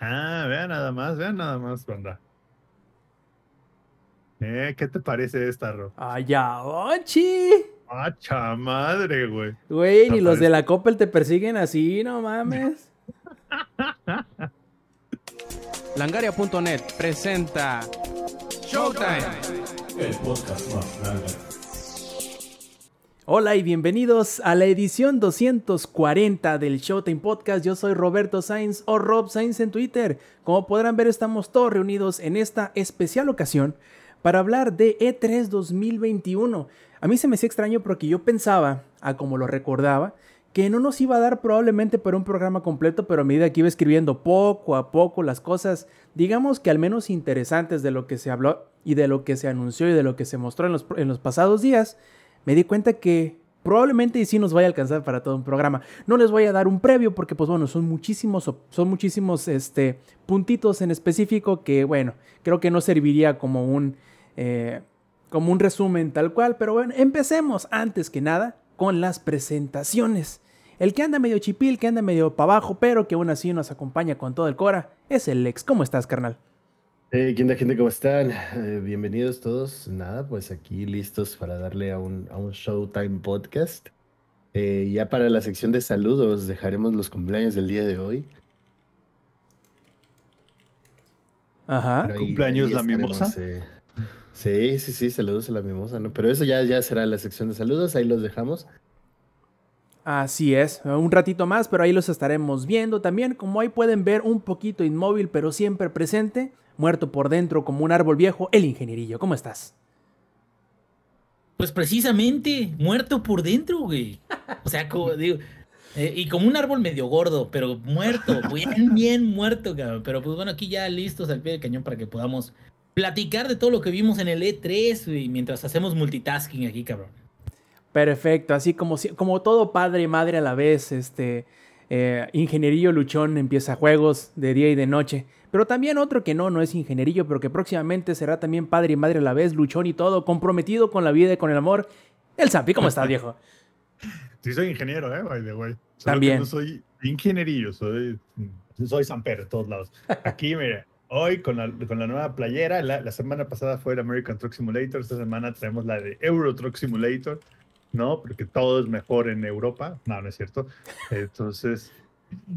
Ah, vean nada más, vean nada más, banda. Eh, ¿Qué te parece esta, Ro? ¡Ay, Ochi! ¡Hacha madre, güey! Güey, ni los de la Coppel te persiguen así, no mames. Langaria.net presenta Showtime, el podcast más Hola y bienvenidos a la edición 240 del Showtime Podcast. Yo soy Roberto Sainz o Rob Sainz en Twitter. Como podrán ver, estamos todos reunidos en esta especial ocasión para hablar de E3 2021. A mí se me hacía extraño porque yo pensaba, a como lo recordaba, que no nos iba a dar probablemente para un programa completo, pero a medida que iba escribiendo poco a poco las cosas, digamos que al menos interesantes de lo que se habló y de lo que se anunció y de lo que se mostró en los, en los pasados días, me di cuenta que probablemente sí nos vaya a alcanzar para todo un programa. No les voy a dar un previo porque pues bueno, son muchísimos, son muchísimos este, puntitos en específico que bueno, creo que no serviría como un eh, como un resumen tal cual, pero bueno, empecemos antes que nada con las presentaciones. El que anda medio chipil, que anda medio para abajo, pero que aún así nos acompaña con todo el cora, es el Lex. ¿Cómo estás, carnal? Hey, ¿qué onda, gente? ¿Cómo están? Eh, bienvenidos todos. Nada, pues aquí listos para darle a un, a un Showtime podcast. Eh, ya para la sección de saludos dejaremos los cumpleaños del día de hoy. Ajá. ¿Cumpleaños la mimosa? Sí, sí, sí, saludos a la mimosa, ¿no? Pero eso ya, ya será la sección de saludos, ahí los dejamos. Así es, un ratito más, pero ahí los estaremos viendo también. Como ahí pueden ver, un poquito inmóvil, pero siempre presente, muerto por dentro como un árbol viejo, el ingenierillo. ¿Cómo estás? Pues precisamente, muerto por dentro, güey. O sea, como digo, eh, y como un árbol medio gordo, pero muerto, bien, bien muerto, cabrón. Pero pues bueno, aquí ya listos al pie del cañón para que podamos platicar de todo lo que vimos en el E3 mientras hacemos multitasking aquí, cabrón. Perfecto, así como, como todo padre y madre a la vez, este eh, ingenierillo luchón empieza juegos de día y de noche. Pero también otro que no, no es ingenierillo, pero que próximamente será también padre y madre a la vez, luchón y todo, comprometido con la vida y con el amor. El Zampi, ¿cómo estás, viejo? Sí, soy ingeniero, ¿eh? By the También. no soy ingenierillo, soy, soy Pedro de todos lados. Aquí, mire, hoy con la, con la nueva playera. La, semana pasada fue el American Truck Simulator. Esta semana tenemos la de Euro Truck Simulator, ¿no? Porque todo es mejor en Europa. No, no es cierto. Entonces,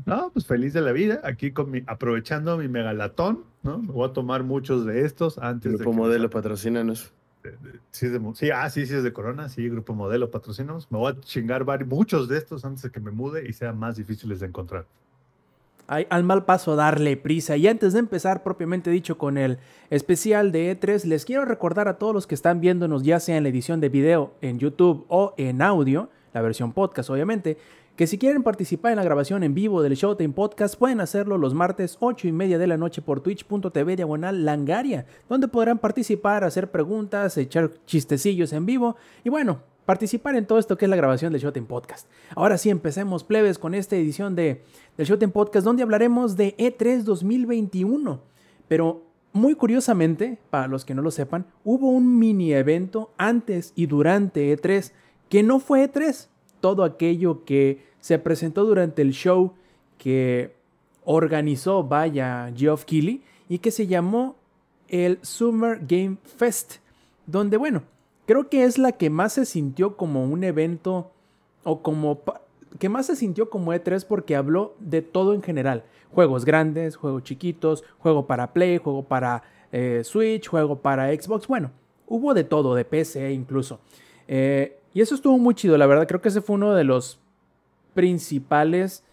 no, pues feliz de la vida. Aquí con mi, aprovechando mi megalatón, ¿no? Me voy a tomar muchos de estos antes Grupo Modelo, patrocínanos. Sí, sí, ah, sí, sí, es de Corona, sí, Grupo Modelo, patrocinamos. Me voy a chingar varios, muchos de estos antes de que me mude y sean más difíciles de encontrar al mal paso darle prisa. Y antes de empezar propiamente dicho con el especial de E3, les quiero recordar a todos los que están viéndonos ya sea en la edición de video en YouTube o en audio, la versión podcast obviamente, que si quieren participar en la grabación en vivo del Showtime Podcast pueden hacerlo los martes 8 y media de la noche por twitch.tv diagonal langaria, donde podrán participar, hacer preguntas, echar chistecillos en vivo y bueno, participar en todo esto que es la grabación del Showtime Podcast. Ahora sí, empecemos plebes con esta edición de, del Showtime Podcast donde hablaremos de E3 2021. Pero muy curiosamente, para los que no lo sepan, hubo un mini evento antes y durante E3 que no fue E3. Todo aquello que se presentó durante el show que organizó, vaya, Geoff Keighley y que se llamó el Summer Game Fest, donde, bueno, creo que es la que más se sintió como un evento o como que más se sintió como E3 porque habló de todo en general. Juegos grandes, juegos chiquitos, juego para Play, juego para eh, Switch, juego para Xbox. Bueno, hubo de todo, de PC incluso. Eh, y eso estuvo muy chido, la verdad. Creo que ese fue uno de los principales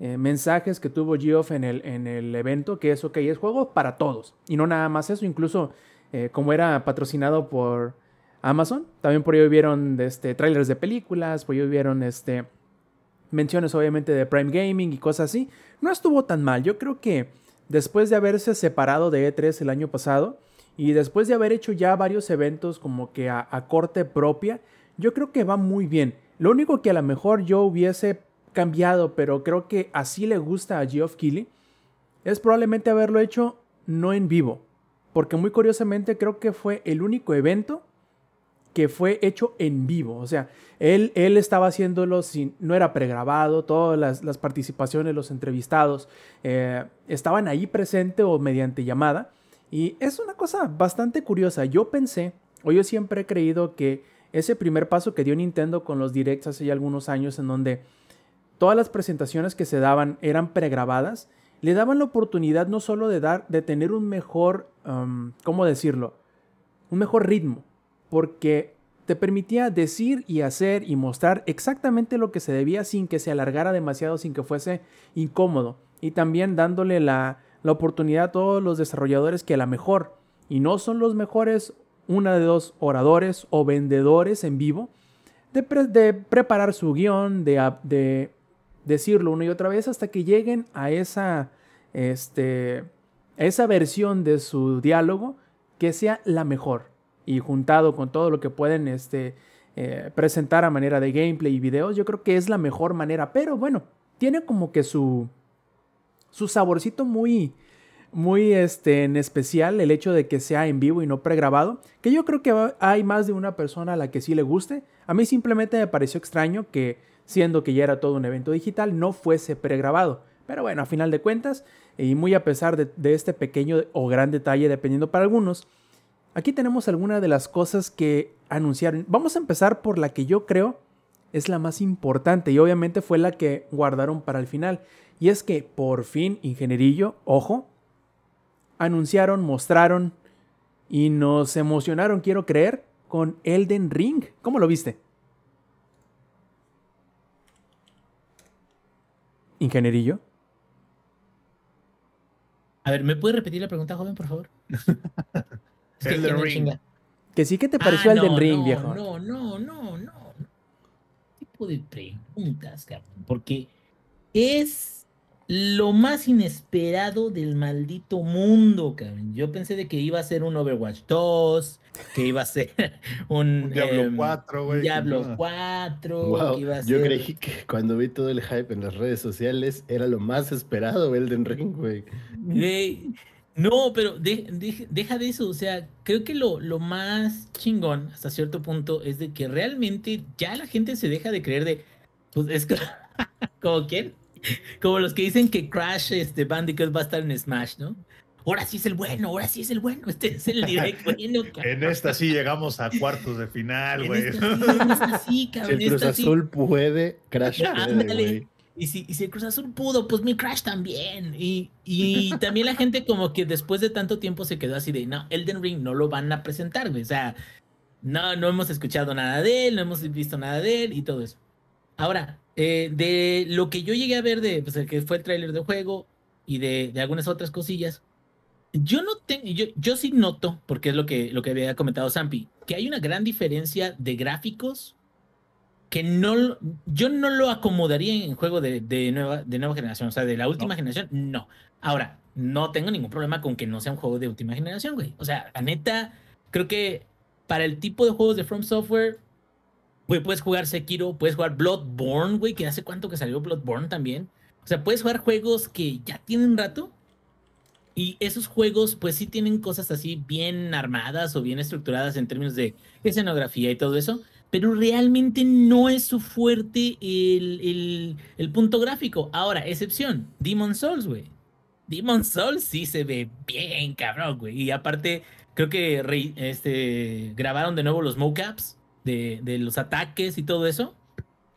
eh, mensajes que tuvo Geoff en el, en el evento, que es, ok, es juego para todos. Y no nada más eso, incluso como era patrocinado por Amazon. También por ahí vieron este, trailers de películas, por ahí vieron este, menciones obviamente de Prime Gaming y cosas así. No estuvo tan mal. Yo creo que después de haberse separado de E3 el año pasado y después de haber hecho ya varios eventos como que a, corte propia, yo creo que va muy bien. Lo único que a lo mejor yo hubiese cambiado, pero creo que así le gusta a Geoff Keighley, es probablemente haberlo hecho no en vivo. Porque muy curiosamente creo que fue el único evento que fue hecho en vivo. O sea, él, él estaba haciéndolo sin, no era pregrabado, todas las, participaciones, los entrevistados eh, estaban ahí presente o mediante llamada. Y es una cosa bastante curiosa. Yo pensé, o yo siempre he creído que ese primer paso que dio Nintendo con los directs hace ya algunos años, en donde todas las presentaciones que se daban eran pregrabadas, le daban la oportunidad no solo de dar, de tener un mejor, um, ¿cómo decirlo? Un mejor ritmo, porque te permitía decir y hacer y mostrar exactamente lo que se debía sin que se alargara demasiado, sin que fuese incómodo. Y también dándole la, la oportunidad a todos los desarrolladores que a lo mejor, y no son los mejores, una de dos oradores o vendedores en vivo, de, preparar su guion, de, de, decirlo una y otra vez hasta que lleguen a esa, este, esa versión de su diálogo que sea la mejor y juntado con todo lo que pueden este, eh, presentar a manera de gameplay y videos, yo creo que es la mejor manera. Pero bueno, tiene como que su, su saborcito muy, muy este, en especial el hecho de que sea en vivo y no pregrabado, que yo creo que hay más de una persona a la que sí le guste. A mí simplemente me pareció extraño que, siendo que ya era todo un evento digital, no fuese pregrabado. Pero bueno, a final de cuentas, y muy a pesar de, este pequeño o gran detalle, dependiendo para algunos, Aquí tenemos algunas de las cosas que anunciaron. Vamos a empezar por la que yo creo es la más importante y obviamente fue la que guardaron para el final. Y es que por fin, ingenierillo, ojo, anunciaron, mostraron y nos emocionaron, quiero creer, con Elden Ring. ¿Cómo lo viste? Ingenierillo. A ver, ¿me puede repetir la pregunta, joven, por favor? que Elden Ring. Que sí que te pareció ah, Elden no, Ring, no, viejo. No, no, no, no. ¿Qué tipo de preguntas, cabrón? Porque es lo más inesperado del maldito mundo, cabrón. Yo pensé de que iba a ser un Overwatch 2, que iba a ser un, un Diablo em, 4, güey. Diablo 4, Wow, que iba a yo ser... creí que cuando vi todo el hype en las redes sociales era lo más esperado Elden Ring, güey. Güey, No, pero de- de- deja de eso. O sea, creo que lo, lo más chingón hasta cierto punto es de que realmente ya la gente se deja de creer de. Pues es co- como quién? Como los que dicen que Crash este Bandicoot va a estar en Smash, ¿no? Ahora sí es el bueno, ahora sí es el bueno. Este es el direct bueno, En esta sí llegamos a cuartos de final, En güey. esta sí, en esta sí, Si el Cruz esta sí. Azul puede, Crash puede, ándale. güey. Y si, y si el Cruz Azul pudo, pues mi Crash también. Y, y también la gente como que después de tanto tiempo se quedó así de, no, Elden Ring no lo van a presentar, güey. O sea, no, no hemos escuchado nada de él, no hemos visto nada de él y todo eso. Ahora, eh, de lo que yo llegué a ver de, pues, el que fue el tráiler del juego y de, de algunas otras cosillas, yo no tengo, yo, yo sí noto, porque es lo que, lo que había comentado Zampi, que hay una gran diferencia de gráficos que no, yo no lo acomodaría en juego de, de nueva, de nueva generación, o sea, de la última No. generación, no. Ahora, no tengo ningún problema con que no sea un juego de última generación, güey. O sea, la neta, creo que para el tipo de juegos de From Software, güey, puedes jugar Sekiro, puedes jugar Bloodborne, güey, que hace cuánto que salió Bloodborne también. O sea, puedes jugar juegos que ya tienen rato. Y esos juegos, pues sí tienen cosas así bien armadas o bien estructuradas en términos de escenografía y todo eso pero realmente no es su fuerte el, el- punto gráfico. Ahora, excepción, Demon Souls, güey. Demon Souls sí se ve bien cabrón, güey. Y aparte, creo que este, grabaron de nuevo los mocaps de, de los ataques y todo eso.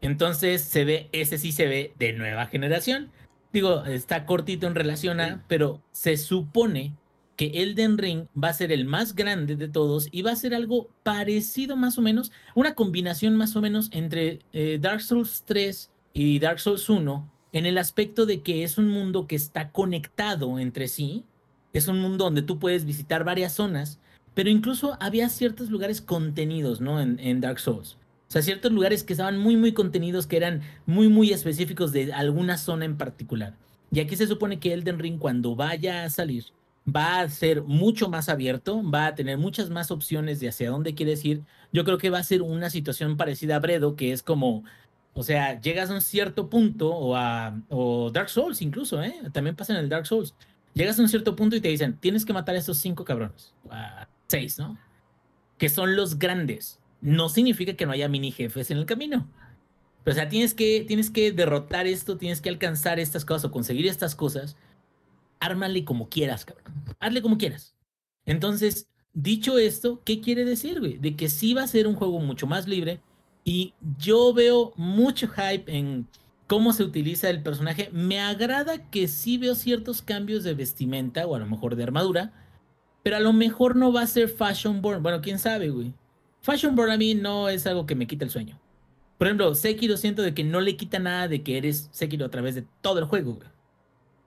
Entonces se ve, ese sí se ve de nueva generación. Digo, está cortito en relación a, pero se supone que Elden Ring va a ser el más grande de todos y va a ser algo parecido más o menos, una combinación más o menos entre eh, Dark Souls 3 y Dark Souls 1 en el aspecto de que es un mundo que está conectado entre sí, es un mundo donde tú puedes visitar varias zonas, pero incluso había ciertos lugares contenidos, ¿no? En, Dark Souls. O sea, ciertos lugares que estaban muy, muy contenidos, que eran muy, muy específicos de alguna zona en particular. Y aquí se supone que Elden Ring, cuando vaya a salir, va a ser mucho más abierto, va a tener muchas más opciones de hacia dónde quieres ir. Yo creo que va a ser una situación parecida a Bredo, que es como, o sea, llegas a un cierto punto, o a o Dark Souls incluso, ¿eh? También pasa en el Dark Souls. Llegas a un cierto punto y te dicen, tienes que matar a estos cinco cabrones, seis, ¿no? Que son los grandes. no significa que no haya mini jefes en el camino. o sea, tienes que, tienes que derrotar esto, tienes que alcanzar estas cosas o conseguir estas cosas. Ármale como quieras, cabrón. Hazle como quieras. Entonces, dicho esto, ¿qué quiere decir, güey? De que sí va a ser un juego mucho más libre. Y yo veo mucho hype en cómo se utiliza el personaje. Me agrada que sí veo ciertos cambios de vestimenta o a lo mejor de armadura. Pero a lo mejor no va a ser Fashion Born. Bueno, quién sabe, güey. Fashion Born a mí no es algo que me quita el sueño. Por ejemplo, Sekiro siento de que no le quita nada de que eres Sekiro a través de todo el juego, güey.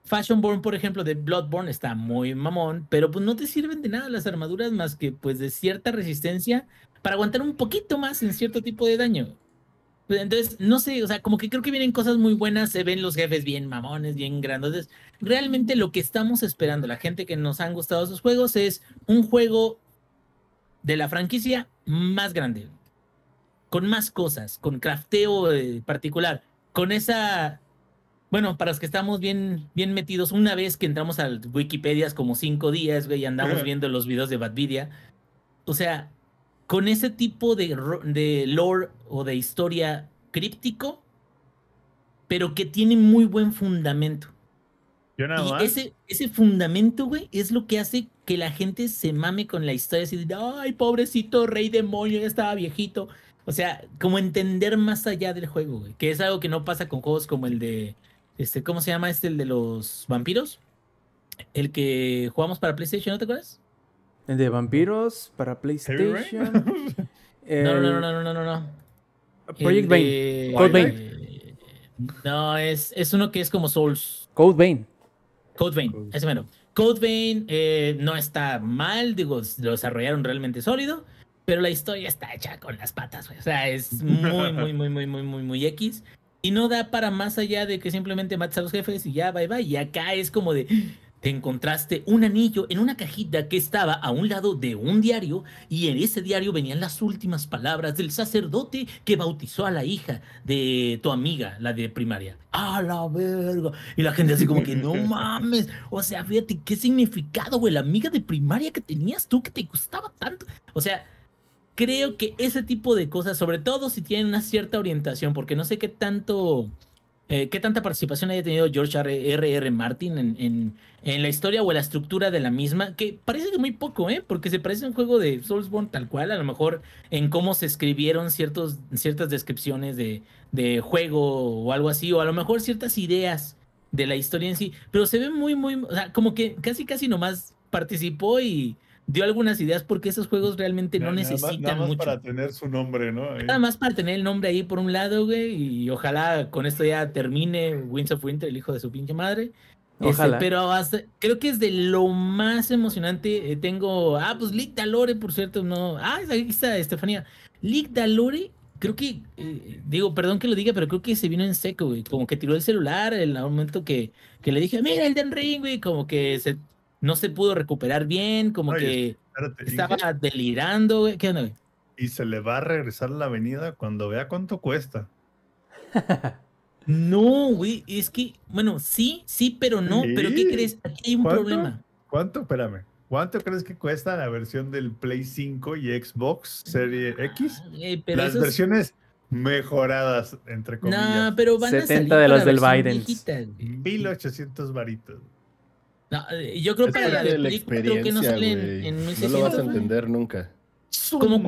Fashion Born, por ejemplo, de Bloodborne está muy mamón, pero pues no te sirven de nada las armaduras más que pues de cierta resistencia para aguantar un poquito más en cierto tipo de daño. Pues, entonces, no sé, o sea, como que creo que vienen cosas muy buenas, se ven los jefes bien mamones, bien grandes. Realmente lo que estamos esperando, la gente que nos han gustado esos juegos, es un juego de la franquicia más grande, con más cosas, con crafteo eh, particular, con esa... Bueno, para los que estamos bien, bien metidos, una vez que entramos al Wikipedia como cinco días, güey, y andamos viendo los videos de Badvidia, o sea, con ese tipo de, de lore o de historia críptico, pero que tiene muy buen fundamento. Yo nada y más. Ese, ese fundamento, güey, es lo que hace que la gente se mame con la historia así de, ay, pobrecito rey demonio, ya estaba viejito. O sea, como entender más allá del juego, güey, que es algo que no pasa con juegos como el de, este, ¿cómo se llama este, el de los vampiros? El que jugamos para PlayStation, ¿no te acuerdas? El de vampiros para PlayStation. No, no, no, no, no, no, no. Project Bane. Code Bane. No, es, es uno que es como Souls. Code Bane. Code Vein, ese menos. Code Vein eh, no está mal, digo, lo desarrollaron realmente sólido, pero la historia está hecha con las patas, güey. O sea, es muy, muy, muy, muy, muy, muy, muy X. Y no da para más allá de que simplemente mates a los jefes y ya, bye, bye. Y acá es como de, te encontraste un anillo en una cajita que estaba a un lado de un diario y en ese diario venían las últimas palabras del sacerdote que bautizó a la hija de tu amiga, la de primaria. ¡A la verga! Y la gente así como que, no mames. O sea, fíjate qué significado, güey. La amiga de primaria que tenías tú que te gustaba tanto. O sea, creo que ese tipo de cosas, sobre todo si tienen una cierta orientación, porque no sé qué tanto eh, ¿Qué tanta participación haya tenido George R. R. Martin en, en, en, la historia o en la estructura de la misma? Que parece que muy poco, ¿eh? Porque se parece a un juego de Soulsborne tal cual, a lo mejor en cómo se escribieron ciertos, ciertas descripciones de, de juego o algo así, o a lo mejor ciertas ideas de la historia en sí, pero se ve muy, muy, o sea, como que casi, casi nomás participó y dio algunas ideas porque esos juegos realmente no, Nada más- necesitan nada más mucho. para tener su nombre, ¿no? Ahí. Nada más para tener el nombre ahí por un lado, güey, y ojalá con esto ya termine Winds of Winter, el hijo de su pinche madre. Este, Ojalá. pero hasta- creo que es de lo más emocionante. Eh, tengo, ah, pues Lick Dalore, por cierto, no. Ah, ahí está Estefanía. Lick Dalore, creo que, eh, digo, perdón que lo diga, pero creo que se vino en seco, güey. Como que tiró el celular en el momento que, que le dije, mira el Den Ring, güey, como que se, no se pudo recuperar bien, como Oye, que Espérate, y- estaba delirando, güey. ¿Qué onda, güey? Y se le va a regresar la avenida cuando vea cuánto cuesta. No, güey, es que, bueno, sí, sí, pero no, pero ¿qué crees? Aquí hay un ¿Cuánto? problema. ¿Cuánto? Espérame. ¿Cuánto crees que cuesta la versión del Play 5 y Xbox Serie X? Ah, pero Las esos- versiones mejoradas, entre comillas. No, pero van a 70 salir de los del güey. 1800 varitos. No, eh, yo creo Es que para la de la Play 4 creo que no experiencia, salen güey. en No lo vas 1600. a entender nunca. ¿Cómo?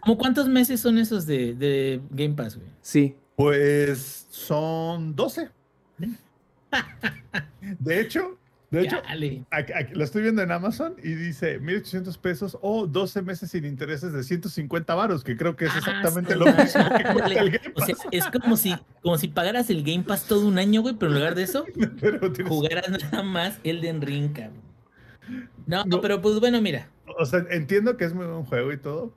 ¿Cómo cuántos meses son esos de, de Game Pass, güey? Sí. Pues son 12. De hecho, de hecho, aquí- aquí lo estoy viendo en Amazon y dice 1800 pesos o 12 meses sin intereses de 150 varos, que creo que es Ah, exactamente lo mismo que ándale. cuesta el Game O sea, es como si, como si pagaras el Game Pass todo un año, güey, pero en lugar de eso, Pero tienes- jugaras nada más Elden Ring, cabrón. No, No. pero pues bueno, mira. o sea, entiendo que es muy buen juego y todo,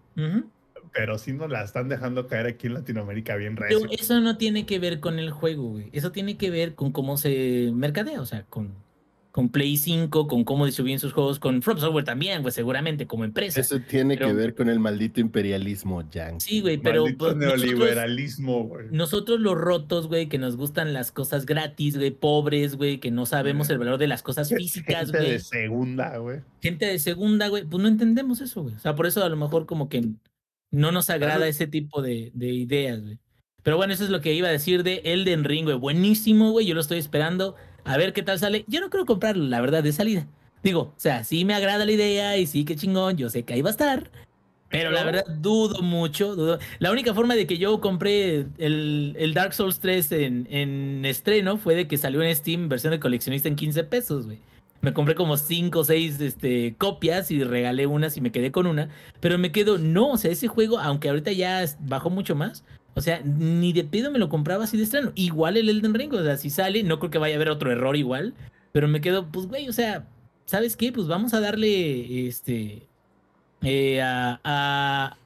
pero sí nos la están dejando caer aquí en Latinoamérica bien Pero recio. eso no tiene que ver con el juego, güey. Eso tiene que ver con cómo se mercadea, o sea, con, con Play 5, con cómo distribuyen sus juegos, con From Software también, güey, seguramente como empresa. Eso tiene Pero- que ver con el maldito imperialismo, Yang. Sí, güey, pero Maldito pues, nosotros, neoliberalismo, güey. nosotros los rotos, güey, que nos gustan las cosas gratis, güey, pobres, güey, que no sabemos el valor de las cosas físicas, Gente güey. de segunda, güey. Gente de segunda, güey, pues no entendemos eso, güey. O sea, por eso a lo mejor como que no nos agrada ese tipo de, de ideas, güey. Pero bueno, eso es lo que iba a decir de Elden Ring, güey. Buenísimo, güey. Yo lo estoy esperando a ver qué tal sale. Yo no quiero comprarlo, la verdad, de salida. Digo, o sea, sí me agrada la idea y sí, qué chingón. Yo sé que ahí va a estar. Pero la verdad, dudo mucho. Dudo. La única forma de que yo compré el, el Dark Souls 3 en, en, estreno fue de que salió en Steam versión de coleccionista en 15 pesos, güey. Me compré como 5 o 6 este, copias y regalé unas y me quedé con una. Pero me quedo, no, o sea, ese juego, aunque ahorita ya bajó mucho más, o sea, ni de pedo me lo compraba así de estreno. Igual el Elden Ring, o sea, si sale, no creo que vaya a haber otro error igual. Pero me quedo, pues, güey, o sea, ¿sabes qué? Pues vamos a darle, este, eh, a, a,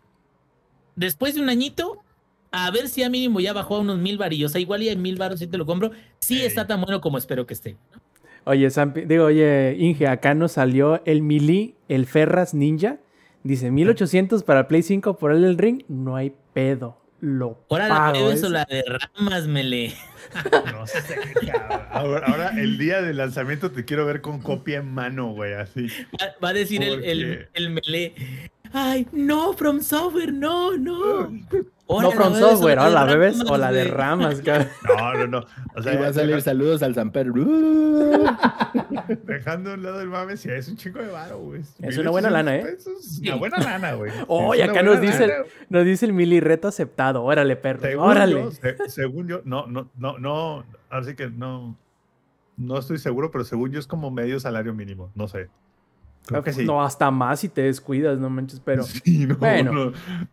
Después de un añito, a ver si a mínimo ya bajó a unos mil varillos. O sea, igual y a mil baros si te lo compro. Sí está tan bueno como espero que esté. Oye, Sampi, digo, oye, Inge, acá nos salió el Mili, el Ferras Ninja. Dice 1800 para Play 5 por el Ring. No hay pedo lo Ahora pago. eso la de ramas, mele. No sé, cabrón. Ahora, ahora, el día del lanzamiento te quiero ver con copia en mano, güey, así. Va, va a decir el, el, el melee. Ay, no, From Software, no, no. no From Software, o la bebes o la de ramas, cabrón. No, no, no. O sea, y va a salir saludos al Samper. Dejando un lado el mame, si es un chico de varo, güey. Es una buena lana, ¿eh? Es una buena lana, güey. Oh, y acá nos dice, el, nos dice el mili reto aceptado. Órale, perro. Según órale. Yo, se, según yo, no, no, no, no. Así que no. No estoy seguro, pero según yo es como medio salario mínimo. No sé. Creo que sí. No, hasta más si te descuidas, no manches, pero. Sí, no, bueno. No,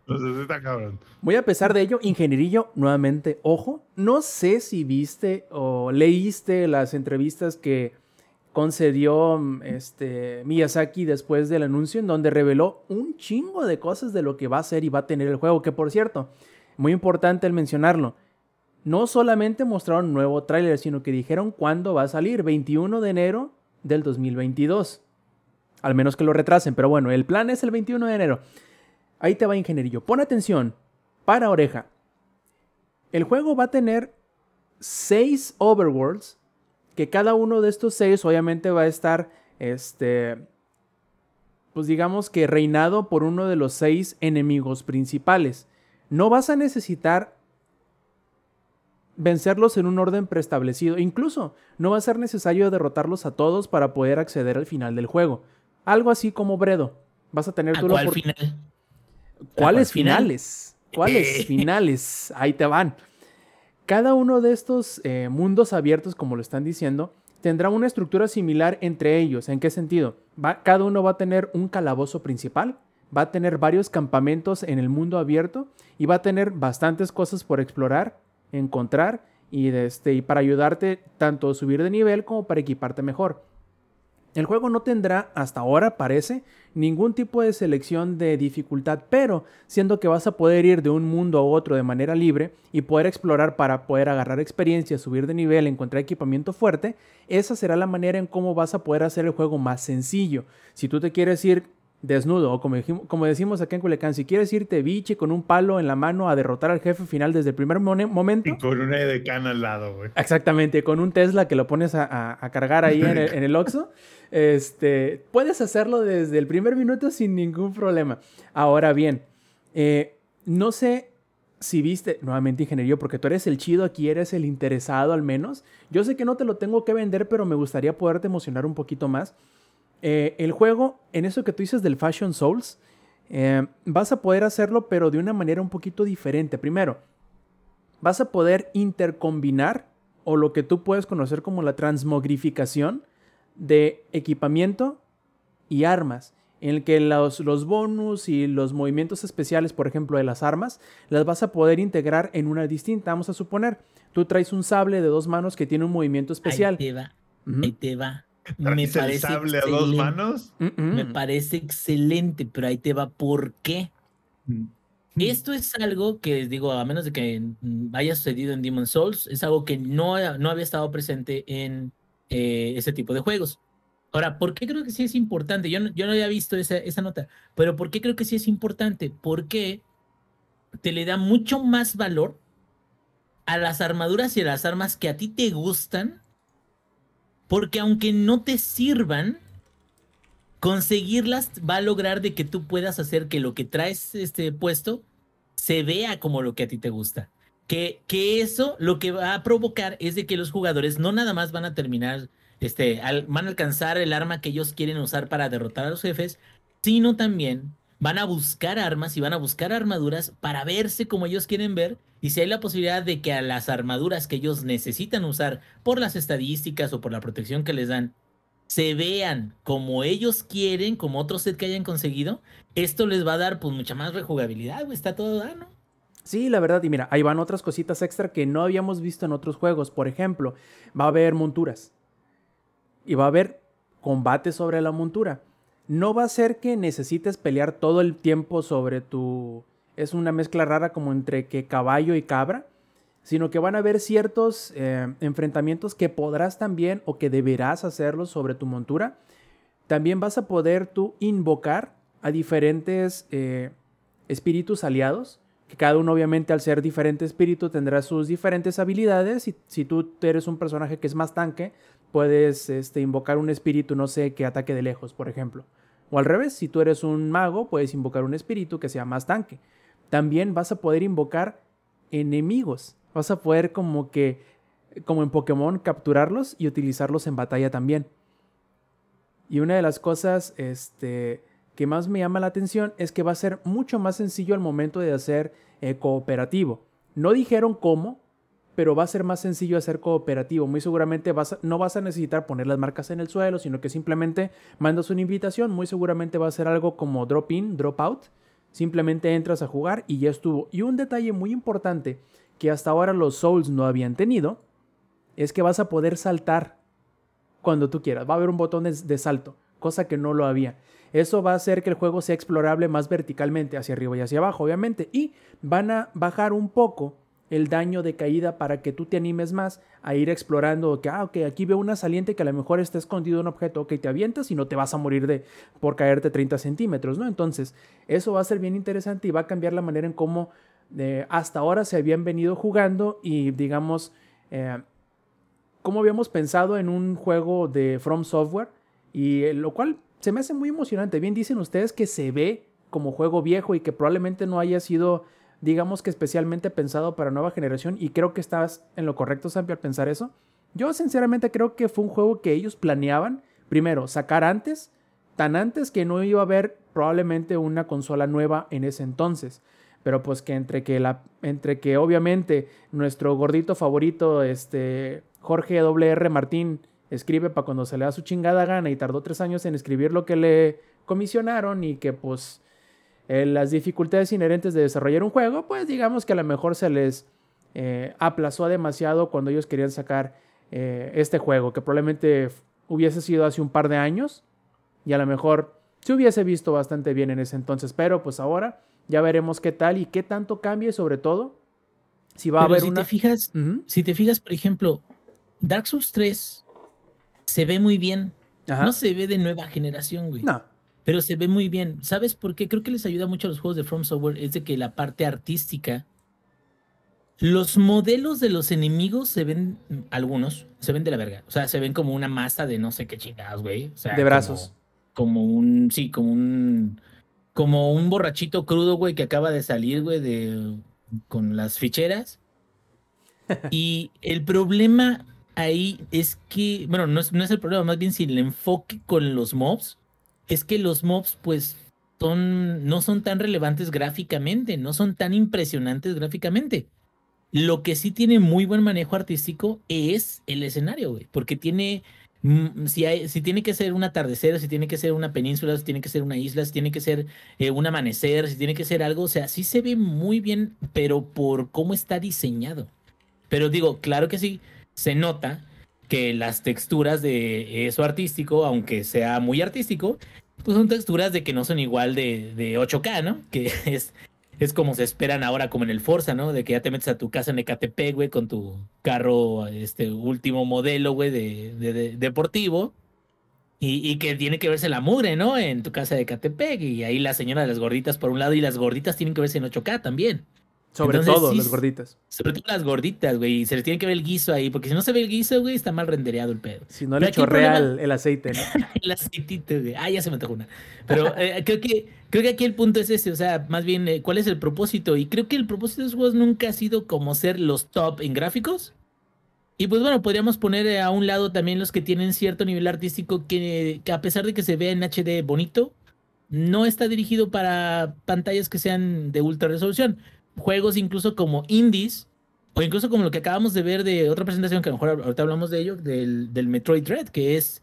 no, no, está cabrón. Muy a pesar de ello, ingenierillo, nuevamente, ojo, no sé si viste o leíste las entrevistas que concedió este, Miyazaki después del anuncio, en donde reveló un chingo de cosas de lo que va a ser y va a tener el juego, que por cierto, muy importante el mencionarlo. No solamente mostraron un nuevo tráiler, sino que dijeron cuándo va a salir, 21 de enero del 2022. Al menos que lo retrasen, pero bueno, el plan es el 21 de enero. Ahí te va, ingenierillo. Pon atención, para oreja. El juego va a tener 6 overworlds, que cada uno de estos 6 obviamente va a estar, este, pues digamos que reinado por uno de los 6 enemigos principales. No vas a necesitar vencerlos en un orden preestablecido. Incluso no va a ser necesario derrotarlos a todos para poder acceder al final del juego. Algo así como Bredo. Vas a tener ¿A cuál final? ¿Cuáles finales? ¿Cuáles finales? Ahí te van. Cada uno de estos eh, mundos abiertos, como lo están diciendo, tendrá una estructura similar entre ellos. ¿En qué sentido? Va, cada uno va a tener un calabozo principal, va a tener varios campamentos en el mundo abierto y va a tener bastantes cosas por explorar, encontrar y, de este, y para ayudarte tanto a subir de nivel como para equiparte mejor. El juego no tendrá, hasta ahora parece, ningún tipo de selección de dificultad, pero siendo que vas a poder ir de un mundo a otro de manera libre y poder explorar para poder agarrar experiencia, subir de nivel, encontrar equipamiento fuerte, esa será la manera en cómo vas a poder hacer el juego más sencillo. Si tú te quieres ir desnudo, o como, como, decimos acá en Culiacán, si quieres irte biche con un palo en la mano a derrotar al jefe final desde el primer momento. Y con una edecán al lado, güey. Exactamente, con un Tesla que lo pones a, a, a cargar ahí en el, en el Oxxo. Este, puedes hacerlo desde el primer minuto sin ningún problema. Ahora bien, eh, no sé si viste, nuevamente ingeniería, porque tú eres el chido aquí, eres el interesado al menos. Yo sé que no te lo tengo que vender, pero me gustaría poderte emocionar un poquito más. Eh, el juego, en eso que tú dices del Fashion Souls, eh, vas a poder hacerlo, pero de una manera un poquito diferente. Primero, vas a poder intercombinar o lo que tú puedes conocer como la transmogrificación de equipamiento y armas, en el que los, los, bonus y los movimientos especiales, por ejemplo, de las armas, las vas a poder integrar en una distinta. Vamos a suponer, tú traes un sable de dos manos que tiene un movimiento especial. Ahí te va, uh -huh. ahí te va. Me parece el sable excelente. a dos manos? Me parece excelente, pero ahí te va, ¿por qué? Mm. Esto es algo que, digo, a menos de que haya sucedido en Demon Souls, es algo que no, no había estado presente en eh, ese tipo de juegos. Ahora, ¿por qué creo que sí es importante? Yo no, yo no había visto esa, esa, nota, pero ¿por qué creo que sí es importante? Porque te le da mucho más valor a las armaduras y a las armas que a ti te gustan, porque aunque no te sirvan, conseguirlas va a lograr de que tú puedas hacer que lo que traes este puesto se vea como lo que a ti te gusta. Que, que eso lo que va a provocar es de que los jugadores no nada más van a terminar, este, van a alcanzar el arma que ellos quieren usar para derrotar a los jefes, sino también van a buscar armas y van a buscar armaduras para verse como ellos quieren ver. Y si hay la posibilidad de que a las armaduras que ellos necesitan usar por las estadísticas o por la protección que les dan, se vean como ellos quieren, como otro set que hayan conseguido, esto les va a dar pues mucha más rejugabilidad, Está todo dano. Sí, la verdad, y mira, ahí van otras cositas extra que no habíamos visto en otros juegos. Por ejemplo, va a haber monturas. Y va a haber combate sobre la montura. No va a ser que necesites pelear todo el tiempo sobre tu... Es una mezcla rara como entre que caballo y cabra sino que van a haber ciertos eh, enfrentamientos que podrás también o que deberás hacerlos sobre tu montura. También vas a poder tú invocar a diferentes eh, espíritus aliados, que cada uno obviamente al ser diferente espíritu tendrá sus diferentes habilidades y si tú eres un personaje que es más tanque, puedes este, invocar un espíritu, no sé, que ataque de lejos, por ejemplo. O al revés, si tú eres un mago, puedes invocar un espíritu que sea más tanque. También vas a poder invocar enemigos vas a poder como que, como en Pokémon, capturarlos y utilizarlos en batalla también. Y una de las cosas este, que más me llama la atención es que va a ser mucho más sencillo al momento de hacer eh, cooperativo. No dijeron cómo, pero va a ser más sencillo hacer cooperativo. Muy seguramente vas no vas a necesitar poner las marcas en el suelo, sino que simplemente mandas una invitación. Muy seguramente va a ser algo como drop in, drop out. Simplemente entras a jugar y ya estuvo. Y un detalle muy importante que hasta ahora los Souls no habían tenido, es que vas a poder saltar cuando tú quieras. Va a haber un botón de salto, cosa que no lo había. Eso va a hacer que el juego sea explorable más verticalmente, hacia arriba y hacia abajo, obviamente. Y van a bajar un poco el daño de caída para que tú te animes más a ir explorando que, ah, ok, aquí veo una saliente que a lo mejor está escondido un objeto, ok, te avientas y no te vas a morir de por caerte 30 centímetros, ¿no? Entonces, eso va a ser bien interesante y va a cambiar la manera en cómo hasta ahora se habían venido jugando y digamos, eh, como habíamos pensado en un juego de From Software, y eh, lo cual se me hace muy emocionante. Bien dicen ustedes que se ve como juego viejo y que probablemente no haya sido, digamos que especialmente pensado para nueva generación, y creo que estás en lo correcto, Sampi, al pensar eso. Yo sinceramente creo que fue un juego que ellos planeaban, primero, sacar antes, tan antes que no iba a haber probablemente una consola nueva en ese entonces pero pues que entre que la entre que obviamente nuestro gordito favorito este Jorge W.R. Martín escribe para cuando se le da su chingada gana y tardó tres años en escribir lo que le comisionaron y que pues eh, las dificultades inherentes de desarrollar un juego pues digamos que a lo mejor se les eh, aplazó demasiado cuando ellos querían sacar eh, este juego que probablemente hubiese sido hace un par de años y a lo mejor se hubiese visto bastante bien en ese entonces pero pues ahora ya veremos qué tal y qué tanto cambie, sobre todo. Si va a haber si una. Te fijas, Si te fijas, por ejemplo, Dark Souls 3 se ve muy bien. No se ve de nueva generación, güey. No. Pero se ve muy bien. ¿Sabes por qué? Creo que les ayuda mucho a los juegos de From Software. Es de que la parte artística. Los modelos de los enemigos se ven, algunos, se ven de la verga. O sea, se ven como una masa de no sé qué chingados, güey. de brazos. como un, sí, como un como un borrachito crudo, güey, que acaba de salir, güey, de, con las ficheras. y el problema ahí es que, bueno, no es, el problema, más bien si el enfoque con los mobs, es que los mobs, pues, son, no son tan relevantes gráficamente, no son tan impresionantes gráficamente. Lo que sí tiene muy buen manejo artístico es el escenario, güey, porque tiene Mm, si, hay, si tiene que ser un atardecer, si tiene que ser una península, si tiene que ser una isla, si tiene que ser eh, un amanecer, si tiene que ser algo, o sea, sí se ve muy bien, pero por cómo está diseñado. Pero digo, claro que sí, se nota que las texturas de eso artístico, aunque sea muy artístico, pues son texturas de que no son igual de, de 8K, ¿no? Que es es como se esperan ahora como en el Forza, ¿no? De que ya te metes a tu casa en Ecatepec, güey, con tu carro, este último modelo, güey, de, deportivo. Y, y, que tiene que verse la mugre, ¿no? En tu casa de Ecatepec. Y ahí la señora de las gorditas por un lado y las gorditas tienen que verse en 8K también. Sobre Entonces, todo sí, las gorditas. Sobre todo las gorditas, güey. Se les tiene que ver el guiso ahí, porque si no se ve el guiso, güey, está mal rendereado el pedo. Si no Pero le chorrea el, el aceite, ¿no? El aceitito, güey. Ah, ya se me antojó una. Pero eh, creo que creo que aquí el punto es ese, o sea, más bien, eh, ¿cuál es el propósito? Y creo que el propósito de los juegos nunca ha sido como ser los top en gráficos. Y pues bueno, podríamos poner eh, a un lado también los que tienen cierto nivel artístico que, que a pesar de que se vea en HD bonito, no está dirigido para pantallas que sean de ultra resolución. Juegos incluso como indies, o incluso como lo que acabamos de ver de otra presentación, que a lo mejor ahorita hablamos de ello, del, del Metroid Dread, que es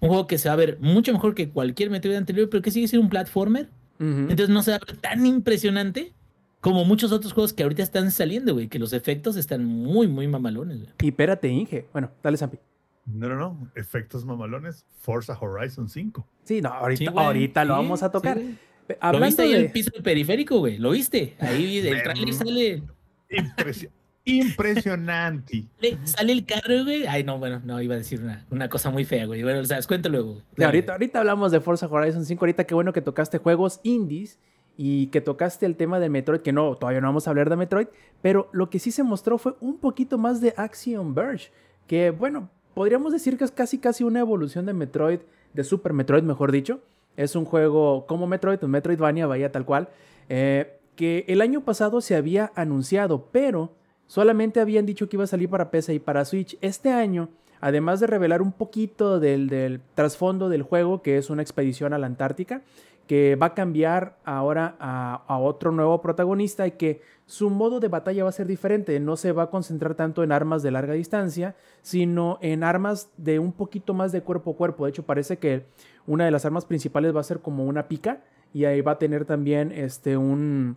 un juego que se va a ver mucho mejor que cualquier Metroid anterior, pero que sigue siendo un platformer. Entonces no se va a ver tan impresionante como muchos otros juegos que ahorita están saliendo, güey, que los efectos están muy, muy mamalones, güey. Y espérate, Inge. Bueno, dale, Zampi. No, no, no. Efectos mamalones. Forza Horizon 5. Sí, no, ahorita, Sí, ahorita lo sí, vamos a tocar. sí, Pe- ¿Lo Hablando viste ahí de... el piso del periférico, güey? ¿Lo viste? Ahí el trailer sale, Impresio- impresionante. le- sale el carro, güey. Ay, no, bueno, no, iba a decir una, una cosa muy fea, güey. Bueno, o sea, cuenta luego. ahorita, ahorita hablamos de Forza Horizon 5. Ahorita qué bueno que tocaste juegos indies y que tocaste el tema de Metroid, que no, todavía no vamos a hablar de Metroid, pero lo que sí se mostró fue un poquito más de Action Verge, que bueno, podríamos decir que es casi casi una evolución de Metroid, de Super Metroid mejor dicho. Es un juego como Metroid, un Metroidvania, vaya tal cual, eh, que el año pasado se había anunciado, pero solamente habían dicho que iba a salir para PC y para Switch. Este año, además de revelar un poquito del, del trasfondo del juego, que es una expedición a la Antártica, que va a cambiar ahora a, a otro nuevo protagonista y que su modo de batalla va a ser diferente. No se va a concentrar tanto en armas de larga distancia, sino en armas de un poquito más de cuerpo a cuerpo. De hecho, parece que una de las armas principales va a ser como una pica y ahí va a tener también este, un,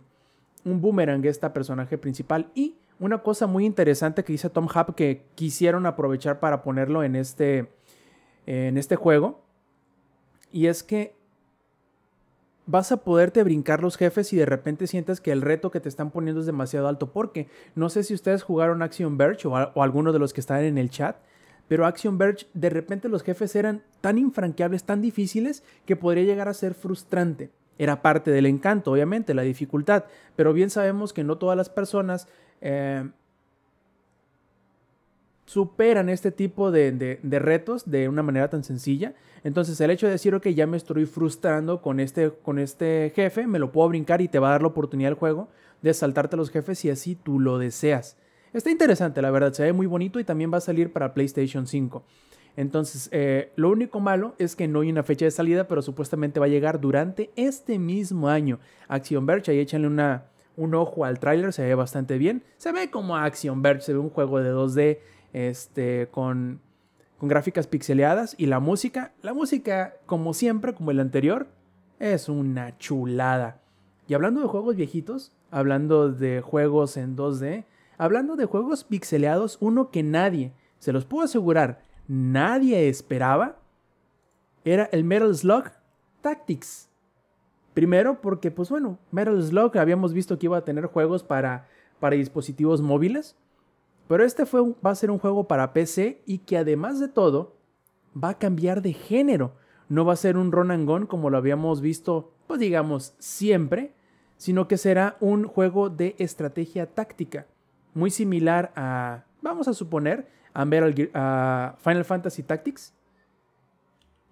un boomerang esta personaje principal. Y una cosa muy interesante que dice Tom Hub que quisieron aprovechar para ponerlo en este, en este juego. Y es que vas a poderte brincar los jefes y de repente sientes que el reto que te están poniendo es demasiado alto. Porque no sé si ustedes jugaron Action Verge o, o alguno de los que están en el chat. Pero Action Verge, de repente los jefes eran tan infranqueables, tan difíciles, que podría llegar a ser frustrante. Era parte del encanto, obviamente, la dificultad. Pero bien sabemos que no todas las personas eh, superan este tipo de, retos de una manera tan sencilla. Entonces el hecho de decir, ok, ya me estoy frustrando con este, con este jefe, me lo puedo brincar y te va a dar la oportunidad el juego de saltarte a los jefes si así tú lo deseas. Está interesante, la verdad, se ve muy bonito y también va a salir para PlayStation 5. Entonces, eh, lo único malo es que no hay una fecha de salida, pero supuestamente va a llegar durante este mismo año. Action Verge, ahí échanle una, un ojo al tráiler, se ve bastante bien. Se ve como Action Verge, se ve un juego de 2D este, con, con gráficas pixeleadas y la música, la música como siempre, como el anterior, es una chulada. Y hablando de juegos viejitos, hablando de juegos en 2D, hablando de juegos pixeleados, uno que nadie, se los puedo asegurar, nadie esperaba, era el Metal Slug Tactics. Primero porque, pues bueno, Metal Slug habíamos visto que iba a tener juegos para, para dispositivos móviles, pero este fue va a ser un juego para PC y que además de todo va a cambiar de género. No va a ser un run and como lo habíamos visto, pues digamos, siempre, sino que será un juego de estrategia táctica, muy similar a, vamos a suponer, a, Final Fantasy Tactics,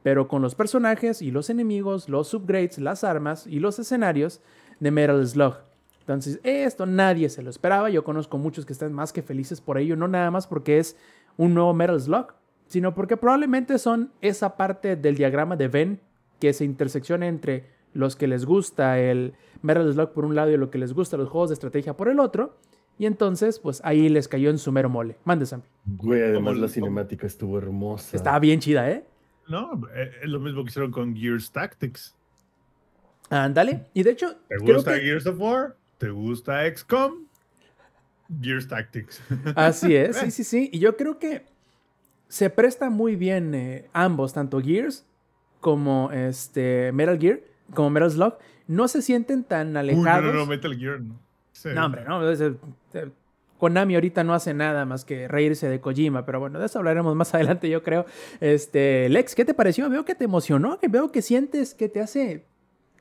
pero con los personajes y los enemigos, los upgrades, las armas y los escenarios de Metal Slug. Entonces, esto nadie se lo esperaba. Yo conozco muchos que están más que felices por ello, no nada más porque es un nuevo Metal Slug, sino porque probablemente son esa parte del diagrama de Venn que se intersecciona entre los que les gusta el Metal Slug por un lado y lo que les gusta los juegos de estrategia por el otro. Y entonces, pues ahí les cayó en su mero mole. Mande, Sam. Güey, además la cinemática estuvo hermosa. Estaba bien chida, ¿eh? No, eh, es lo mismo que hicieron con Gears Tactics. Ándale. Y de hecho, ¿Te creo gusta que- Gears of War? ¿Te gusta XCOM? Gears Tactics. Así es, sí, sí, sí. Y yo creo que se presta muy bien eh, ambos, tanto Gears como este Metal Gear, como Metal Slug. No se sienten tan Uy, no, alejados. no, no, Metal Gear, no. Sí. No, hombre, no. es- es- Konami ahorita no hace nada más que reírse de Kojima, pero bueno, de eso hablaremos más adelante, yo creo. Este, Lex, ¿qué te pareció? Veo que te emocionó, que veo que sientes que te hace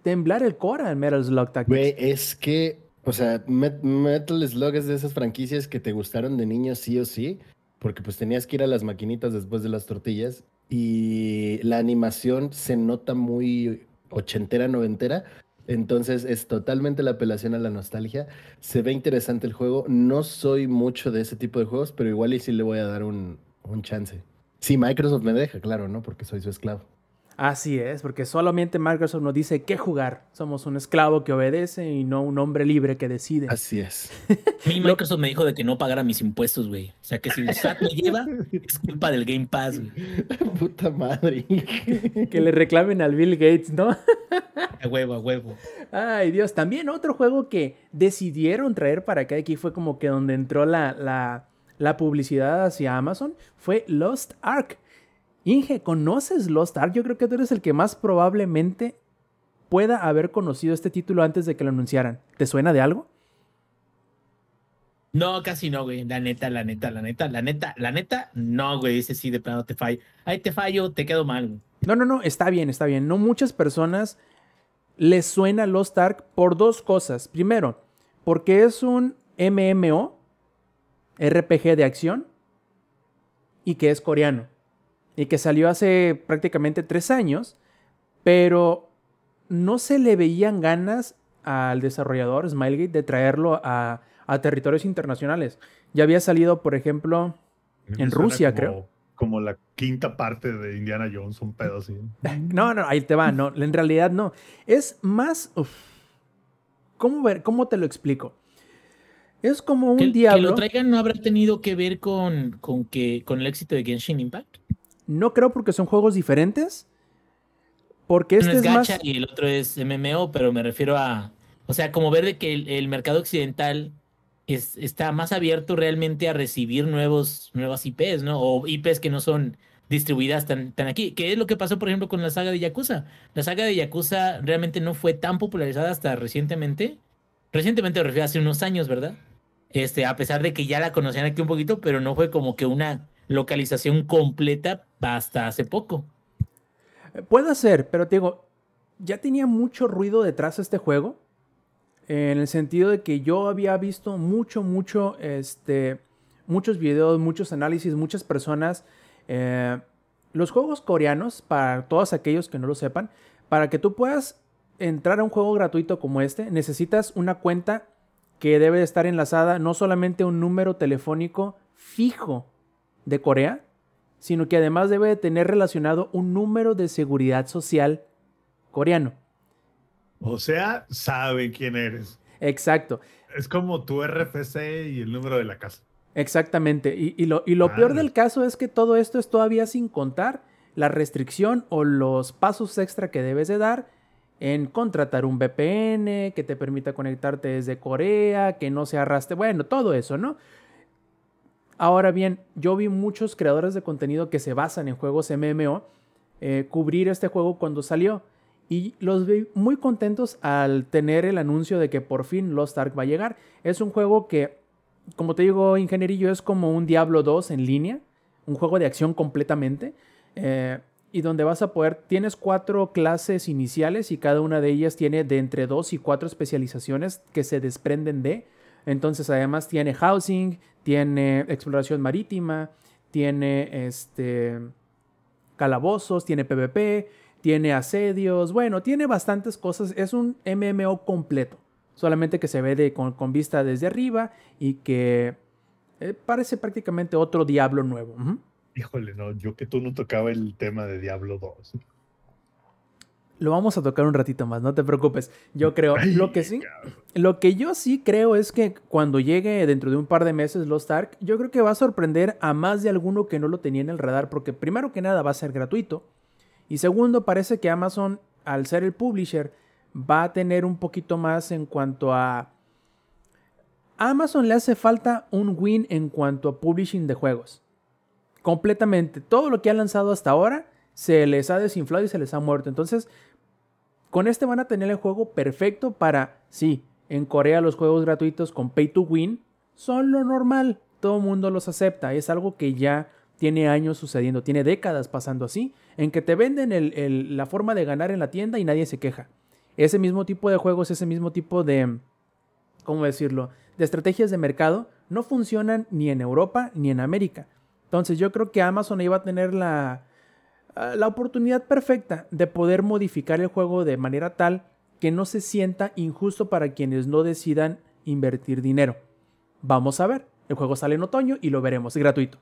temblar el core al Metal Slug Tactics. Güey, es que O sea, Metal Slug es de esas franquicias que te gustaron de niño sí o sí, porque pues tenías que ir a las maquinitas después de las tortillas y la animación se nota muy ochentera, noventera, entonces es totalmente la apelación a la nostalgia. Se ve interesante el juego. No soy mucho de ese tipo de juegos, pero igual y sí le voy a dar un, un chance. Si Microsoft me deja, claro, ¿no? Porque soy su esclavo. Así es, porque solamente Microsoft nos dice qué jugar. Somos un esclavo que obedece y no un hombre libre que decide. Así es. Mi Microsoft me dijo de que no pagara mis impuestos, güey. O sea que si el SAT me lleva, es culpa del Game Pass, güey. Puta madre. que le reclamen al Bill Gates, ¿no? a huevo, a huevo. Ay, Dios. También otro juego que decidieron traer para acá, aquí fue como que donde entró la, la, la publicidad hacia Amazon, fue Lost Ark. Inge, ¿conoces Lost Ark? Yo creo que tú eres el que más probablemente pueda haber conocido este título antes de que lo anunciaran. ¿Te suena de algo? No, casi no, güey. La neta, la neta, la neta, la neta, la neta, no, güey. Ese sí, de plano te fallo. Ahí te fallo, te quedo mal. No, no, no, está bien, está bien. No muchas personas les suena Lost Ark por dos cosas. Primero, porque es un MMO, RPG de acción, y que es coreano y que salió hace prácticamente tres años, pero no se le veían ganas al desarrollador Smilegate de traerlo a, territorios internacionales. Ya había salido, por ejemplo, en Rusia, creo. Como la quinta parte de Indiana Jones, un pedo así. No, no, ahí te va, no, en realidad no. Es más... ¿Cómo, ver, ¿Cómo te lo explico? Es como un diablo. Que lo traigan no habrá tenido que ver con, con, que, con el éxito de Genshin Impact. No creo porque son juegos diferentes. Porque este Uno es, gacha y el otro es MMO, pero me refiero a. O sea, como ver de que el, mercado occidental es, está más abierto realmente a recibir nuevos, nuevas IPs, ¿no? O IPs que no son distribuidas tan, tan aquí. ¿Qué es lo que pasó, por ejemplo, con la saga de Yakuza? La saga de Yakuza realmente no fue tan popularizada hasta recientemente. Recientemente me refiero a hace unos años, ¿verdad? Este, a pesar de que ya la conocían aquí un poquito, pero no fue como que una localización completa hasta hace poco. Puede ser, pero te digo, ya tenía mucho ruido detrás de este juego. En el sentido de que yo había visto mucho, mucho, este, muchos videos, muchos análisis, muchas personas. Eh, los juegos coreanos, para todos aquellos que no lo sepan, para que tú puedas entrar a un juego gratuito como este, necesitas una cuenta que debe estar enlazada no solamente un número telefónico fijo de Corea, sino que además debe de tener relacionado un número de seguridad social coreano. O sea, saben quién eres. Exacto. Es como tu RFC y el número de la casa. Exactamente. Y, lo, y lo peor del caso es que todo esto es todavía sin contar la restricción o los pasos extra que debes de dar en contratar un VPN que te permita conectarte desde Corea, que no se arrastre, bueno, todo eso, ¿no? Ahora bien, yo vi muchos creadores de contenido que se basan en juegos MMO eh, cubrir este juego cuando salió. Y los vi muy contentos al tener el anuncio de que por fin Lost Ark va a llegar. Es un juego que, como te digo, ingenierillo, es como un Diablo 2 en línea. Un juego de acción completamente. Eh, y donde vas a poder, tienes cuatro clases iniciales y cada una de ellas tiene de entre dos y cuatro especializaciones que se desprenden de. Entonces además tiene housing, tiene exploración marítima, tiene este calabozos, tiene PvP, tiene asedios, bueno, tiene bastantes cosas, es un MMO completo, solamente que se ve de, con, vista desde arriba y que eh, parece prácticamente otro Diablo nuevo. Híjole, no, yo que tú no tocaba el tema de Diablo 2. Lo vamos a tocar un ratito más, no te preocupes. Yo creo, lo que sí, lo que yo sí creo es que cuando llegue dentro de un par de meses Lost Ark, yo creo que va a sorprender a más de alguno que no lo tenía en el radar, porque primero que nada va a ser gratuito. Y segundo, parece que Amazon, al ser el publisher, va a tener un poquito más en cuanto a... A Amazon le hace falta un win en cuanto a publishing de juegos. Completamente. Todo lo que ha lanzado hasta ahora se les ha desinflado y se les ha muerto. Entonces, con este van a tener el juego perfecto para, sí, en Corea los juegos gratuitos con pay to win son lo normal, todo el mundo los acepta, es algo que ya tiene años sucediendo, tiene décadas pasando así, en que te venden la forma de ganar en la tienda y nadie se queja. Ese mismo tipo de juegos, ese mismo tipo de, ¿cómo decirlo?, de estrategias de mercado no funcionan ni en Europa ni en América. Entonces yo creo que Amazon iba a tener la, la oportunidad perfecta de poder modificar el juego de manera tal que no se sienta injusto para quienes no decidan invertir dinero. Vamos a ver. El juego sale en otoño y lo veremos, es gratuito.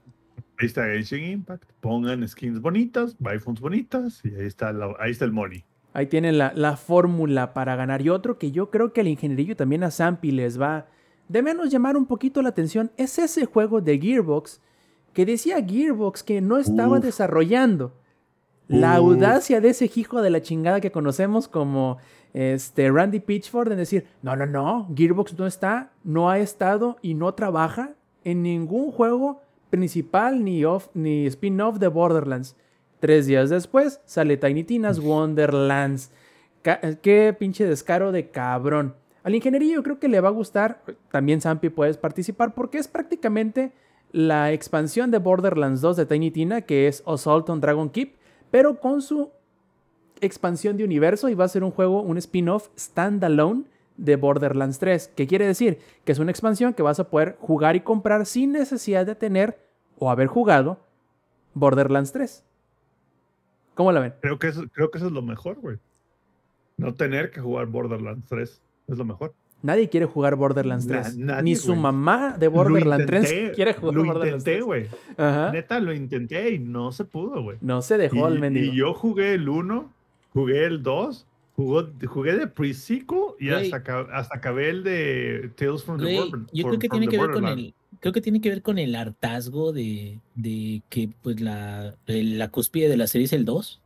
Ahí está Genshin Impact. Pongan skins bonitas, funds bonitas y ahí está, ahí está el money. Ahí tienen la, la fórmula para ganar. Y otro que yo creo que al ingenierillo también a Zampi les va de menos llamar un poquito la atención es ese juego de Gearbox que decía Gearbox que no estaba desarrollando. La audacia de ese hijo de la chingada que conocemos como este Randy Pitchford en decir, no, no, no, Gearbox no está, no ha estado y no trabaja en ningún juego principal ni, ni spin-off de Borderlands. Tres días después sale Tiny Tina's Wonderlands. qué pinche descaro de cabrón. Al ingenierillo creo que le va a gustar. También Zampi puedes participar porque es prácticamente la expansión de Borderlands 2 de Tiny Tina, que es Assault on Dragon Keep, pero con su expansión de universo y va a ser un juego, un spin-off standalone de Borderlands 3. ¿Qué quiere decir? Que es una expansión que vas a poder jugar y comprar sin necesidad de tener o haber jugado Borderlands 3. ¿Cómo la ven? Creo que eso, creo que eso es lo mejor, güey. No tener que jugar Borderlands 3 es lo mejor. Nadie quiere jugar Borderlands 3. Ni su mamá de Borderlands 3 quiere jugar lo Borderlands intenté, güey. Neta, lo intenté y no se pudo, güey. No se dejó el mendigo. Y yo jugué el 1, jugué el 2, jugué de pre-sequel y hasta, hasta, acabé el de Tales from the Borderlands. Yo creo que tiene que ver con el creo que tiene que ver con el hartazgo de, de que pues la, la cúspide de la serie es el 2.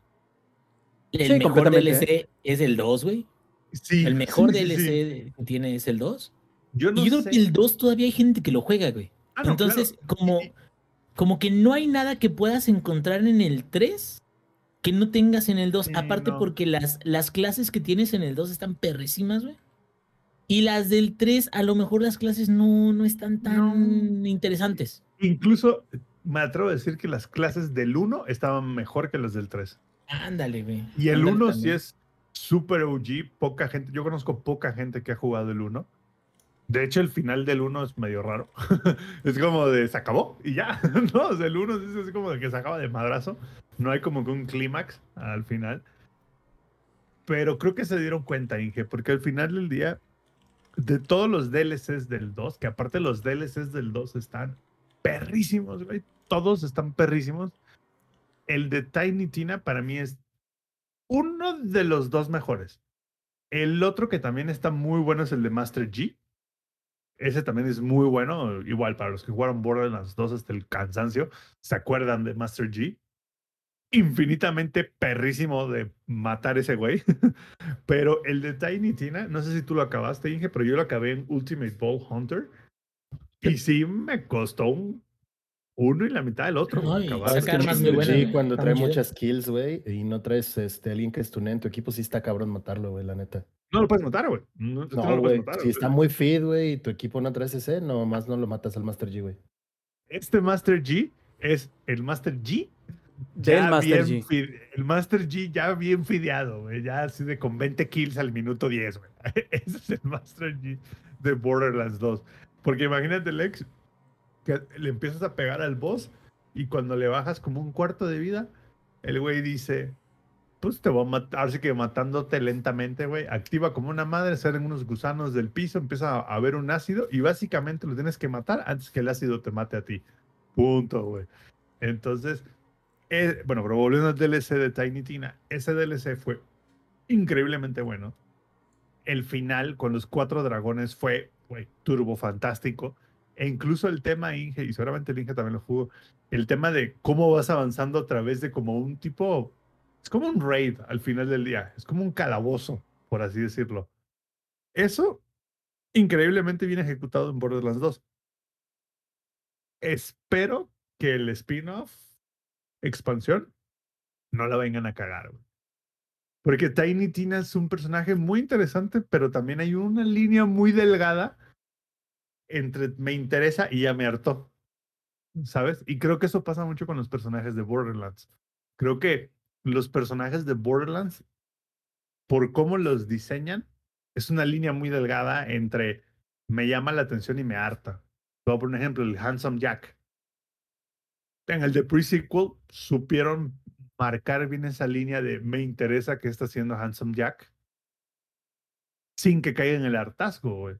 El mejor DLC es el 2, güey el mejor DLC que tiene es el 2. Yo no y yo creo que el 2 todavía hay gente que lo juega, güey. Ah, Entonces, como, como que no hay nada que puedas encontrar en el 3 que no tengas en el 2. Aparte porque las, las clases que tienes en el 2 están perrísimas, güey. Y las del 3, a lo mejor las clases no, no están tan interesantes. Incluso me atrevo a decir que las clases del 1 estaban mejor que las del 3. Ándale, güey. Y el 1 sí es super OG, poca gente, yo conozco poca gente que ha jugado el 1. De hecho, el final del 1 es medio raro. es como de se acabó y ya. no, o el 1 es así como de que se acaba de madrazo. No hay como un clímax al final. Pero creo que se dieron cuenta, Inge, porque al final del día, de todos los DLCs del 2, que aparte los DLCs del 2 están perrísimos, güey. Todos están perrísimos. El de Tiny Tina para mí es uno de los dos mejores. El otro que también está muy bueno es el de Master G. Ese también es muy bueno. Igual para los que jugaron Borderlands 2 hasta el cansancio, se acuerdan de Master G. Infinitamente perrísimo de matar ese güey. pero el de Tiny Tina, no sé si tú lo acabaste, Inge, pero yo lo acabé en Ultimate Ball Hunter. Y sí me costó un uno y la mitad del otro. Sí, cuando trae muchas kills, güey, y no traes este, alguien que estune en tu equipo, sí está cabrón matarlo, güey, la neta. No lo puedes matar, güey. No, güey. si está muy fit, güey, y tu equipo no trae ese, nomás no lo matas al Master G, güey. Este Master G es el Master G. Del Master G. el Master G ya bien fideado, güey. Ya así de con 20 kills al minuto 10, güey. Ese es el Master G de Borderlands 2. Porque imagínate, Lex, que le empiezas a pegar al boss y cuando le bajas como un cuarto de vida, el güey dice, pues te voy a matar, así que matándote lentamente, güey, activa como una madre, salen unos gusanos del piso, empieza a haber un ácido y básicamente lo tienes que matar antes que el ácido te mate a ti. Punto, güey. Entonces, eh, bueno, pero volviendo al DLC de Tiny Tina, ese DLC fue increíblemente bueno. El final con los cuatro dragones fue, güey, turbo fantástico. E incluso el tema Inge, y seguramente el Inge también lo jugó, el tema de cómo vas avanzando a través de como un tipo, es como un raid al final del día, es como un calabozo, por así decirlo. Eso, increíblemente bien ejecutado en Borderlands 2. Espero que el spin-off, expansión, no la vengan a cagar, Porque Tiny Tina es un personaje muy interesante, pero también hay una línea muy delgada entre me interesa y ya me hartó. ¿Sabes? Y creo que eso pasa mucho con los personajes de Borderlands. Creo que los personajes de Borderlands, por cómo los diseñan, es una línea muy delgada entre me llama la atención y me harta. Por ejemplo, el Handsome Jack. En el de pre-sequel supieron marcar bien esa línea de me interesa que está haciendo Handsome Jack sin que caiga en el hartazgo, güey.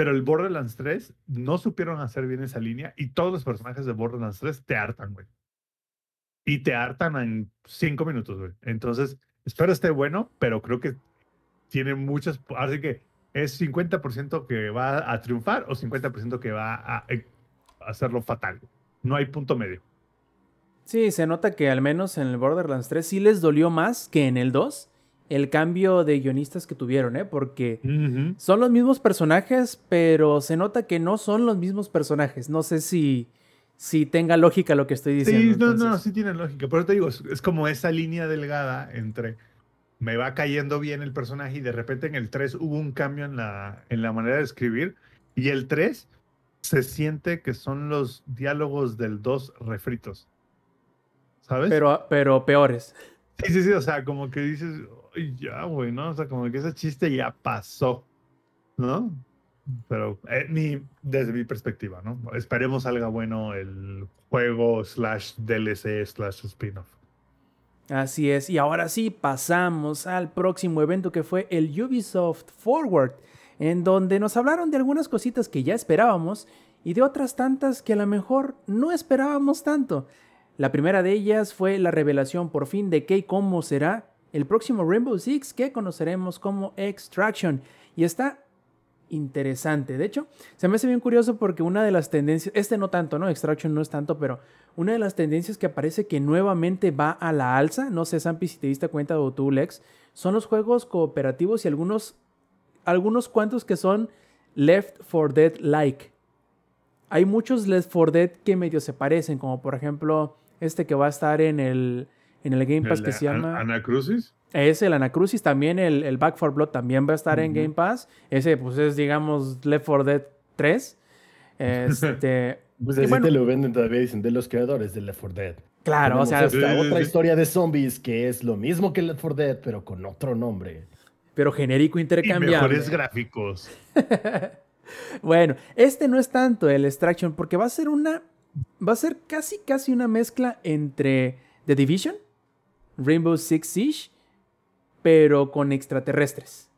Pero el Borderlands 3 no supieron hacer bien esa línea y todos los personajes de Borderlands 3 te hartan, güey. Y te hartan en cinco minutos, güey. Entonces, espero esté bueno, pero creo que tiene muchas. Así que es 50% que va a triunfar o 50% que va a, eh, hacerlo fatal. No hay punto medio. Sí, se nota que al menos en el Borderlands 3 sí les dolió más que en el 2 el cambio de guionistas que tuvieron, ¿eh? Porque son los mismos personajes, pero se nota que no son los mismos personajes. No sé si, si tenga lógica lo que estoy diciendo. Sí, no, no, sí tiene lógica. Pero te digo, es, como esa línea delgada entre me va cayendo bien el personaje y de repente en el 3 hubo un cambio en la, en la manera de escribir. Y el 3 se siente que son los diálogos del 2 refritos. ¿Sabes? Pero, pero peores. Sí, sí, sí, o sea, como que dices, ya, güey, ¿no? O sea, como que ese chiste ya pasó, ¿no? Pero eh, ni desde mi perspectiva, ¿no? Esperemos salga bueno el juego slash DLC slash spin-off. Así es, y ahora sí pasamos al próximo evento que fue el Ubisoft Forward, en donde nos hablaron de algunas cositas que ya esperábamos y de otras tantas que a lo mejor no esperábamos tanto. La primera de ellas fue la revelación por fin de qué y cómo será el próximo Rainbow Six que conoceremos como Extraction. Y está interesante. De hecho, se me hace bien curioso porque una de las tendencias, este no tanto, ¿no? Extraction no es tanto, pero una de las tendencias que aparece que nuevamente va a la alza, no sé, Sampi, si te diste cuenta o tú, Lex, son los juegos cooperativos y algunos, algunos cuantos que son Left 4 Dead like. Hay muchos Left 4 Dead que medio se parecen, como por ejemplo este que va a estar en el, en el Game Pass que se llama... Anacrucis. Es el Anacrucis, también el, el Back 4 Blood también va a estar en Game Pass. Ese pues es digamos Left 4 Dead 3. Este... pues así te lo venden todavía, dicen, de los creadores de Left 4 Dead. Claro, o sea... Esta otra historia de zombies que es lo mismo que Left 4 Dead, pero con otro nombre. Pero genérico intercambiable. Y mejores gráficos. bueno, este no es tanto el Extraction porque va a ser una va a ser casi, casi una mezcla entre The Division, Rainbow Six Siege, pero con extraterrestres.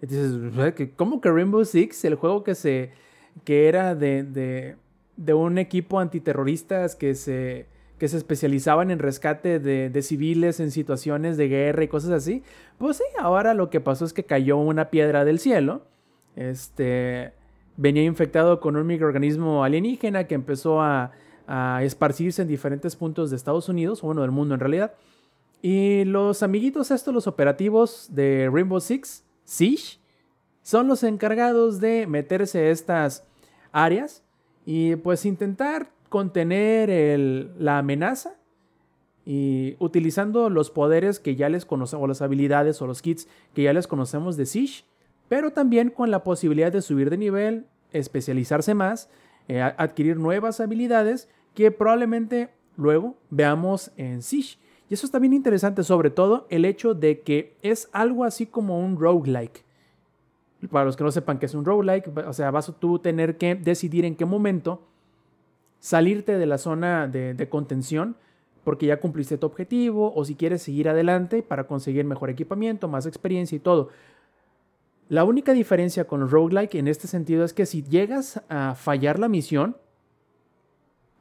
Entonces, ¿cómo que Rainbow Six, el juego que se que era de, de, un equipo antiterroristas que se, que se especializaban en rescate de, de, civiles en situaciones de guerra y cosas así? Pues sí, ahora lo que pasó es que cayó una piedra del cielo. Este venía infectado con un microorganismo alienígena que empezó a, esparcirse en diferentes puntos de Estados Unidos, o bueno, del mundo en realidad. Y los amiguitos estos, los operativos de Rainbow Six, Siege, son los encargados de meterse a estas áreas y pues intentar contener la amenaza y utilizando los poderes que ya les conocemos, o las habilidades o los kits que ya les conocemos de Siege pero también con la posibilidad de subir de nivel, especializarse más, eh, adquirir nuevas habilidades que probablemente luego veamos en Siege. Y eso está bien interesante, sobre todo el hecho de que es algo así como un roguelike. Para los que no sepan que es un roguelike, o sea, vas a tú tener que decidir en qué momento salirte de la zona de, de contención porque ya cumpliste tu objetivo o si quieres seguir adelante para conseguir mejor equipamiento, más experiencia y todo. La única diferencia con roguelike en este sentido es que si llegas a fallar la misión,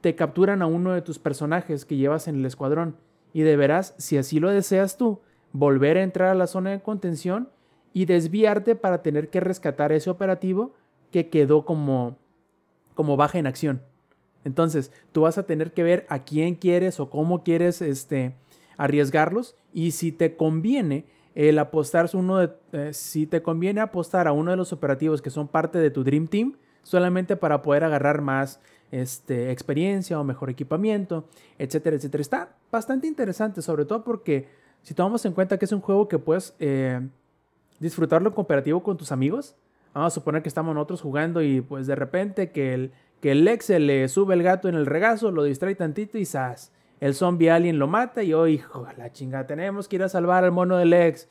te capturan a uno de tus personajes que llevas en el escuadrón y deberás, si así lo deseas tú, volver a entrar a la zona de contención y desviarte para tener que rescatar ese operativo que quedó como, como baja en acción. Entonces, tú vas a tener que ver a quién quieres o cómo quieres este, arriesgarlos y si te conviene, el apostar uno de, eh, si te conviene apostar a uno de los operativos que son parte de tu Dream Team, solamente para poder agarrar más este, experiencia o mejor equipamiento, etcétera, etcétera. Está bastante interesante, sobre todo porque si tomamos en cuenta que es un juego que puedes eh, disfrutarlo en cooperativo con tus amigos, vamos a suponer que estamos nosotros jugando y pues de repente que el, que el ex se le sube el gato en el regazo, lo distrae tantito y ¡zas! el zombie alien lo mata y, oh, hijo, la chingada, tenemos que ir a salvar al mono del ex.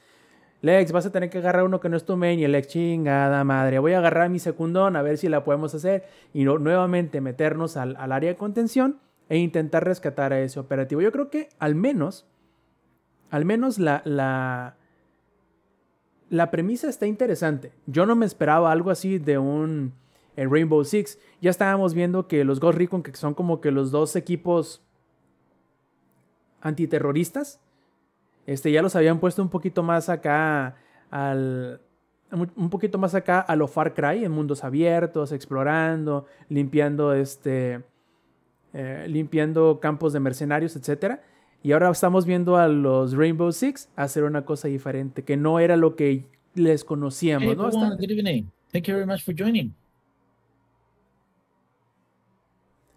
Lex, vas a tener que agarrar uno que no es tu main y el Lex, chingada madre, voy a agarrar mi secundón a ver si la podemos hacer y nuevamente meternos al, al área de contención e intentar rescatar a ese operativo. Yo creo que al menos, al menos la, la, la premisa está interesante. Yo no me esperaba algo así de un Rainbow Six. Ya estábamos viendo que los Ghost Recon, que son como que los dos equipos antiterroristas, este, ya los habían puesto un poquito más acá al. Un poquito más acá a lo Far Cry, en mundos abiertos, explorando, limpiando este. Eh, limpiando campos de mercenarios, etc. Y ahora estamos viendo a los Rainbow Six hacer una cosa diferente, que no era lo que les conocíamos. ¿no? Hasta... good evening. Thank you very much for joining.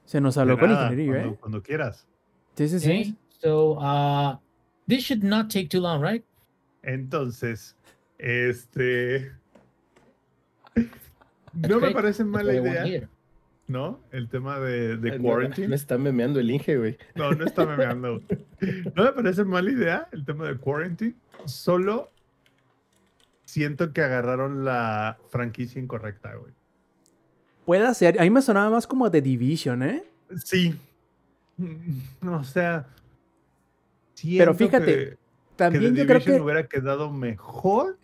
Se nos habló con ingeniería, cuando, ¿eh? Cuando quieras. Sí, sí, sí. Okay. So, uh, this should not take too long, right? Entonces, este. no me parece mala idea. ¿No? El tema de, de Ay, quarantine. Me está memeando el Inge, güey. No, no está memeando. no me parece mala idea el tema de quarantine. Solo siento que agarraron la franquicia incorrecta, güey. Puede ser. A mí me sonaba más como The Division, ¿eh? Sí. O sea. Pero fíjate, que, también que yo creo que. hubiera quedado mejor.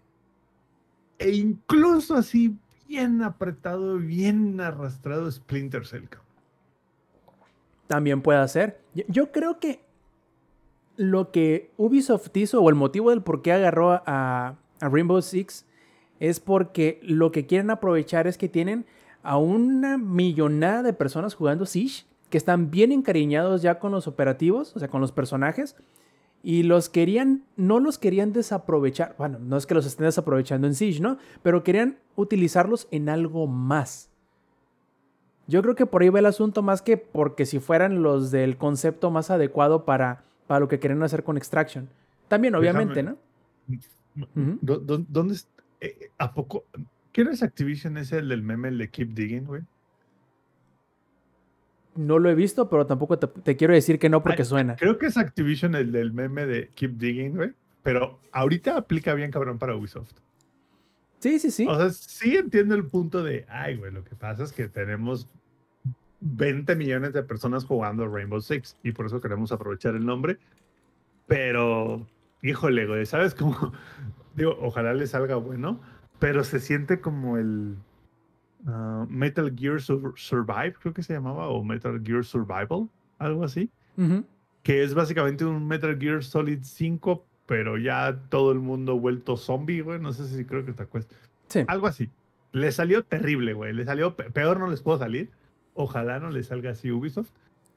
E incluso así, bien apretado, bien arrastrado Splinter Cell. También puede ser. Yo, yo, creo que lo que Ubisoft hizo, o el motivo del por qué agarró a, a Rainbow Six, es porque lo que quieren aprovechar es que tienen a una millonada de personas jugando Siege que están bien encariñados ya con los operativos, o sea, con los personajes, y los querían, no los querían desaprovechar, bueno, no es que los estén desaprovechando en Siege, ¿no? Pero querían utilizarlos en algo más. Yo creo que por ahí va el asunto más que porque si fueran los del concepto más adecuado para, para lo que querían hacer con Extraction. También, obviamente, Déjame. ¿no? -huh. ¿Dónde, eh, ¿A poco? ¿Quién es Activision? ¿Es el del meme, el de Keep Digging, güey? No lo he visto, pero tampoco te, te quiero decir que no porque Ay, suena. Creo que es Activision el del meme de Keep Digging, güey. Pero ahorita aplica bien cabrón para Ubisoft. Sí, sí, sí. O sea, sí entiendo el punto de, ay, güey, lo que pasa es que tenemos 20 millones de personas jugando Rainbow Six y por eso queremos aprovechar el nombre. Pero, híjole, güey, ¿sabes cómo? Digo, ojalá le salga bueno, pero se siente como el uh, Metal Gear Sur Survive, creo que se llamaba, o Metal Gear Survival, algo así. Uh -huh. Que es básicamente un Metal Gear Solid 5, pero ya todo el mundo vuelto zombie, güey. No sé si creo que te acuestas. Sí. Algo así. Le salió terrible, güey. Le salió pe peor, no les puedo salir. Ojalá no le salga así Ubisoft.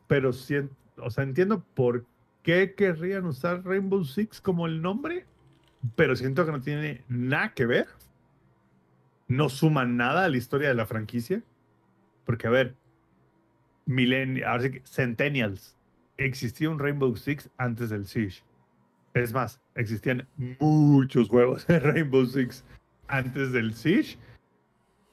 Pero sí, o sea, entiendo por qué querrían usar Rainbow Six como el nombre, pero siento que no tiene nada que ver. No suman nada a la historia de la franquicia. Porque, a ver, que Centennials. Existía un Rainbow Six antes del Siege. Es más, existían muchos juegos de Rainbow Six antes del Siege.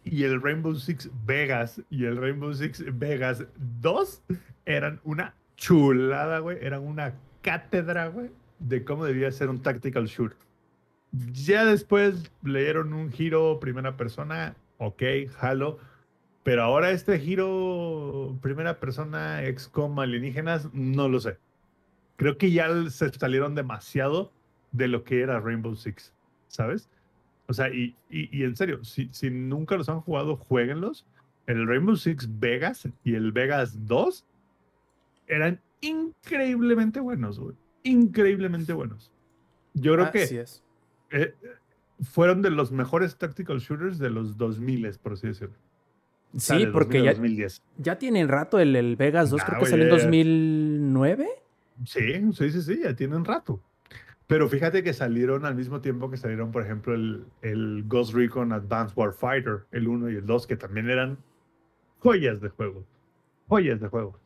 Y el Rainbow Six Vegas y el Rainbow Six Vegas 2 eran una chulada, güey. Eran una cátedra, güey, de cómo debía ser un tactical shooter. Ya después leyeron un giro primera persona, ok, jalo. Pero ahora este giro primera persona, XCOM alienígenas, no lo sé. Creo que ya se salieron demasiado de lo que era Rainbow Six, ¿sabes? O sea, y, y, y en serio, si, si, nunca los han jugado, jueguenlos. El Rainbow Six Vegas y el Vegas 2 eran increíblemente buenos, güey. Increíblemente buenos. Yo creo Así que es. Eh, fueron de los mejores tactical shooters de los 2000, por así decirlo. O sea, Sí, de porque 2000 a ya, 2010. ya tienen rato el, el Vegas 2, Nah, creo que salió en ya, ya. 2009. Sí, sí, sí, sí, ya tienen rato. Pero fíjate que salieron al mismo tiempo que salieron, por ejemplo, el, el Ghost Recon Advanced Warfighter, el 1 y el 2, que también eran joyas de juego. Joyas de juego.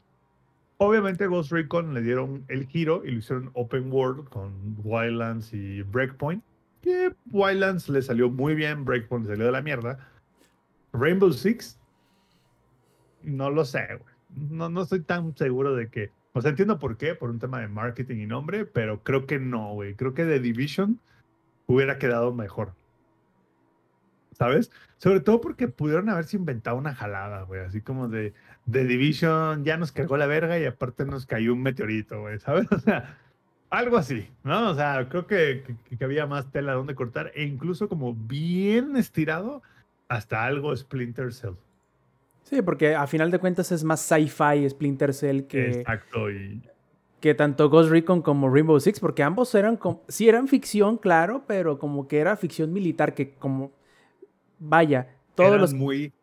Obviamente Ghost Recon le dieron el giro y lo hicieron open world con Wildlands y Breakpoint. Que Wildlands le salió muy bien, Breakpoint le salió de la mierda. Rainbow Six, no lo sé, güey. No, no estoy tan seguro de que. O sea, entiendo por qué, por un tema de marketing y nombre, pero creo que no, güey. Creo que The Division hubiera quedado mejor. ¿Sabes? Sobre todo porque pudieron haberse inventado una jalada, güey. Así como de, de Division ya nos cargó la verga y aparte nos cayó un meteorito, güey. ¿Sabes? O sea, algo así, ¿no? O sea, creo que, que, que había más tela donde cortar e incluso como bien estirado hasta algo Splinter Cell. Sí, porque a final de cuentas es más sci-fi Splinter Cell que, Exacto, y que tanto Ghost Recon como Rainbow Six, porque ambos eran como, sí eran ficción, claro, pero como que era ficción militar, que como, vaya, todos eran los... muy...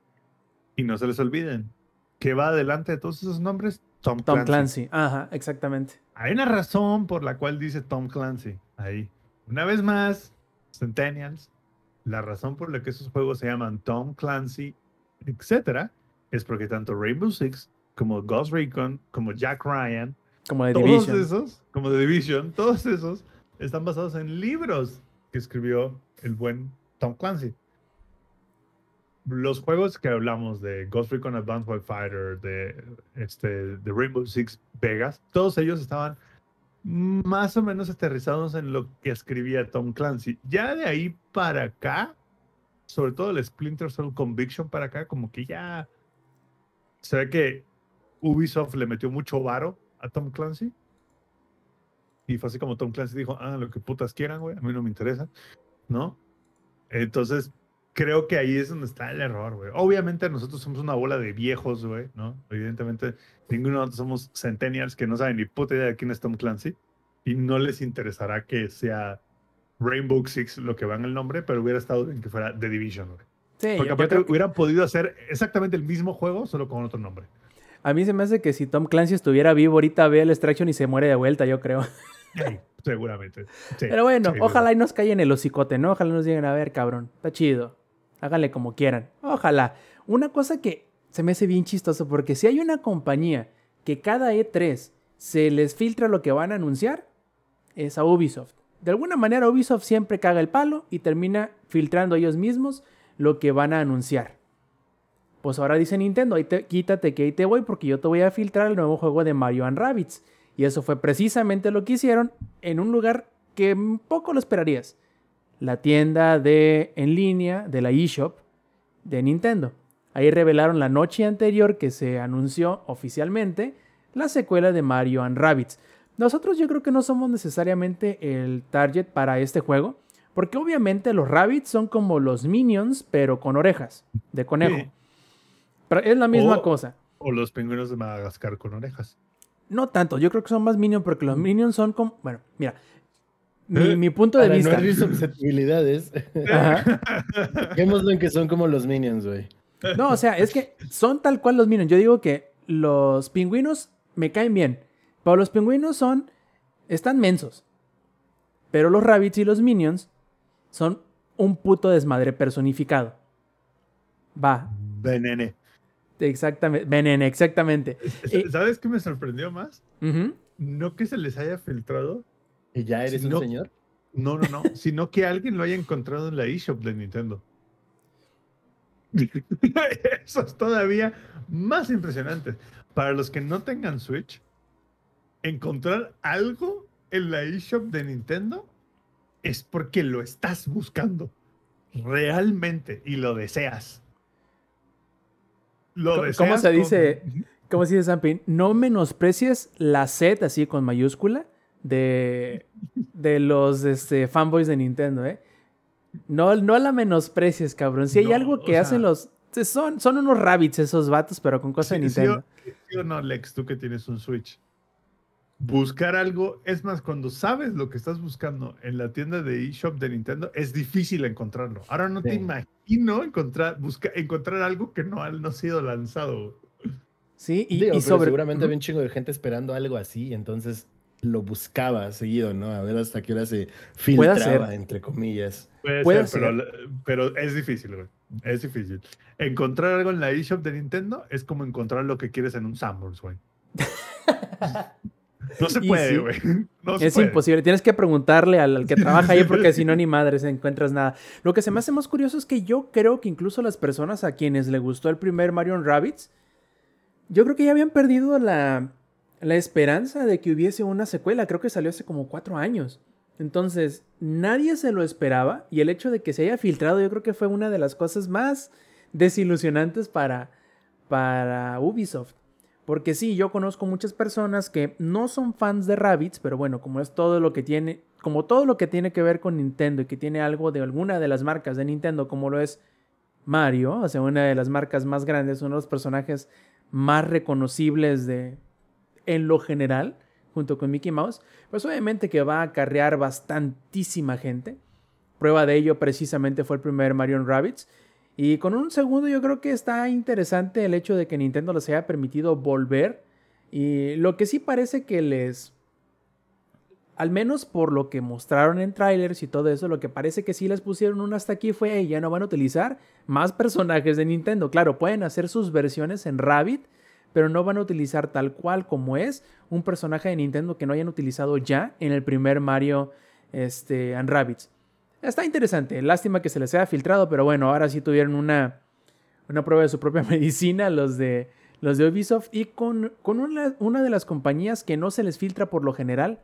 Y no se les olviden, que va adelante de todos esos nombres, Tom, Tom Clancy. Clancy, ajá, exactamente. Hay una razón por la cual dice Tom Clancy ahí. Una vez más, Centennials, la razón por la que esos juegos se llaman Tom Clancy, etcétera, es porque tanto Rainbow Six como Ghost Recon, como Jack Ryan, Como de todos Division. esos, como The Division, todos esos están basados en libros que escribió el buen Tom Clancy. Los juegos que hablamos de Ghost Recon Advanced Warfighter, de, este, de Rainbow Six Vegas, todos ellos estaban más o menos aterrizados en lo que escribía Tom Clancy. Ya de ahí para acá, sobre todo el Splinter Cell Conviction para acá, como que ya se ve que Ubisoft le metió mucho varo a Tom Clancy. Y fue así como Tom Clancy dijo, ah, lo que putas quieran, güey, a mí no me interesa, ¿no? Entonces, creo que ahí es donde está el error, güey. Obviamente nosotros somos una bola de viejos, güey, ¿no? Evidentemente, ninguno de nosotros somos centennials que no saben ni puta idea de quién es Tom Clancy y no les interesará que sea Rainbow Six lo que va en el nombre, pero hubiera estado en que fuera The Division, güey. Sí, Porque aparte que- hubieran podido hacer exactamente el mismo juego, solo con otro nombre. a mí se me hace que si Tom Clancy estuviera vivo ahorita ve el extraction y se muere de vuelta, yo creo. Sí, seguramente. Sí, Pero bueno, sí, ojalá y nos callen el hocicote, ¿no? Ojalá nos digan, a ver, cabrón, está chido. Háganle como quieran. Ojalá. Una cosa que se me hace bien chistoso, porque si hay una compañía que cada E3 se les filtra lo que van a anunciar, es a Ubisoft. De alguna manera Ubisoft siempre caga el palo y termina filtrando ellos mismos lo que van a anunciar. Pues ahora dice Nintendo, ahí te- quítate que ahí te voy porque yo te voy a filtrar el nuevo juego de Mario and Rabbids. Y eso fue precisamente lo que hicieron en un lugar que poco lo esperarías. La tienda de en línea de la eShop de Nintendo. Ahí revelaron la noche anterior que se anunció oficialmente la secuela de Mario and Rabbids. Nosotros yo creo que no somos necesariamente el target para este juego, porque obviamente los Rabbids son como los Minions, pero con orejas de conejo. Sí. Pero es la misma O- cosa. O los pingüinos de Madagascar con orejas. No tanto, yo creo que son más Minions porque los Minions son como... Bueno, mira. Mi, Eh, mi punto de Para vista... no herir susceptibilidades, en que son como los Minions, güey. No, o sea, es que son tal cual los Minions. Yo digo que los pingüinos me caen bien. Pero los pingüinos son... Están mensos. Pero los rabbits y los minions son un puto desmadre personificado. Va, Venene. exactamente. Venene, exactamente. ¿Sabes qué me sorprendió más? No que se les haya filtrado. ¿Y ya eres un no- señor? No, no, no. sino que alguien lo haya encontrado en la eShop de Nintendo. Eso es todavía más impresionante. Para los que no tengan Switch, encontrar algo en la eShop de Nintendo es porque lo estás buscando realmente y lo deseas. Lo ¿Cómo- cómo deseas se con- dice? ¿Cómo se dice, Zampi? No menosprecies la Z así con mayúscula de, de los este, fanboys de Nintendo, ¿eh? No, no la menosprecies, cabrón. Si hay No, algo que hacen sea- los... Son, son unos rabbits esos vatos, pero con cosas de Sí, sí o- Nintendo. sí o no, Lex, tú que tienes un Switch. Buscar algo, es más, cuando sabes lo que estás buscando en la tienda de eShop de Nintendo, es difícil encontrarlo. Ahora no te imagino encontrar, busca, encontrar algo que no ha, no ha sido lanzado. Sí, y, Digo, y pero sobre... seguramente Ujú. había un chingo de gente esperando algo así, entonces lo buscaba seguido, ¿no? A ver hasta qué hora se Puede filtraba, ser. entre comillas. Puede, Puede ser, Pero, pero es difícil, güey. Es difícil. Encontrar algo en la eShop de Nintendo es como encontrar lo que quieres en un Sanborns, güey. No se puede, sí. güey. No se Es puede. imposible. Tienes que preguntarle al, al que trabaja ahí porque si no, ni madres encuentras nada. Lo que se me hace más curioso es que yo creo que incluso las personas a quienes le gustó el primer Mario Rabbits, yo creo que ya habían perdido la, la esperanza de que hubiese una secuela. Creo que salió hace como cuatro años. Entonces, nadie se lo esperaba y el hecho de que se haya filtrado yo creo que fue una de las cosas más desilusionantes para, para Ubisoft. Porque sí, yo conozco muchas personas que no son fans de Rabbids, pero bueno, como es todo lo que tiene, como todo lo que tiene que ver con Nintendo y que tiene algo de alguna de las marcas de Nintendo, como lo es Mario, o sea, una de las marcas más grandes, uno de los personajes más reconocibles de en lo general, junto con Mickey Mouse, pues obviamente que va a acarrear bastantísima gente. Prueba de ello precisamente fue el primer Mario Rabbids. Y con un segundo yo creo que está interesante el hecho de que Nintendo les haya permitido volver. Y lo que sí parece que les... Al menos por lo que mostraron en trailers y todo eso, lo que parece que sí les pusieron un hasta aquí fue, ya no van a utilizar más personajes de Nintendo. Claro, pueden hacer sus versiones en Rabbit, pero no van a utilizar tal cual como es un personaje de Nintendo que no hayan utilizado ya en el primer Mario este, and. Está interesante. Lástima que se les haya filtrado, pero bueno, ahora sí tuvieron una, una prueba de su propia medicina los de, los de Ubisoft y con, con una, una, de las compañías que no se les filtra por lo general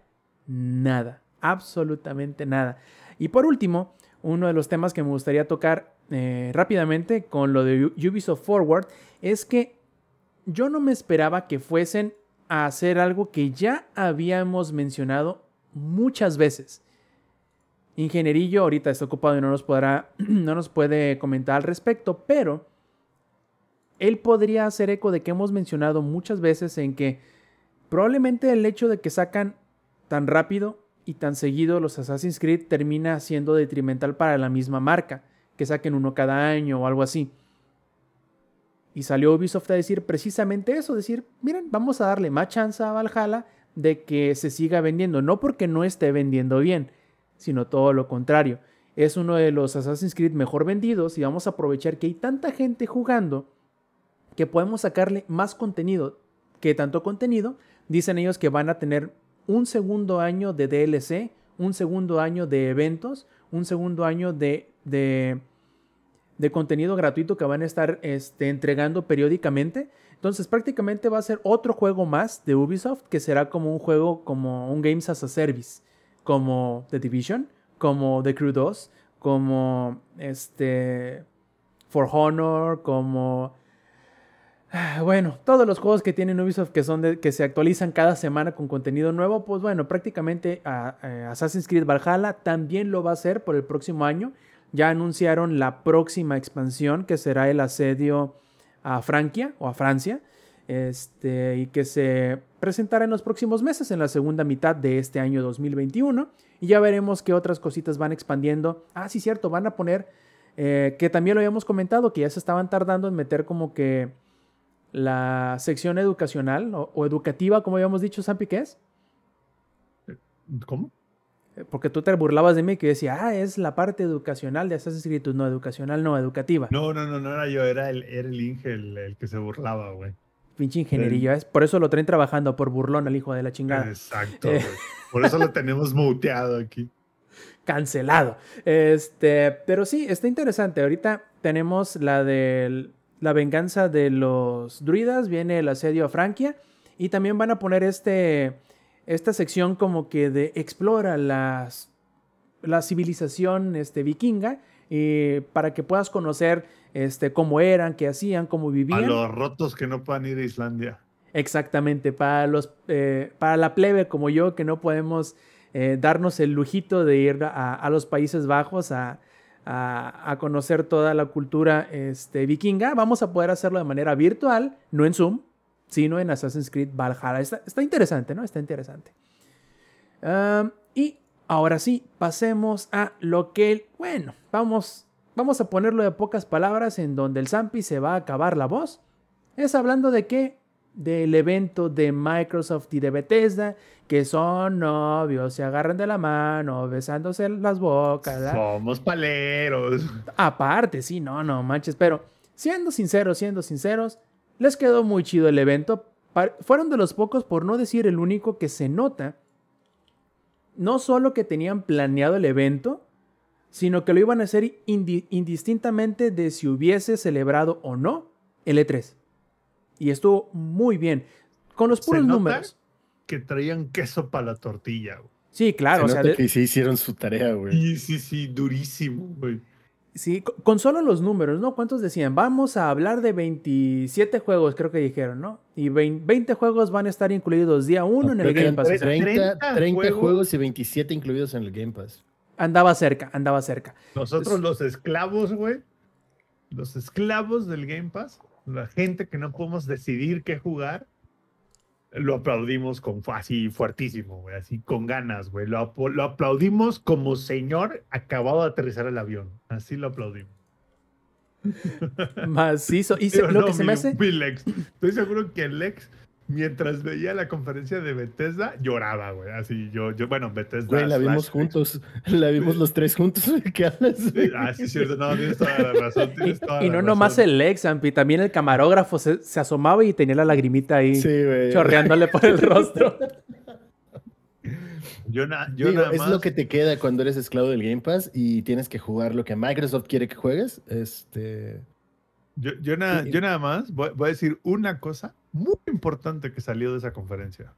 nada, absolutamente nada. Y por último, uno de los temas que me gustaría tocar eh, rápidamente con lo de Ubisoft Forward es que yo no me esperaba que fuesen a hacer algo que ya habíamos mencionado muchas veces. Ingenierillo ahorita está ocupado y no nos, podrá, no nos puede comentar al respecto, pero él podría hacer eco de que hemos mencionado muchas veces en que probablemente el hecho de que sacan tan rápido y tan seguido los Assassin's Creed termina siendo detrimental para la misma marca, que saquen uno cada año o algo así. Y salió Ubisoft a decir precisamente eso, decir, miren, vamos a darle más chance a Valhalla de que se siga vendiendo, no porque no esté vendiendo bien, sino todo lo contrario. Es uno de los Assassin's Creed mejor vendidos y vamos a aprovechar que hay tanta gente jugando que podemos sacarle más contenido. Que tanto contenido, dicen ellos que van a tener un segundo año de DLC, un segundo año de eventos, un segundo año de, de, de contenido gratuito que van a estar este, entregando periódicamente. Entonces prácticamente va a ser otro juego más de Ubisoft que será como un juego, como un Games as a Service como The Division, como The Crew 2, como este For Honor, como bueno, todos los juegos que tienen Ubisoft que son de, que se actualizan cada semana con contenido nuevo, pues bueno, prácticamente Assassin's Creed Valhalla también lo va a hacer por el próximo año. Ya anunciaron la próxima expansión que será el asedio a Francia o a Francia este, y que se presentará en los próximos meses, en la segunda mitad de este año 2021. Y ya veremos qué otras cositas van expandiendo. Ah, sí, cierto, van a poner, eh, que también lo habíamos comentado, que ya se estaban tardando en meter como que la sección educacional o, educativa, como habíamos dicho, Sampi, ¿qué es? ¿Cómo? Eh, porque tú te burlabas de mí que decía, ah, es la parte educacional de Assassin's Creed. No, educacional, no, educativa. No, no, no, no era yo, era el, era el Inge el que se burlaba, güey. Pinche ingeniería. Es por eso lo traen trabajando por burlón al hijo de la chingada. Exacto. Eh. Por eso lo tenemos muteado aquí. Cancelado. Este, pero sí, está interesante. Ahorita tenemos la de la venganza de los druidas. Viene el asedio a Frankia. Y también van a poner este, esta sección como que de explora las, la civilización este, vikinga. Y para que puedas conocer este, cómo eran, qué hacían, cómo vivían. A los rotos que no puedan ir a Islandia. Exactamente, para, los, eh, para la plebe como yo, que no podemos eh, darnos el lujito de ir a, los Países Bajos a, a, conocer toda la cultura este, vikinga, vamos a poder hacerlo de manera virtual, no en Zoom, sino en Assassin's Creed Valhalla. Está, está interesante, ¿no? Está interesante. y ahora sí, pasemos a lo que, bueno, vamos vamos a ponerlo de pocas palabras en donde el Zampi se va a acabar la voz. Es hablando de qué? Del evento de Microsoft y de Bethesda, que son novios, se agarran de la mano, besándose las bocas. Somos paleros. Aparte, sí, no, no manches, pero siendo sinceros, siendo sinceros, les quedó muy chido el evento. Fueron de los pocos, por no decir el único, que se nota no solo que tenían planeado el evento, sino que lo iban a hacer indistintamente de si hubiese celebrado o no el E3. Y estuvo muy bien, con los puros números. Que traían queso para la tortilla. Sí, claro. Se o sea, nota de- que sí hicieron su tarea, güey. Sí, sí, sí, durísimo, güey. Sí, co- con solo los números, ¿no? ¿Cuántos decían? Vamos a hablar de 27 juegos, creo que dijeron, ¿no? Y 20, 20 juegos van a estar incluidos día 1 en el Game Pass. o sea, 30, 30 30 juegos. juegos y 27 incluidos en el Game Pass. andaba cerca, andaba cerca. Nosotros los esclavos, güey. Los esclavos del Game Pass, la gente que no podemos decidir qué jugar, lo aplaudimos con así fuertísimo, güey, así con ganas, güey. Lo, lo aplaudimos como señor acabado de aterrizar el avión. Así lo aplaudimos. Macizo. Y se- Digo, lo no, que se mi- me hace. mi Lex. Estoy seguro que el Lex, mientras veía la conferencia de Bethesda, lloraba, güey. Así yo, yo bueno, Bethesda. Güey, la vimos juntos. La vimos los tres juntos. ¿Qué hablas? güey? Ah, sí, es cierto. No, tienes toda la razón. Y, tienes toda y la no nomás el Lex, Ampi, también el camarógrafo se, se asomaba y tenía la lagrimita ahí Sí, güey. chorreándole por el rostro. Yo, na- yo Digo, nada es más. lo que te queda cuando eres esclavo del Game Pass y tienes que jugar lo que Microsoft quiere que juegues. Este. Yo, yo, na- Sí. yo nada más voy, voy a decir una cosa muy importante que salió de esa conferencia.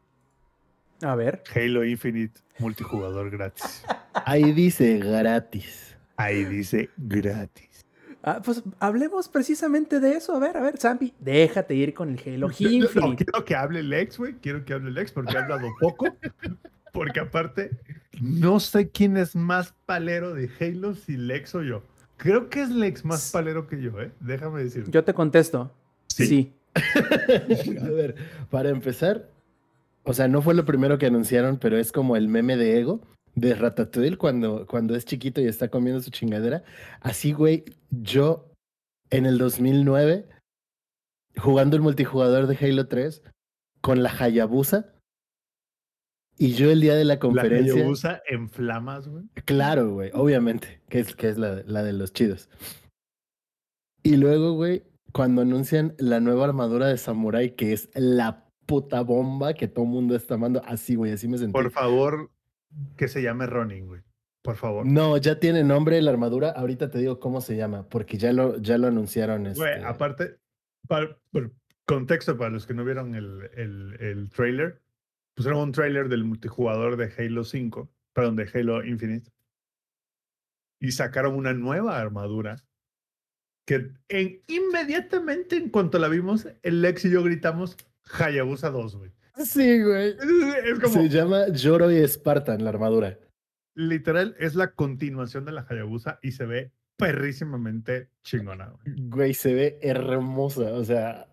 A ver. Halo Infinite multijugador gratis. Ahí dice gratis. Ahí dice gratis. Ah, pues hablemos precisamente de eso. A ver, a ver, Zampi, déjate ir con el Halo No, Infinite. quiero que hable Lex, güey. Quiero que hable Lex porque ha hablado poco. Porque aparte, no sé quién es más palero de Halo, si Lex o yo. Creo que es Lex más palero que yo, ¿eh? Déjame decir. Yo te contesto. Sí. Sí. A ver, para empezar, o sea, no fue lo primero que anunciaron, pero es como el meme de Ego de Ratatouille cuando, cuando es chiquito y está comiendo su chingadera. Así, güey, yo en el 2009, jugando el multijugador de Halo 3 con la Hayabusa, y yo el día de la La conferencia... que usa en flamas, güey. Claro, güey, obviamente, que es, que es la, la de los chidos. Y luego, güey, cuando anuncian la nueva armadura de Samurai, que es la puta bomba que todo el mundo está amando, así, güey, así me sentí. Por favor, que se llame Ronin, güey. Por favor. No, ya tiene nombre la armadura, ahorita te digo cómo se llama, porque ya lo, ya lo anunciaron. Güey, este, aparte, para, por contexto para los que no vieron el, el, el trailer, pusieron un trailer del multijugador de Halo 5, perdón, de Halo Infinite, y sacaron una nueva armadura que en, inmediatamente en cuanto la vimos, el Lex y yo gritamos Hayabusa 2, güey. Sí, güey. Es, es como, Se llama Yoro y Spartan, la armadura. literal, es la continuación de la Hayabusa y se ve perrísimamente chingona, güey. Güey, se ve hermosa. O sea,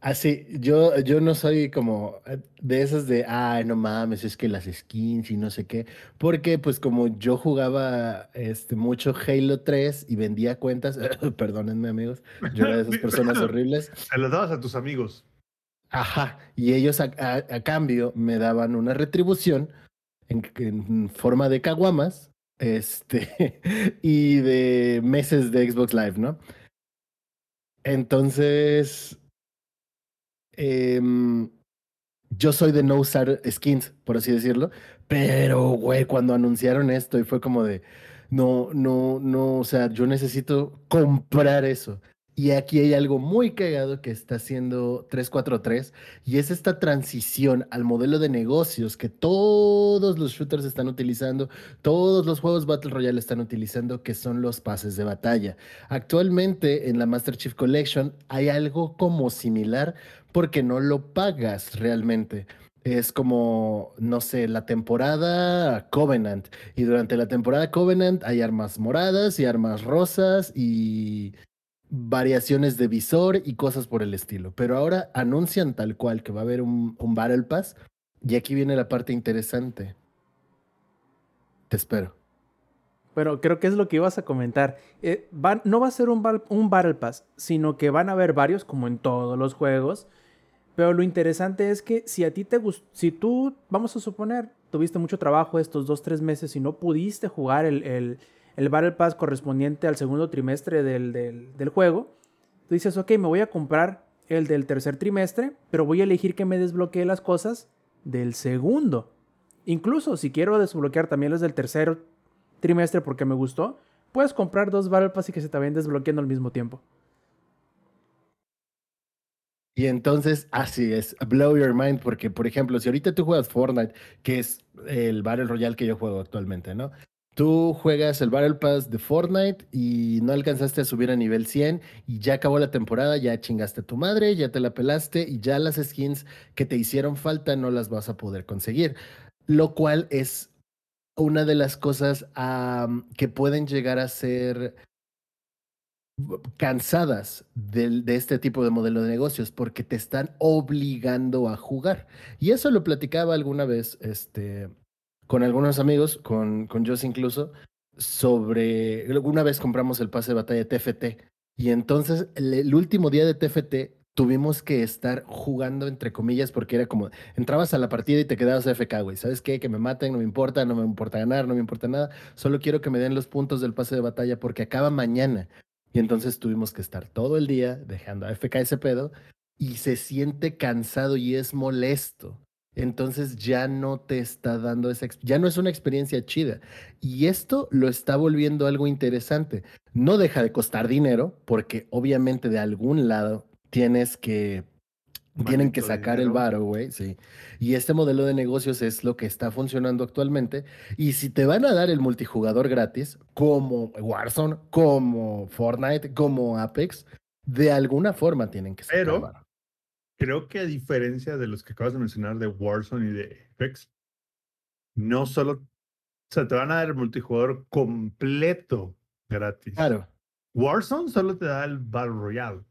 así, yo, yo no soy como eh, de esas de, ay, no mames, es que las skins y no sé qué. Porque, pues, como yo jugaba este, mucho Halo 3 y vendía cuentas, perdónenme, amigos, yo era de esas personas horribles. Se las dabas a tus amigos. Ajá, y ellos a, a- a cambio me daban una retribución en, en forma de caguamas este, y de meses de Xbox Live, ¿no? Entonces, em, yo soy de no usar skins, por así decirlo, pero, güey, cuando anunciaron esto y fue como de, no, no, no, o sea, yo necesito comprar eso. Y aquí hay algo muy cagado que está haciendo 343 y es esta transición al modelo de negocios que todos los shooters están utilizando, todos los juegos Battle Royale están utilizando, que son los pases de batalla. Actualmente en la Master Chief Collection hay algo como similar porque no lo pagas realmente. Es como, no sé, la temporada Covenant. Y durante la temporada Covenant hay armas moradas y armas rosas y variaciones de visor y cosas por el estilo. Pero ahora anuncian tal cual que va a haber un, un Battle Pass. Y aquí viene la parte interesante. Te espero. Pero creo que es lo que ibas a comentar. Eh, no va a ser un, un Battle Pass, sino que van a haber varios, como en todos los juegos. Pero lo interesante es que si a ti te gustó, si tú, vamos a suponer, tuviste mucho trabajo estos dos, tres meses y no pudiste jugar el, el, el Battle Pass correspondiente al segundo trimestre del, del, del juego, tú dices, ok, me voy a comprar el del tercer trimestre, pero voy a elegir que me desbloquee las cosas del segundo. Incluso si quiero desbloquear también los del tercer trimestre porque me gustó, puedes comprar dos Battle Pass y que se te vayan desbloqueando al mismo tiempo. Y entonces, así es, blow your mind, porque por ejemplo, si ahorita tú juegas Fortnite, que es el Battle Royale que yo juego actualmente, ¿no? Tú juegas el Battle Pass de Fortnite y no alcanzaste a subir a nivel 100 y ya acabó la temporada, ya chingaste a tu madre, ya te la pelaste y ya las skins que te hicieron falta no las vas a poder conseguir. Lo cual es una de las cosas que pueden llegar a ser cansadas de, este tipo de modelo de negocios porque te están obligando a jugar. Y eso lo platicaba alguna vez este, con algunos amigos, con, con Joss incluso, sobre, alguna vez compramos el pase de batalla de TFT y entonces el, último día de TFT tuvimos que estar jugando entre comillas porque era como, entrabas a la partida y te quedabas FK, güey, ¿sabes qué? Que me maten, no me importa, no me importa ganar, no me importa nada, solo quiero que me den los puntos del pase de batalla porque acaba mañana. Y entonces tuvimos que estar todo el día dejando a FK ese pedo y se siente cansado y es molesto entonces ya no te está dando esa, ya no es una experiencia chida. Y esto lo está volviendo algo interesante. No deja de costar dinero, porque obviamente de algún lado tienes que, tienen que sacar el varo, güey, sí. Y este modelo de negocios es lo que está funcionando actualmente. Y si te van a dar el multijugador gratis, como Warzone, como Fortnite, como Apex, de alguna forma tienen que sacar el varo creo que a diferencia de los que acabas de mencionar de Warzone y de Apex, no solo, o sea, te van a dar el multijugador completo gratis. Claro. Warzone solo te da el Battle Royale.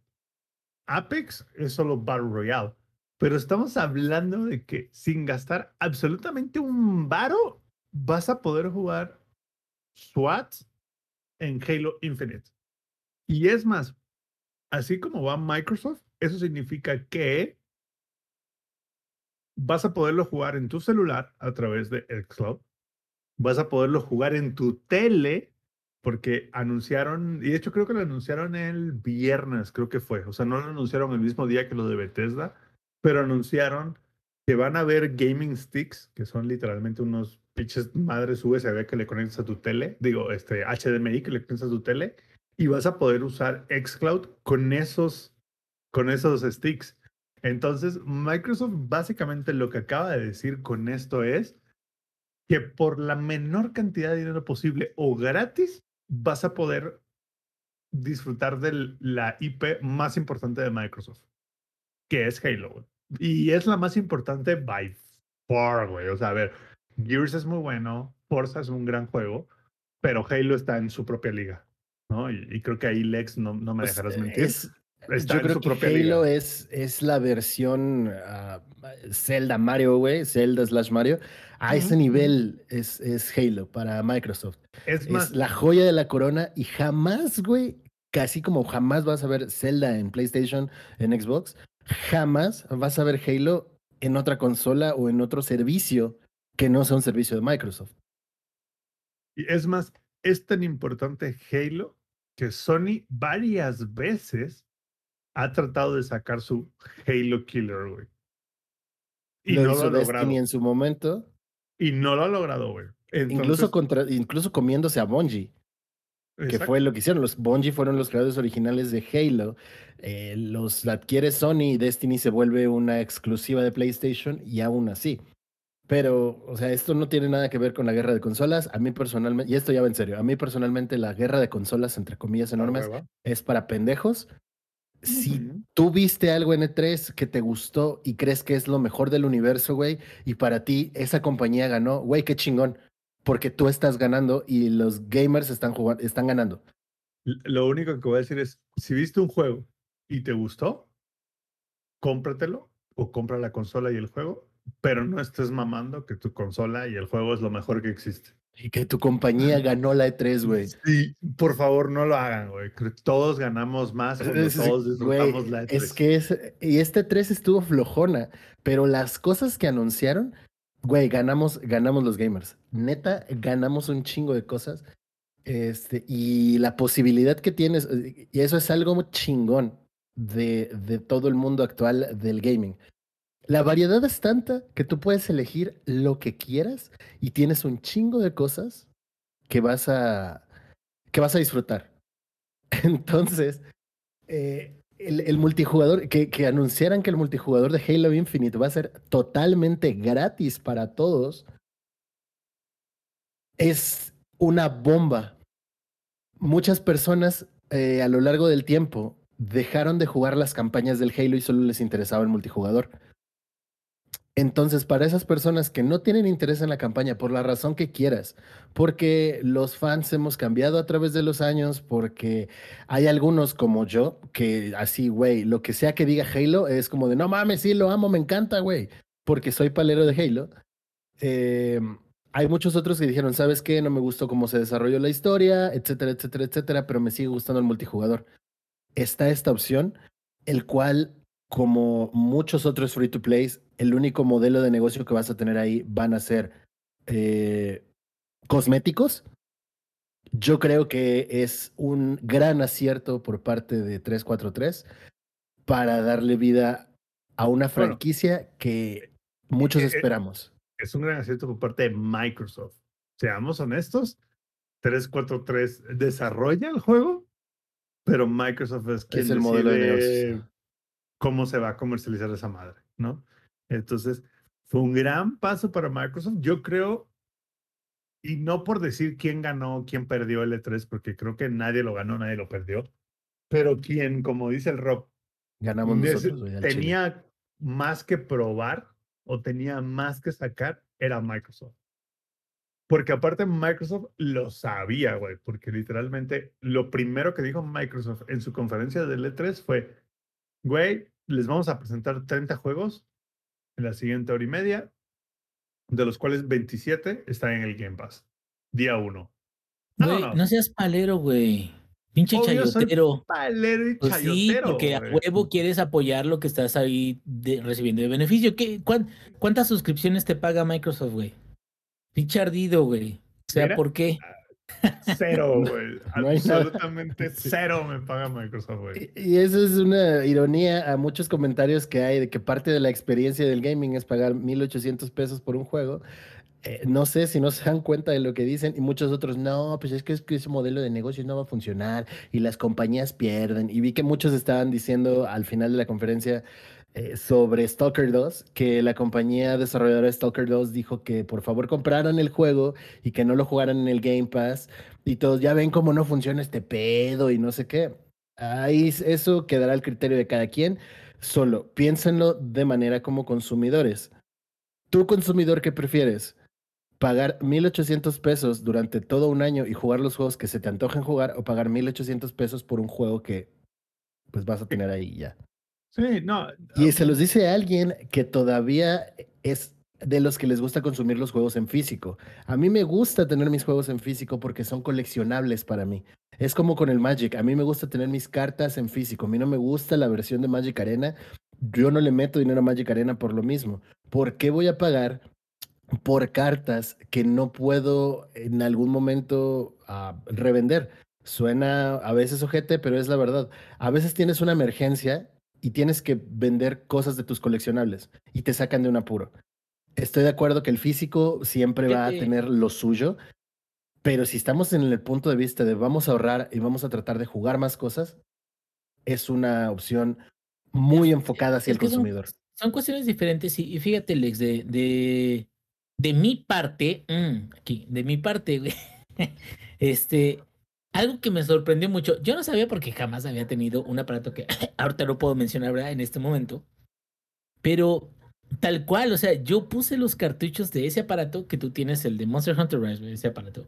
Apex es solo Battle Royale. Pero estamos hablando de que sin gastar absolutamente un varo, vas a poder jugar SWAT en Halo Infinite. Y es más, así como va Microsoft, eso significa que vas a poderlo jugar en tu celular a través de Xcloud. Vas a poderlo jugar en tu tele porque anunciaron, y de hecho creo que lo anunciaron el viernes, creo que fue. O sea, no lo anunciaron el mismo día que lo de Bethesda, pero anunciaron que van a ver gaming sticks, que son literalmente unos pinches madres USB que le conectas a tu tele, digo, este HDMI que le conectas a tu tele, y vas a poder usar Xcloud con esos con esos sticks. Entonces, Microsoft básicamente lo que acaba de decir con esto es que por la menor cantidad de dinero posible o gratis vas a poder disfrutar de la IP más importante de Microsoft, que es Halo. Y es la más importante by far, güey. O sea, a ver, Gears es muy bueno, Forza es un gran juego, pero Halo está en su propia liga, ¿no? Y, creo que ahí, Lex, no, no me pues, dejarás mentir. Yo creo que Halo es, es la versión uh, Zelda Mario, güey, Zelda slash Mario. A ese nivel es, es Halo para Microsoft. Es, más, la joya de la corona y jamás, güey, casi como jamás vas a ver Zelda en PlayStation, en Xbox, jamás vas a ver Halo en otra consola o en otro servicio que no sea un servicio de Microsoft. Y es más, es tan importante Halo que Sony varias veces ha tratado de sacar su Halo Killer, güey. Y no lo ha logrado. en su momento. Y no lo ha logrado, güey. Incluso, contra, incluso comiéndose a Bungie. Que fue lo que hicieron. Los Bungie fueron los creadores originales de Halo. Eh, los adquiere Sony y Destiny se vuelve una exclusiva de PlayStation y aún así. Pero, o sea, esto no tiene nada que ver con la guerra de consolas. A mí personalmente, y esto ya va en serio, a mí personalmente la guerra de consolas, entre comillas enormes, es para pendejos si tú viste algo en E3 que te gustó y crees que es lo mejor del universo, güey, y para ti esa compañía ganó, güey, qué chingón, porque tú estás ganando y los gamers están jugando, están ganando. Lo único que voy a decir es, si viste un juego y te gustó, cómpratelo o compra la consola y el juego, pero no estés mamando que tu consola y el juego es lo mejor que existe. Y que tu compañía ganó la E3, güey. Sí, por favor, no lo hagan, güey. Todos ganamos más todos disfrutamos la E3. Es que es, y este E3 estuvo flojona, pero las cosas que anunciaron, güey, ganamos, ganamos los gamers. Neta, ganamos un chingo de cosas. Este, y la posibilidad que tienes, y eso es algo chingón de, de todo el mundo actual del gaming. La variedad es tanta que tú puedes elegir lo que quieras y tienes un chingo de cosas que vas a, que vas a disfrutar. Entonces, eh, el, multijugador, que, que anunciaran que el multijugador de Halo Infinite va a ser totalmente gratis para todos, es una bomba. Muchas personas eh, a lo largo del tiempo dejaron de jugar las campañas del Halo y solo les interesaba el multijugador. Entonces, para esas personas que no tienen interés en la campaña, por la razón que quieras, porque los fans hemos cambiado a través de los años, porque hay algunos como yo que así, güey, lo que sea que diga Halo es como de, no mames, sí, lo amo, me encanta, güey, porque soy palero de Halo. Eh, hay muchos otros que dijeron, ¿sabes qué? No me gustó cómo se desarrolló la historia, etcétera, etcétera, etcétera, pero me sigue gustando el multijugador. Está esta opción, el cual, como muchos otros free to plays, el único modelo de negocio que vas a tener ahí van a ser eh, cosméticos. Yo creo que es un gran acierto por parte de 343 para darle vida a una Bueno, franquicia que muchos eh, eh, esperamos. Es un gran acierto por parte de Microsoft. Seamos honestos, 343 desarrolla el juego, pero Microsoft es quien Es el modelo de decide negocios. Cómo se va a comercializar esa madre, ¿no? Entonces, fue un gran paso para Microsoft. Yo creo, y no por decir quién ganó, quién perdió el E3, porque creo que nadie lo ganó, nadie lo perdió, pero quien, como dice el Rob, Ganamos nosotros, güey, al chile. tenía más que probar o tenía más que sacar, era Microsoft. Porque aparte Microsoft lo sabía, güey, porque literalmente lo primero que dijo Microsoft en su conferencia del E3 fue, güey, les vamos a presentar 30 juegos en la siguiente hora y media, de los cuales 27 están en el Game Pass. Día 1. No, Güey, no. no seas palero, güey. Pinche Obvio soy chayotero. Palero y Pues sí, chayotero, porque a huevo quieres apoyar lo que estás ahí de- recibiendo de beneficio. ¿Qué, cuán- ¿Cuántas suscripciones te paga Microsoft, güey? Pinche ardido, güey. O sea, Mira, ¿por qué? Cero, güey. No. Absolutamente cero me paga Microsoft, güey. Y y eso es una ironía a muchos comentarios que hay de que parte de la experiencia del gaming es pagar 1800 pesos por un juego. Eh, no sé si no se dan cuenta de lo que dicen y muchos otros, no, pues es que, es que ese modelo de negocio no va a funcionar y las compañías pierden. Y vi que muchos estaban diciendo al final de la conferencia eh, sobre Stalker 2, que la compañía desarrolladora de Stalker 2 dijo que por favor compraran el juego y que no lo jugaran en el Game Pass y todos ya ven cómo no funciona este pedo y no sé qué. Ahí eso quedará al criterio de cada quien. Solo piénsenlo de manera como consumidores. ¿Tú consumidor qué prefieres? ¿Pagar 1.800 pesos durante todo un año y jugar los juegos que se te antojen jugar o pagar 1.800 pesos por un juego que pues vas a tener ahí ya? Sí, no. Y ah, se los dice alguien que todavía es de los que les gusta consumir los juegos en físico. A mí me gusta tener mis juegos en físico porque son coleccionables para mí. Es como con el Magic. A mí me gusta tener mis cartas en físico. A mí no me gusta la versión de Magic Arena. Yo no le meto dinero a Magic Arena por lo mismo. ¿Por qué voy a pagar por cartas que no puedo en algún momento ah, revender? Suena a veces ojete, pero es la verdad. A veces tienes una emergencia y tienes que vender cosas de tus coleccionables y te sacan de un apuro. Estoy de acuerdo que el físico siempre va a tener lo suyo, pero si estamos en el punto de vista de vamos a ahorrar y vamos a tratar de jugar más cosas, es una opción muy enfocada hacia Es el son- consumidor. Son cuestiones diferentes y, y fíjate, Lex, de, de, de mi parte, mm, aquí, de mi parte, güey, este, algo que me sorprendió mucho, yo no sabía porque jamás había tenido un aparato que ahorita no puedo mencionar, ¿verdad? En este momento, pero tal cual, o sea, yo puse los cartuchos de ese aparato que tú tienes, el de Monster Hunter Rise, ese aparato.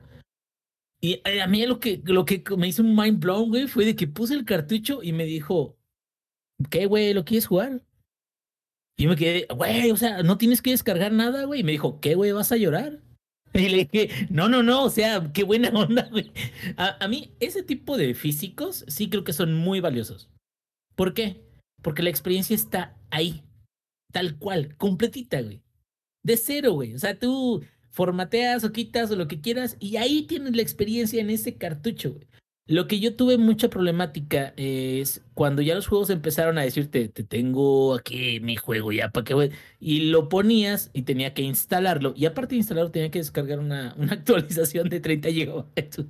Y eh, a mí lo que, lo que me hizo un mind blown, güey, fue de que puse el cartucho y me dijo, ¿qué, güey? ¿Lo quieres jugar? Y me quedé, güey, o sea, no tienes que descargar nada, güey. Y me dijo, ¿qué, güey? ¿Vas a llorar? Y le dije, no, no, no, o sea, qué buena onda, güey. A, a mí, ese tipo de físicos sí creo que son muy valiosos. ¿Por qué? Porque la experiencia está ahí, tal cual, completita, güey. De cero, güey. O sea, tú formateas o quitas o lo que quieras y ahí tienes la experiencia en ese cartucho, güey. Lo que yo tuve mucha problemática es cuando ya los juegos empezaron a decirte, te tengo aquí mi juego ya para que y lo ponías y tenía que instalarlo y aparte de instalarlo tenía que descargar una, una actualización de 30 gigabytes.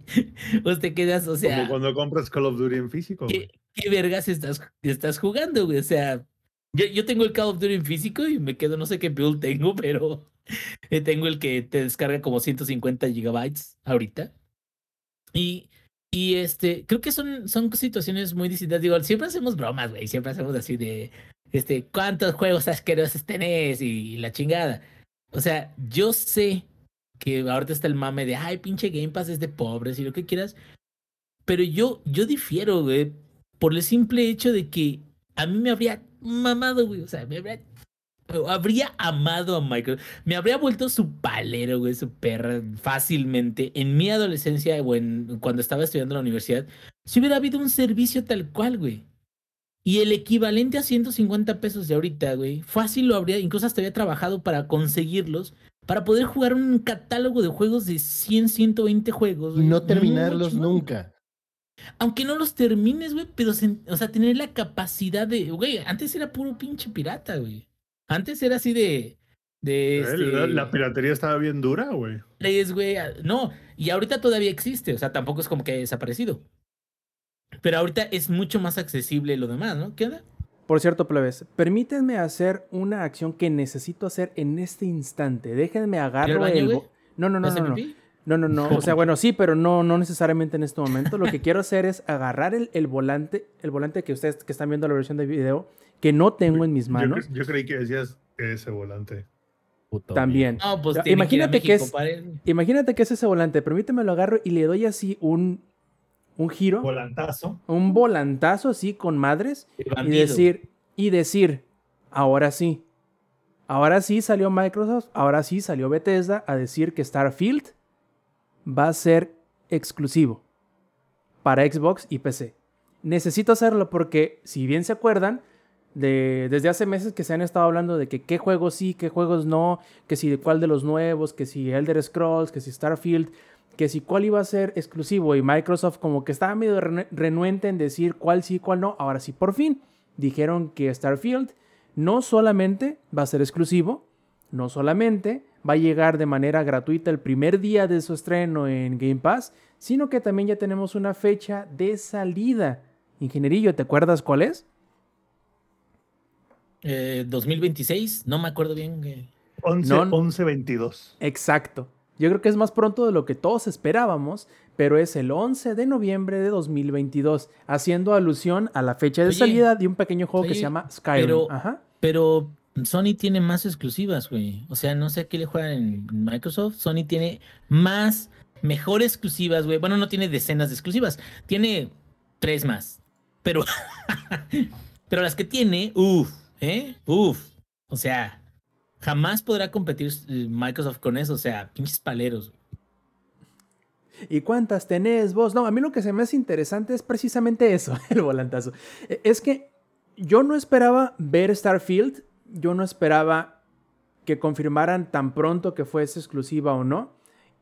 pues te quedas, o sea, Como cuando compras Call of Duty en físico. ¿qué, qué vergas estás, estás jugando, güey? O sea, yo, yo tengo el Call of Duty en físico y me quedo, no sé qué build tengo, pero tengo el que te descarga como 150 gigabytes ahorita. Y, y este, creo que son, son situaciones muy distintas. Digo, siempre hacemos bromas, güey. Siempre hacemos así de, este, ¿cuántos juegos asquerosos tenés? Y la chingada. O sea, yo sé que ahorita está el mame de, ay, pinche Game Pass es de pobres y lo que quieras. Pero yo, yo difiero, güey, por el simple hecho de que a mí me habría mamado, güey. O sea, me habría, habría amado a Microsoft. Me habría vuelto su palero, güey, su perra, fácilmente. En mi adolescencia o en, cuando estaba estudiando en la universidad, si hubiera habido un servicio tal cual, güey. Y el equivalente a 150 pesos de ahorita, güey, fácil lo habría, incluso hasta había trabajado para conseguirlos, para poder jugar un catálogo de juegos de 100, 120 juegos. Y güey. no terminarlos nunca. Aunque no los termines, güey, pero, o sea, tener la capacidad de, güey, antes era puro pinche pirata, güey. Antes era así de, de, La, este, la piratería estaba bien dura, güey. es, güey, a- no, y ahorita todavía existe, o sea, tampoco es como que haya desaparecido. Pero ahorita es mucho más accesible lo demás, ¿no? ¿Qué onda? Por cierto, plebes, permítanme hacer una acción que necesito hacer en este instante. Déjenme agarro baño, el... bo- No, no, no, ¿Hace no, no. pipí? No, no, no. O sea, bueno, sí, pero no, no necesariamente en este momento. Lo que quiero hacer es agarrar el, el volante, el volante que ustedes que están viendo la versión de video, que no tengo en mis manos. yo creí que decías ese volante. Puto También. No, pues imagínate que, es-. Imagínate que es ese volante. Permíteme lo agarro y le doy así un, un giro, Volantazo. un volantazo así con madres y decir, y decir, ahora sí. Ahora sí salió Microsoft, ahora sí salió Bethesda a decir que Starfield va a ser exclusivo para Xbox y PC. Necesito hacerlo porque, si bien se acuerdan, de, desde hace meses que se han estado hablando de que qué juegos sí, qué juegos no, que si de cuál de los nuevos, que si Elder Scrolls, que si Starfield, que si cuál iba a ser exclusivo y Microsoft como que estaba medio renu- renuente en decir cuál sí, cuál no. Ahora sí, por fin dijeron que Starfield no solamente va a ser exclusivo, no solamente va a llegar de manera gratuita el primer día de su estreno en Game Pass, sino que también ya tenemos una fecha de salida. Ingenierillo, ¿te acuerdas cuál es? Eh, 2026, no me acuerdo bien. güey. 11, No. 11 22. Exacto. Yo creo que es más pronto de lo que todos esperábamos, pero es el 11 de noviembre de 2022, haciendo alusión a la fecha de Oye, salida de un pequeño juego que se llama Skyrim. pero- Ajá. Pero Sony tiene más exclusivas, güey. O sea, no sé a qué le juegan en Microsoft. Sony tiene más, mejor exclusivas, güey. Bueno, no tiene decenas de exclusivas. Tiene tres más. Pero, pero las que tiene, uff, ¿eh? Uff. O sea, jamás podrá competir eh, Microsoft con eso. O sea, pinches paleros. ¿Y cuántas tenés vos? No, a mí lo que se me hace interesante es precisamente eso, el volantazo. E- Es que yo no esperaba ver Starfield, yo no esperaba que confirmaran tan pronto que fuese exclusiva o no,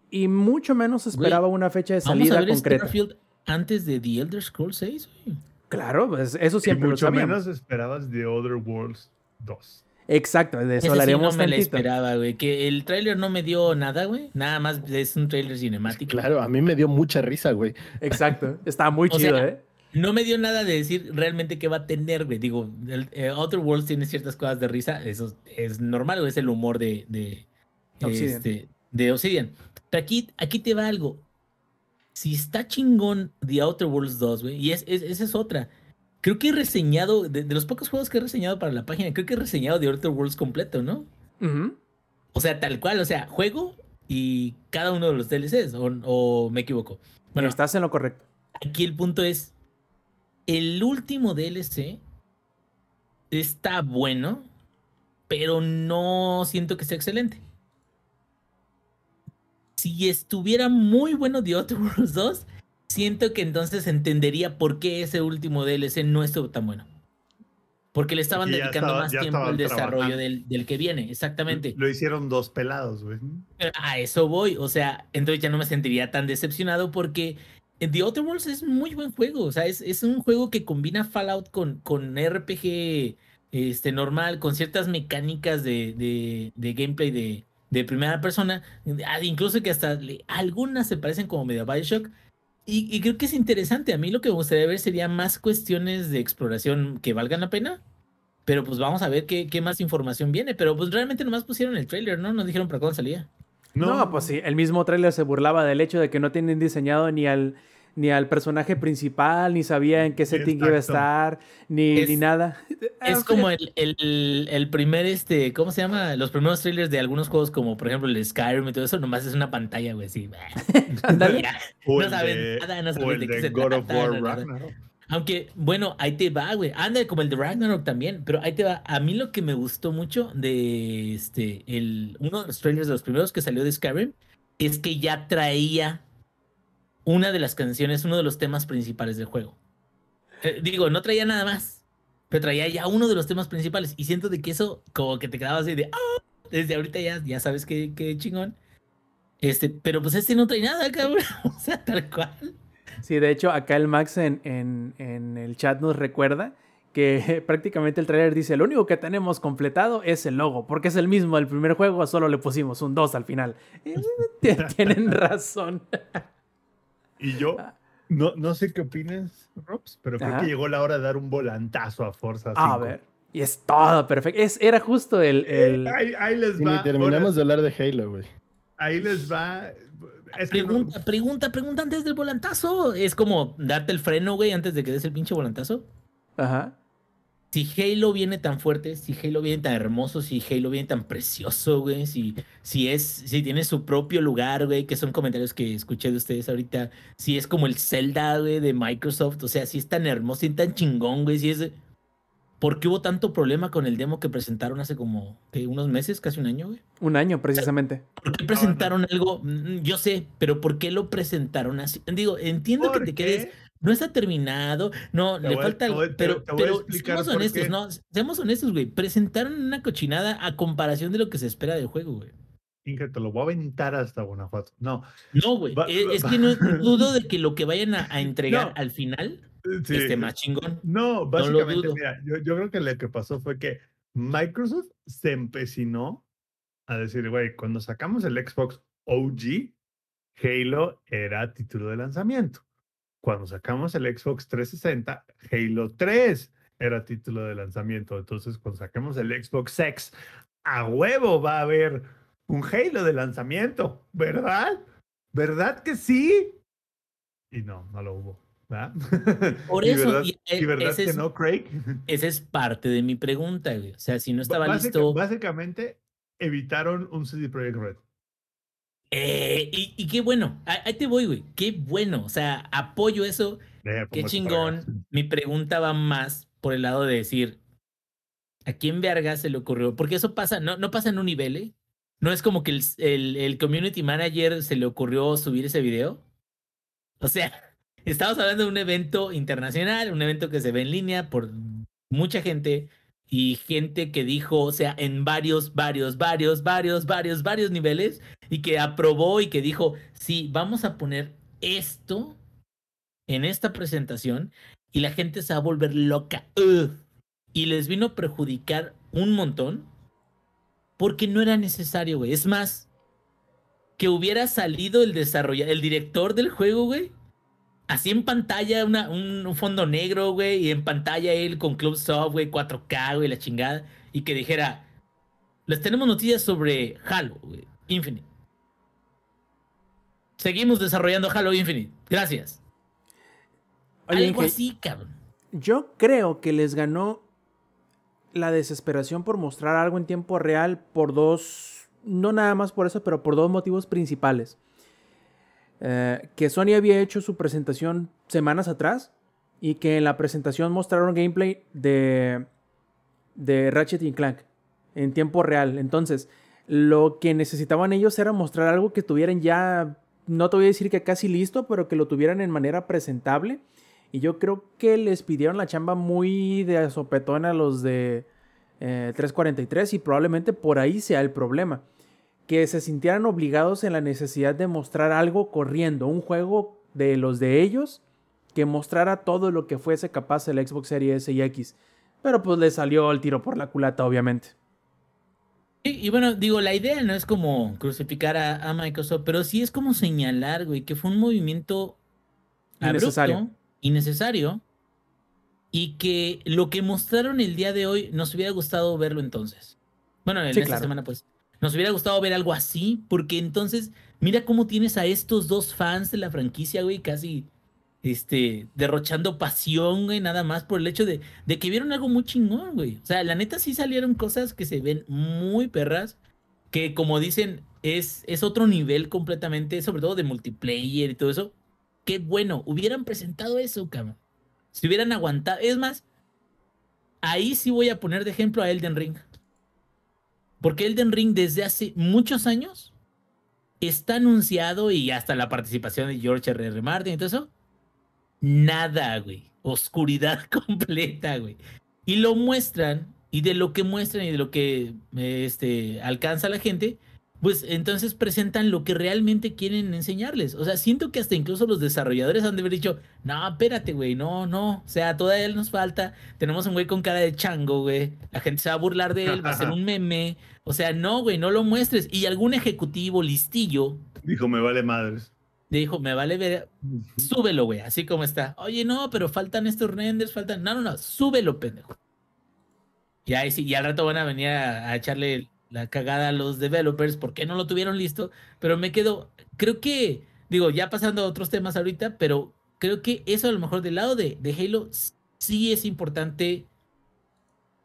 y mucho menos esperaba una fecha de Vamos a salida ver concreta. Starfield antes de The Elder Scrolls 6, güey. Claro, pues eso Y siempre lo mucho sabíamos. menos esperabas de Other Worlds 2. Exacto, de eso Ese sí hablaremos no me la esperaba, güey. Que el tráiler no me dio nada, güey. Nada más es un tráiler cinemático. Claro, a mí me dio mucha risa, güey. Exacto, está muy O chido, sea, ¿eh? No me dio nada de decir realmente qué va a tener, güey. Digo, el, eh, Outer Worlds tiene ciertas cosas de risa. Eso es normal, güey. Es el humor de, de, Obsidian. este, de Obsidian. Pero aquí, aquí te va algo. Si está chingón The Outer Worlds 2, güey. Y es, es- esa es otra. Creo que he reseñado, de, de los pocos juegos que he reseñado para la página, creo que he reseñado The Outer Worlds completo, ¿no? Ujú. O sea, tal cual, o sea, juego y cada uno de los DLCs, o, o me equivoco. Bueno, Estás en lo correcto. aquí el punto es, el último DLC está bueno, pero no siento que sea excelente. Si estuviera muy bueno The Outer Worlds 2, siento que entonces entendería por qué ese último DLC no estuvo tan bueno. Porque le estaban dedicando estaba- más tiempo al desarrollo del, del que viene, exactamente. Lo hicieron dos pelados, güey. Pero A eso voy, o sea, entonces ya no me sentiría tan decepcionado porque The Outer Worlds es muy buen juego. O sea, es, es un juego que combina Fallout con, con RPG este, normal, con ciertas mecánicas de, de, de gameplay de, de, primera persona. Ah, incluso que hasta algunas se parecen como medio Bioshock. Y, y, creo que es interesante. A mí lo que me gustaría ver sería más cuestiones de exploración que valgan la pena. Pero pues vamos a ver qué, qué más información viene. Pero pues realmente nomás pusieron el trailer, ¿no? No dijeron para cuándo salía. No. pues sí, el mismo trailer se burlaba del hecho de que no tienen diseñado ni al, ni al personaje principal, ni sabía en qué setting iba a estar, ni, ni nada. Es como el, el, el, primer, este, ¿cómo se llama? Los primeros trailers de algunos juegos, como por ejemplo el Skyrim y todo eso, nomás es una pantalla, güey, sí. no saben nada, no saben de, qué se trata. Aunque, bueno, ahí te va, güey. Anda como el de Ragnarok también, pero ahí te va. A mí lo que me gustó mucho de este, el, uno de los trailers de los primeros que salió de Skyrim, es que ya traía una de las canciones, uno de los temas principales del juego. Eh, digo, no traía nada más, pero traía ya uno de los temas principales. Y siento de que eso, como que te quedabas así de, oh", desde ahorita ya, ya sabes qué, qué chingón. Este, pero pues este no trae nada, cabrón. o sea, tal cual. Sí, de hecho, acá el Max en, en, el chat nos recuerda que prácticamente el trailer dice, lo único que tenemos completado es el logo, porque es el mismo del primer juego, solo le pusimos un 2 al final. Tienen razón. y yo, no, no sé qué opinas, Robs, pero creo que llegó la hora de dar un volantazo a Forza 5. A ver. Y es todo perfecto. Es, era justo el... el... Ahí, les va. Y terminamos de hablar de Halo, güey. Ahí les va pregunta, pregunta, pregunta antes del volantazo. Es como darte el freno, güey, antes de que des el pinche volantazo. Ajá. Si Halo viene tan fuerte, si Halo viene tan hermoso, si Halo viene tan precioso, güey, si, si es, si tiene su propio lugar, güey, que son comentarios que escuché de ustedes ahorita, si es como el Zelda, güey, de Microsoft, o sea, si es tan hermoso y tan chingón, güey, si es ¿Por qué hubo tanto problema con el demo que presentaron hace como unos meses, casi un año, güey? Un año, precisamente. ¿Por qué presentaron algo? Mm, yo sé, pero ¿por qué lo presentaron así? Digo, entiendo que te quedes. No está terminado, no, le falta algo, pero, pero seamos honestos, no, seamos honestos, güey. Presentaron una cochinada a comparación de lo que se espera del juego, güey. Inge, te lo voy a aventar hasta Guanajuato. No. No, güey. Es, que no dudo de que lo que vayan a, entregar al final este más chingón. No, básicamente, mira, yo, yo, creo que lo que pasó fue que Microsoft se empecinó a decir, güey, cuando sacamos el Xbox OG, Halo era título de lanzamiento. Cuando sacamos el Xbox 360, Halo 3 era título de lanzamiento. Entonces, cuando saquemos el Xbox X, a huevo va a haber un Halo de lanzamiento, ¿verdad? ¿Verdad que sí? Y no, no lo hubo. Por eso, ¿Y verdad, que no, Craig? Esa es parte de mi pregunta, güey. O sea, si no estaba listo. Básicamente, evitaron un CD Projekt Red. Eh, y, qué bueno, ahí te voy, güey. Qué bueno. O sea, apoyo eso. qué chingón. Mi pregunta va más por el lado de decir, ¿a quién verga se le ocurrió? Porque eso pasa, no, no pasa en un nivel, ¿eh? No es como que el, el, el community manager se le ocurrió subir ese video. O sea, Estamos hablando de un evento internacional, un evento que se ve en línea por mucha gente y gente que dijo, o sea, en varios, varios, varios, varios, varios, varios niveles y que aprobó y que dijo, sí, vamos a poner esto en esta presentación y la gente se va a volver loca. Y les vino a perjudicar un montón porque no era necesario, güey. Es más, que hubiera salido el desarrollador, el director del juego, güey, así en pantalla, una, un, fondo negro, güey, y en pantalla él con Club Soft, güey, 4K, güey, la chingada, y que dijera, les tenemos noticias sobre Halo, güey, Infinite. Seguimos desarrollando Halo Infinite. Gracias. Algo así, cabrón. Yo creo que les ganó la desesperación por mostrar algo en tiempo real por dos, no nada más por eso, pero por dos motivos principales. Eh, que Sony había hecho su presentación semanas atrás y que en la presentación mostraron gameplay de, de Ratchet y Clank en tiempo real. Entonces, lo que necesitaban ellos era mostrar algo que tuvieran ya, no te voy a decir que casi listo, pero que lo tuvieran en manera presentable. Y yo creo que les pidieron la chamba muy de sopetón a los de 343 eh, y probablemente por ahí sea el problema que se sintieran obligados en la necesidad de mostrar algo corriendo, un juego de los de ellos que mostrara todo lo que fuese capaz el Xbox Series S y X. Pero pues le salió el tiro por la culata, obviamente. Y, bueno, digo, la idea no es como crucificar a, Microsoft, pero sí es como señalar, güey, que fue un movimiento innecesario. innecesario, y que lo que mostraron el día de hoy nos hubiera gustado verlo entonces. Bueno, en esta semana, pues. Nos hubiera gustado ver algo así, porque entonces, mira cómo tienes a estos dos fans de la franquicia, güey, casi este, derrochando pasión, güey, nada más por el hecho de, de que vieron algo muy chingón, güey. O sea, la neta sí salieron cosas que se ven muy perras, que como dicen, es, es otro nivel completamente, sobre todo de multiplayer y todo eso. Qué bueno, hubieran presentado eso, cabrón. Si hubieran aguantado, es más, ahí sí voy a poner de ejemplo a Elden Ring. Porque Elden Ring desde hace muchos años está anunciado y hasta la participación de George R.R. R. Martin y todo eso nada, güey. Oscuridad completa, güey. Y lo muestran, y de lo que muestran y de lo que este, alcanza la gente, pues entonces presentan lo que realmente quieren enseñarles. O sea, siento que hasta incluso los desarrolladores han de haber dicho, no, espérate, güey, no, no. O sea, todavía nos falta. Tenemos un güey con cara de chango, güey. La gente se va a burlar de él, va a ser un meme. O sea, no, güey, no lo muestres. Y algún ejecutivo listillo. Dijo, me vale madres dijo, me vale ver, súbelo, güey, así como está. Oye, no, pero faltan estos renders, faltan. No, no, no, súbelo, pendejo. Y ahí sí, y al rato van a venir a, echarle la cagada a los developers porque no lo tuvieron listo. Pero me quedo, creo que, digo, ya pasando a otros temas ahorita, pero creo que eso a lo mejor del lado de, de Halo sí es importante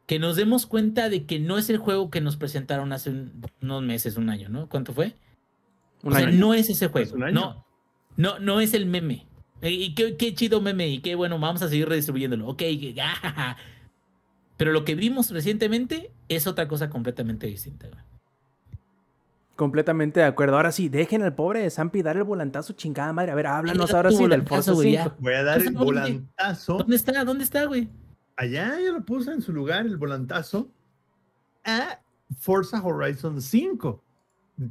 que nos demos cuenta de que no es el juego que nos presentaron hace unos meses, un año, ¿no? ¿Cuánto fue? o sea, no es ese juego. No, no, no es el meme. Y qué, qué, chido meme y qué bueno, vamos a seguir redistribuyéndolo. Ok, pero lo que vimos recientemente es otra cosa completamente distinta. Completamente de acuerdo. Ahora sí, dejen al pobre de Zampi dar el volantazo, chingada madre. A ver, háblanos ahora sí del Forza 5. Voy a dar el volantazo. ¿Dónde está? ¿Dónde está, güey? Allá ya lo puse en su lugar, el volantazo, a Forza Horizon 5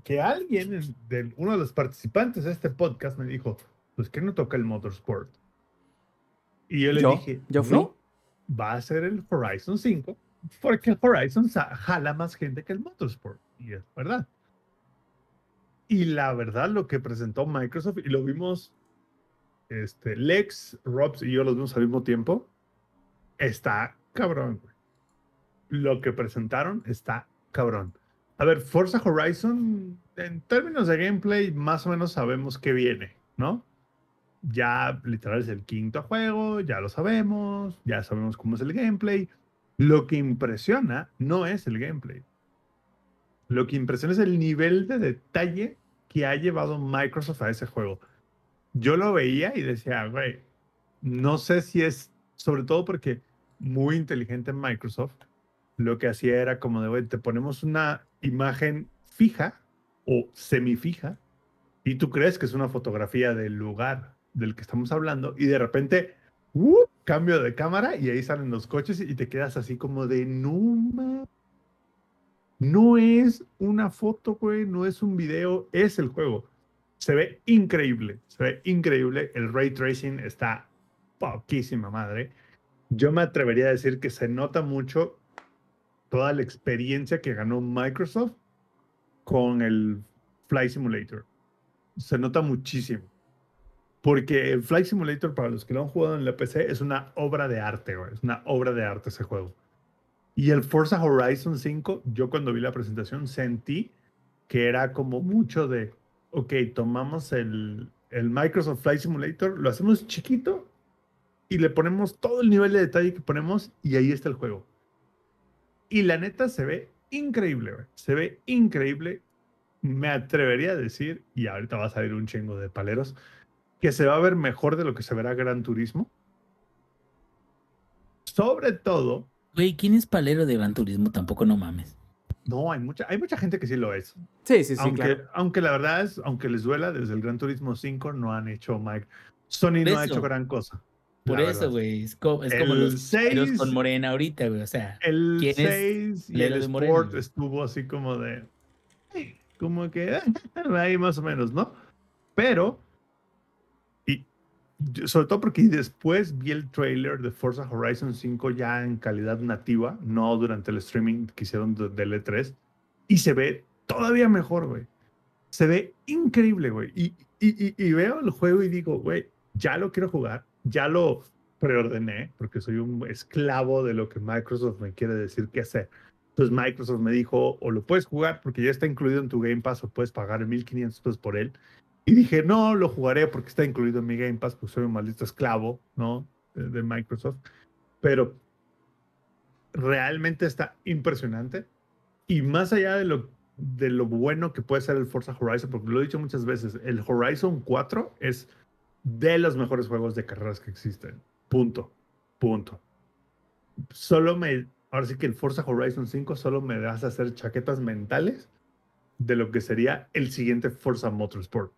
que alguien, de, uno de los participantes de este podcast, me dijo, pues que no toca el Motorsport. Y yo le dije, ¿yo fui? no, va a ser el Horizon 5, porque Horizon jala más gente que el Motorsport. Y es verdad. Y la verdad, lo que presentó Microsoft, y lo vimos, este, Lex, Robs y yo los vimos al mismo tiempo, está cabrón. Lo que presentaron está cabrón. A ver, Forza Horizon, en términos de gameplay, más o menos sabemos qué viene, ¿no? Ya literal es el quinto juego, ya lo sabemos, ya sabemos cómo es el gameplay. Lo que impresiona no es el gameplay. Lo que impresiona es el nivel de detalle que ha llevado Microsoft a ese juego. Yo lo veía y decía, güey, no sé si es, sobre todo porque muy inteligente Microsoft, lo que hacía era como de, güey, te ponemos una imagen fija o semifija y tú crees que es una fotografía del lugar del que estamos hablando y de repente, uh, cambio de cámara y ahí salen los coches y te quedas así como de, no, no es una foto, güey, no es un video, es el juego. Se ve increíble, se ve increíble. El ray tracing está poquísima madre. Yo me atrevería a decir que se nota mucho toda la experiencia que ganó Microsoft con el Flight Simulator. Se nota muchísimo. Porque el Flight Simulator, para los que lo han jugado en la PC, es una obra de arte, Es una obra de arte ese juego. Y el Forza Horizon 5, yo cuando vi la presentación sentí que era como mucho de, ok, tomamos el, el Microsoft Flight Simulator, lo hacemos chiquito y le ponemos todo el nivel de detalle que ponemos y ahí está el juego. Y la neta se ve increíble, Se ve increíble. Me atrevería a decir, y ahorita va a salir un chingo de paleros, que se va a ver mejor de lo que se verá Gran Turismo. Sobre todo. Güey, ¿quién es palero de Gran Turismo? Tampoco no mames. No, hay mucha, hay mucha gente que sí lo es. Sí, sí, sí. Aunque, aunque la verdad es, aunque les duela, desde el Gran Turismo 5 no han hecho Mike. Sony no ha hecho gran cosa. Por eso, güey. Es, como, los 6, con Morena ahorita, güey. O sea, el 6 y el Sport estuvo así como de. Como que ahí más o menos, ¿no? Pero. Sobre todo porque después vi el trailer de Forza Horizon 5 ya en calidad nativa, no durante el streaming que hicieron de- del E3, y se ve todavía mejor, güey. Se ve increíble, güey. Y, y- y veo el juego y digo, güey, ya lo quiero jugar, ya lo preordené, porque soy un esclavo de lo que Microsoft me quiere decir qué hacer. Entonces Microsoft me dijo, o lo puedes jugar porque ya está incluido en tu Game Pass, o puedes pagar 1500 pesos por él. Y dije, no, lo jugaré porque está incluido en mi Game Pass, pues soy un maldito esclavo, ¿no? De, de Microsoft. Pero realmente está impresionante. Y más allá de lo, de lo bueno que puede ser el Forza Horizon, porque lo he dicho muchas veces, el Horizon 4 es de los mejores juegos de carreras que existen. Punto. Punto. Solo me. Ahora sí que el Forza Horizon 5 solo me das a hacer chaquetas mentales de lo que sería el siguiente Forza Motorsport.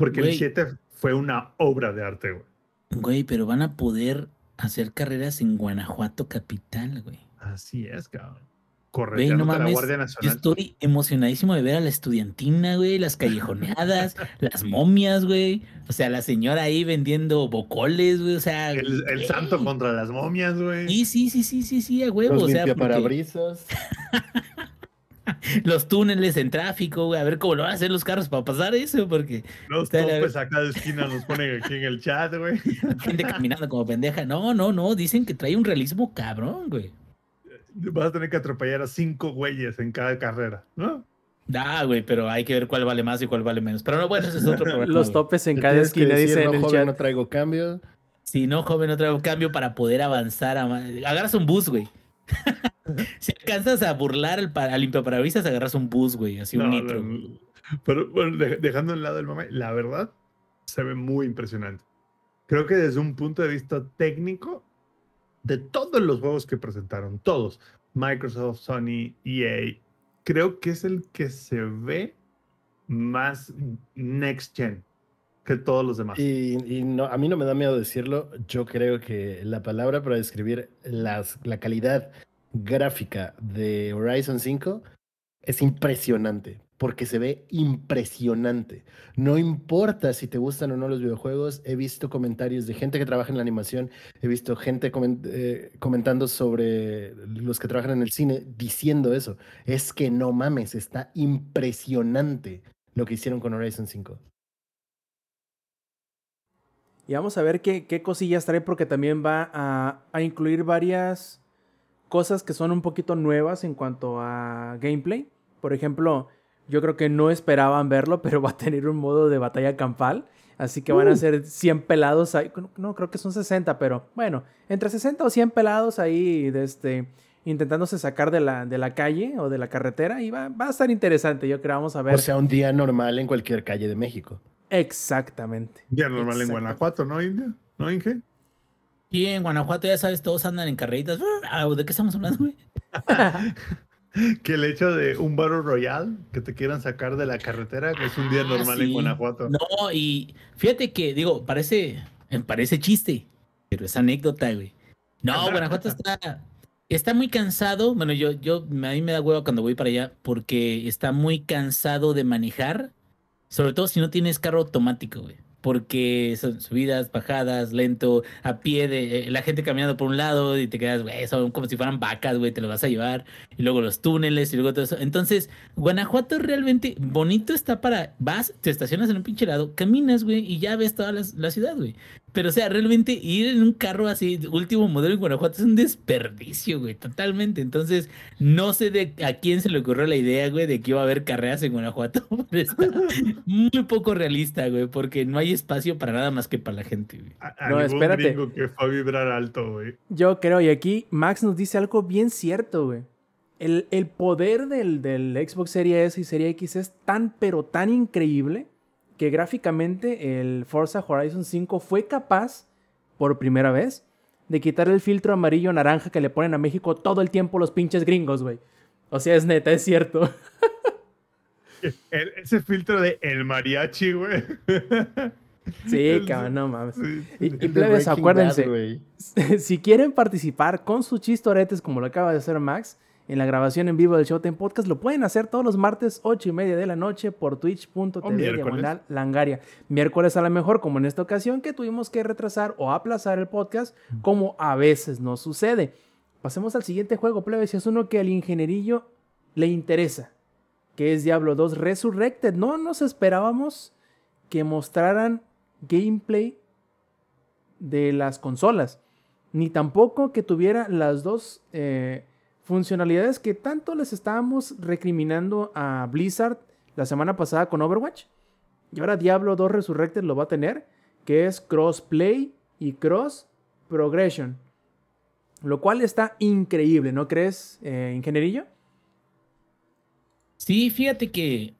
Porque Güey. el 7 fue una obra de arte, güey. Güey, pero van a poder hacer carreras en Guanajuato capital, güey. Así es, cabrón. Güey, Correteándote no a la. Guardia Yo Nacional. estoy emocionadísimo de ver a la estudiantina, güey, las callejoneadas, las momias, güey. O sea, la señora ahí vendiendo bocoles, güey. O sea. El, el santo contra las momias, güey. Sí, sí, sí, sí, sí, sí, a huevo. Los o sea, porque limpiaparabrisas. los túneles en tráfico, güey. A ver cómo lo van a hacer los carros para pasar eso, porque Los la- topes acá de esquina nos ponen aquí en el chat, güey. gente caminando como pendeja. No, no, no. Dicen que trae un realismo cabrón, güey. Vas a tener que atropellar a cinco güeyes en cada carrera, ¿no? Ah, güey, pero hay que ver cuál vale más y cuál vale menos. Pero no, bueno, ese es otro problema. Los güey. topes en cada esquina, decir, dice en "No, el joven, chat. no traigo cambio. Si no, joven, otra vez cambio para poder avanzar. A... Agarras un bus, güey. Si alcanzas a burlar al, al limpiaparabrisas, agarras un bus, güey. Así un nitro. no, güey. no. Pero bueno, de- dejando en lado el mame, la verdad se ve muy impresionante. Creo que desde un punto de vista técnico, de todos los juegos que presentaron, todos, Microsoft, Sony, EA, creo que es el que se ve más next gen todos los demás. Y, no, a mí no me da miedo decirlo. Yo creo que la palabra para describir las, la calidad gráfica de Horizon 5 es impresionante. Porque se ve impresionante. No importa si te gustan o no los videojuegos. He visto comentarios de gente que trabaja en la animación. He visto gente eh, comentando sobre los que trabajan en el cine diciendo eso. Es que no mames, está impresionante lo que hicieron con Horizon 5. Y vamos a ver qué, qué cosillas trae porque también va a, a incluir varias cosas que son un poquito nuevas en cuanto a gameplay. Por ejemplo, yo creo que no esperaban verlo, pero va a tener un modo de batalla campal. Así que van a ser 100 pelados ahí. No, creo que son 60, pero bueno, entre 60 o 100 pelados ahí de este, intentándose sacar de la, de la calle o de la carretera. Y va, va a estar interesante, yo creo. Vamos a ver. O sea, un día normal en cualquier calle de México. Exactamente. Ya normal en. Guanajuato, ¿no, India? ¿No, Inge? Y en Guanajuato, ya sabes, todos andan en carreritas. Ah, ¿De qué estamos hablando, güey? Que el hecho de un Battle Royale que te quieran sacar de la carretera es un día Ah, normal en. Guanajuato. No, y fíjate que, digo, parece, eh, parece chiste, pero es anécdota, güey. No, Guanajuato está, está muy cansado. Bueno, yo, yo, a mí me da huevo cuando voy para allá porque está muy cansado de manejar, sobre todo si no tienes carro automático, güey. Porque son subidas, bajadas, lento, a pie de eh, la gente caminando por un lado y te quedas, güey, son como si fueran vacas, güey, te lo vas a llevar. Y luego los túneles y luego todo eso. Entonces, Guanajuato realmente bonito está para. Vas, te estacionas en un pinche lado, caminas, güey, y ya ves toda la, la ciudad, güey. Pero, o sea, realmente ir en un carro así, último modelo en Guanajuato, es un desperdicio, güey, totalmente. Entonces, no sé de a quién se le ocurrió la idea, güey, de que iba a haber carreras en Guanajuato. pero está muy poco realista, güey, porque no hay espacio para nada más que para la gente, güey. A- No, espérate. que fue a vibrar alto, güey. Yo creo, y aquí Max nos dice algo bien cierto, güey. El, el poder del, del Xbox Series S y Series X es tan, pero tan increíble que gráficamente el Forza Horizon 5 fue capaz, por primera vez, de quitar el filtro amarillo-naranja que le ponen a México todo el tiempo los pinches gringos, güey. O sea, es neta, es cierto. El- ese filtro de el mariachi, güey. Sí, cabrón, no mames. sí, Y, y plebes, acuérdense, Bad, si quieren participar con sus chistoretes como lo acaba de hacer Max, en la grabación en vivo del Showtime Podcast, lo pueden hacer todos los martes, 8 y media de la noche, por twitch.tv diagonal langaria. Miércoles a lo mejor, como en esta ocasión, que tuvimos que retrasar o aplazar el podcast, como a veces nos sucede. Pasemos al siguiente juego, plebes, es uno que al ingenierillo le interesa, que es Diablo 2 Resurrected. No nos esperábamos que mostraran gameplay de las consolas, ni tampoco que tuviera las dos eh, funcionalidades que tanto les estábamos recriminando a Blizzard la semana pasada con Overwatch. Y ahora Diablo 2 Resurrected lo va a tener, que es crossplay y cross progression. Lo cual está increíble, ¿no crees, eh, ingenierillo? Sí, fíjate que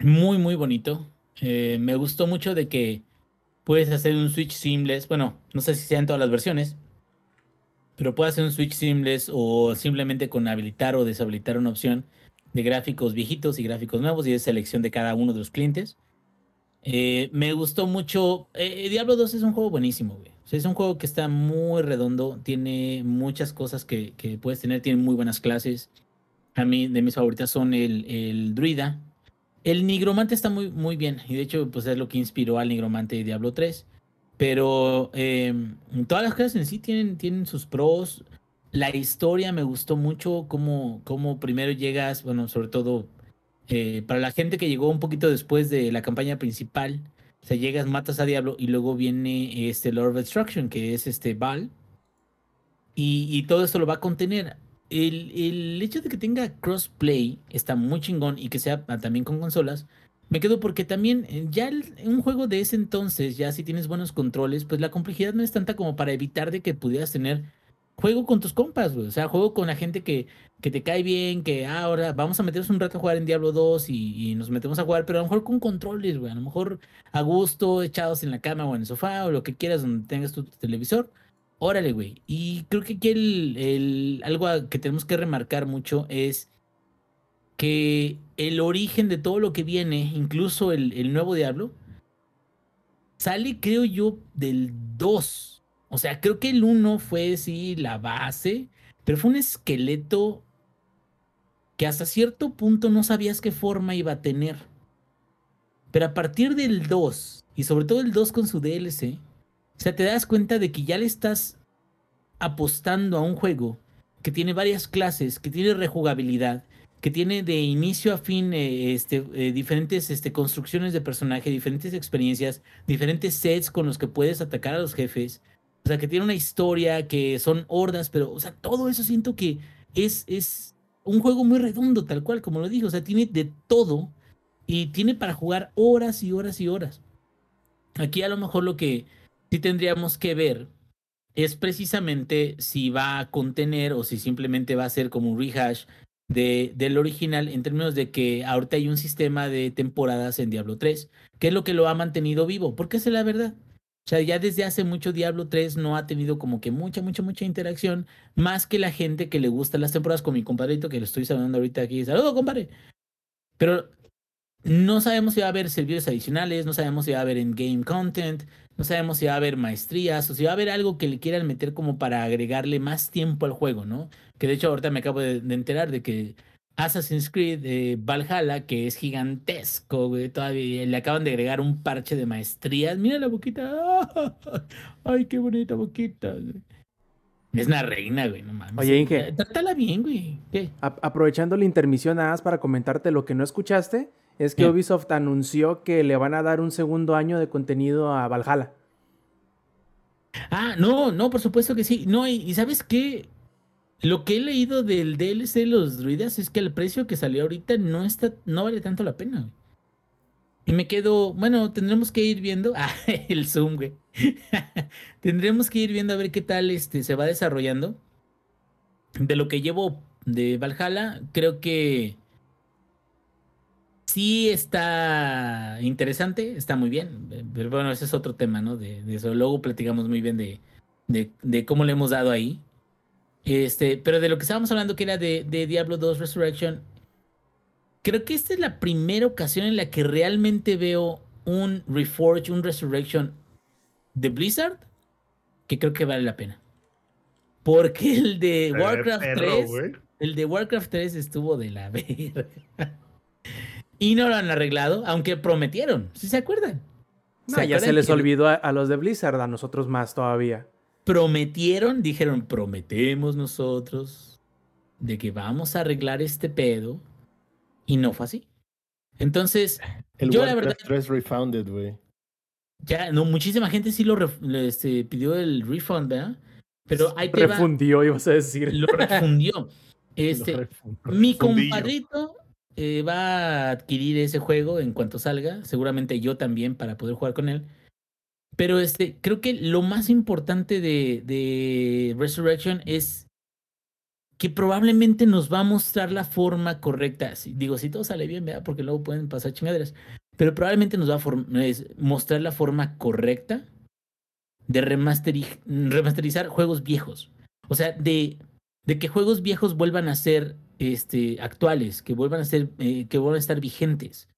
muy, muy bonito. Eh, me gustó mucho de que puedes hacer un switch seamless. Bueno, no sé si sea en todas las versiones, pero puedes hacer un switch seamless o simplemente con habilitar o deshabilitar una opción de gráficos viejitos y gráficos nuevos y de selección de cada uno de los clientes. Eh, me gustó mucho. Eh, Diablo 2 es un juego buenísimo, güey. es un juego que está muy redondo, tiene muchas cosas que, puedes tener, tiene muy buenas clases. A mí, de mis favoritas son el druida, el nigromante está muy, muy bien. Y de hecho, pues es lo que inspiró al nigromante de Diablo 3. Pero em, todas las cosas en sí tienen, tienen sus pros. La historia me gustó mucho. Cómo, cómo primero llegas, bueno, sobre todo eh, para la gente que llegó un poquito después de la campaña principal. O sea, llegas, matas a Diablo y luego viene este Lord of Destruction, que es este Val. Y, y todo esto lo va a contener el, hecho de que tenga crossplay está muy chingón y que sea también con consolas. Me quedo porque también eh, ya un juego de ese entonces, ya si tienes buenos controles, pues la complejidad no es tanta como para evitar de que pudieras tener juego con tus compas, O sea, juego con la gente que, que te cae bien, que ah, ahora vamos a meternos un rato a jugar en Diablo 2 y, nos metemos a jugar, pero a lo mejor con controles, güey. A lo mejor a gusto, echados en la cama o en el sofá o lo que quieras donde tengas tu televisor Órale, güey. Y creo que aquí el, algo que tenemos que remarcar mucho es que el origen de todo lo que viene, incluso el, nuevo Diablo, sale, creo yo, del 2. O sea, creo que el 1 fue, sí, la base, pero fue un esqueleto que hasta cierto punto no sabías qué forma iba a tener. Pero a partir del 2, y sobre todo el 2 con su DLC, o sea, te das cuenta de que ya le estás apostando a un juego que tiene varias clases, que tiene rejugabilidad, que tiene de inicio a fin eh, este, eh, diferentes este, construcciones de personaje, diferentes experiencias, diferentes sets con los que puedes atacar a los jefes. O sea, que tiene una historia, que son hordas, pero, o sea, todo eso siento que es, es un juego muy redondo, tal cual, como lo dije. O sea, tiene de todo y tiene para jugar horas y horas y horas. Aquí a lo mejor lo que sí tendríamos que ver es precisamente si va a contener o si simplemente va a ser como un rehash de, del original en términos de que ahorita hay un sistema de temporadas en Diablo 3, que es lo que lo ha mantenido vivo, porque es la verdad. O sea, ya desde hace mucho Diablo 3 no ha tenido como que mucha, mucha, mucha interacción, más que la gente que le gusta las temporadas con mi compadrito, que lo estoy saludando ahorita aquí. Saludos, compadre. Pero no sabemos si va a haber servicios adicionales, no sabemos si va a haber in-game content, no sabemos si va a haber maestrías o si va a haber algo que le quieran meter como para agregarle más tiempo al juego, ¿no? Que de hecho ahorita me acabo de, enterar de que Assassin's Creed eh, Valhalla, que es gigantesco, güey, todavía le acaban de agregar un parche de maestrías. Mira la boquita. Ay, qué bonita boquita. Es una reina, güey, no mames. Oye, Inge. Trátala bien, güey. aprovechando la intermisión nada más para comentarte lo que no escuchaste es que Ubisoft anunció que le van a dar un segundo año de contenido a Valhalla. Ah, no, no, por supuesto que sí. No, y, ¿sabes qué? Lo que he leído del DLC de los druidas es que el precio que salió ahorita no está, no vale tanto la pena. Y me quedo, bueno, tendremos que ir viendo. Ah, el Zoom, güey. tendremos que ir viendo a ver qué tal este, se va desarrollando. De lo que llevo de Valhalla, creo que sí está interesante, está muy bien. Pero bueno, ese es otro tema, ¿no? De, eso. Luego platicamos muy bien de, de, cómo le hemos dado ahí. Este, pero de lo que estábamos hablando, que era de, de, Diablo 2 Resurrection, creo que esta es la primera ocasión en la que realmente veo un Reforge, un Resurrection de Blizzard, que creo que vale la pena. Porque el de Warcraft 3. El de Warcraft 3 estuvo de la verga. Y no lo han arreglado, aunque prometieron, si se acuerdan. No, ya se les olvidó a, los de Blizzard, a nosotros más todavía. Prometieron, dijeron, prometemos nosotros de que vamos a arreglar este pedo. Y no fue así. Entonces, el yo Warcraft la verdad. 3 refounded, güey. Ya, no, muchísima gente sí lo este, pidió el refund, ¿verdad? Pero hay que. Refundió, ibas a decir. Lo refundió. Este, mi compadrito eh, va a adquirir ese juego en cuanto salga. Seguramente yo también para poder jugar con él. Pero este, creo que lo más importante de, Resurrection es que probablemente nos va a mostrar la forma correcta. digo, si todo sale bien, ¿verdad? Porque luego pueden pasar chingaderas. Pero probablemente nos va a mostrar la forma correcta de remasterizar juegos viejos. O sea, de que juegos viejos vuelvan a ser este, actuales, que vuelvan a ser, eh, que vuelvan a estar vigentes.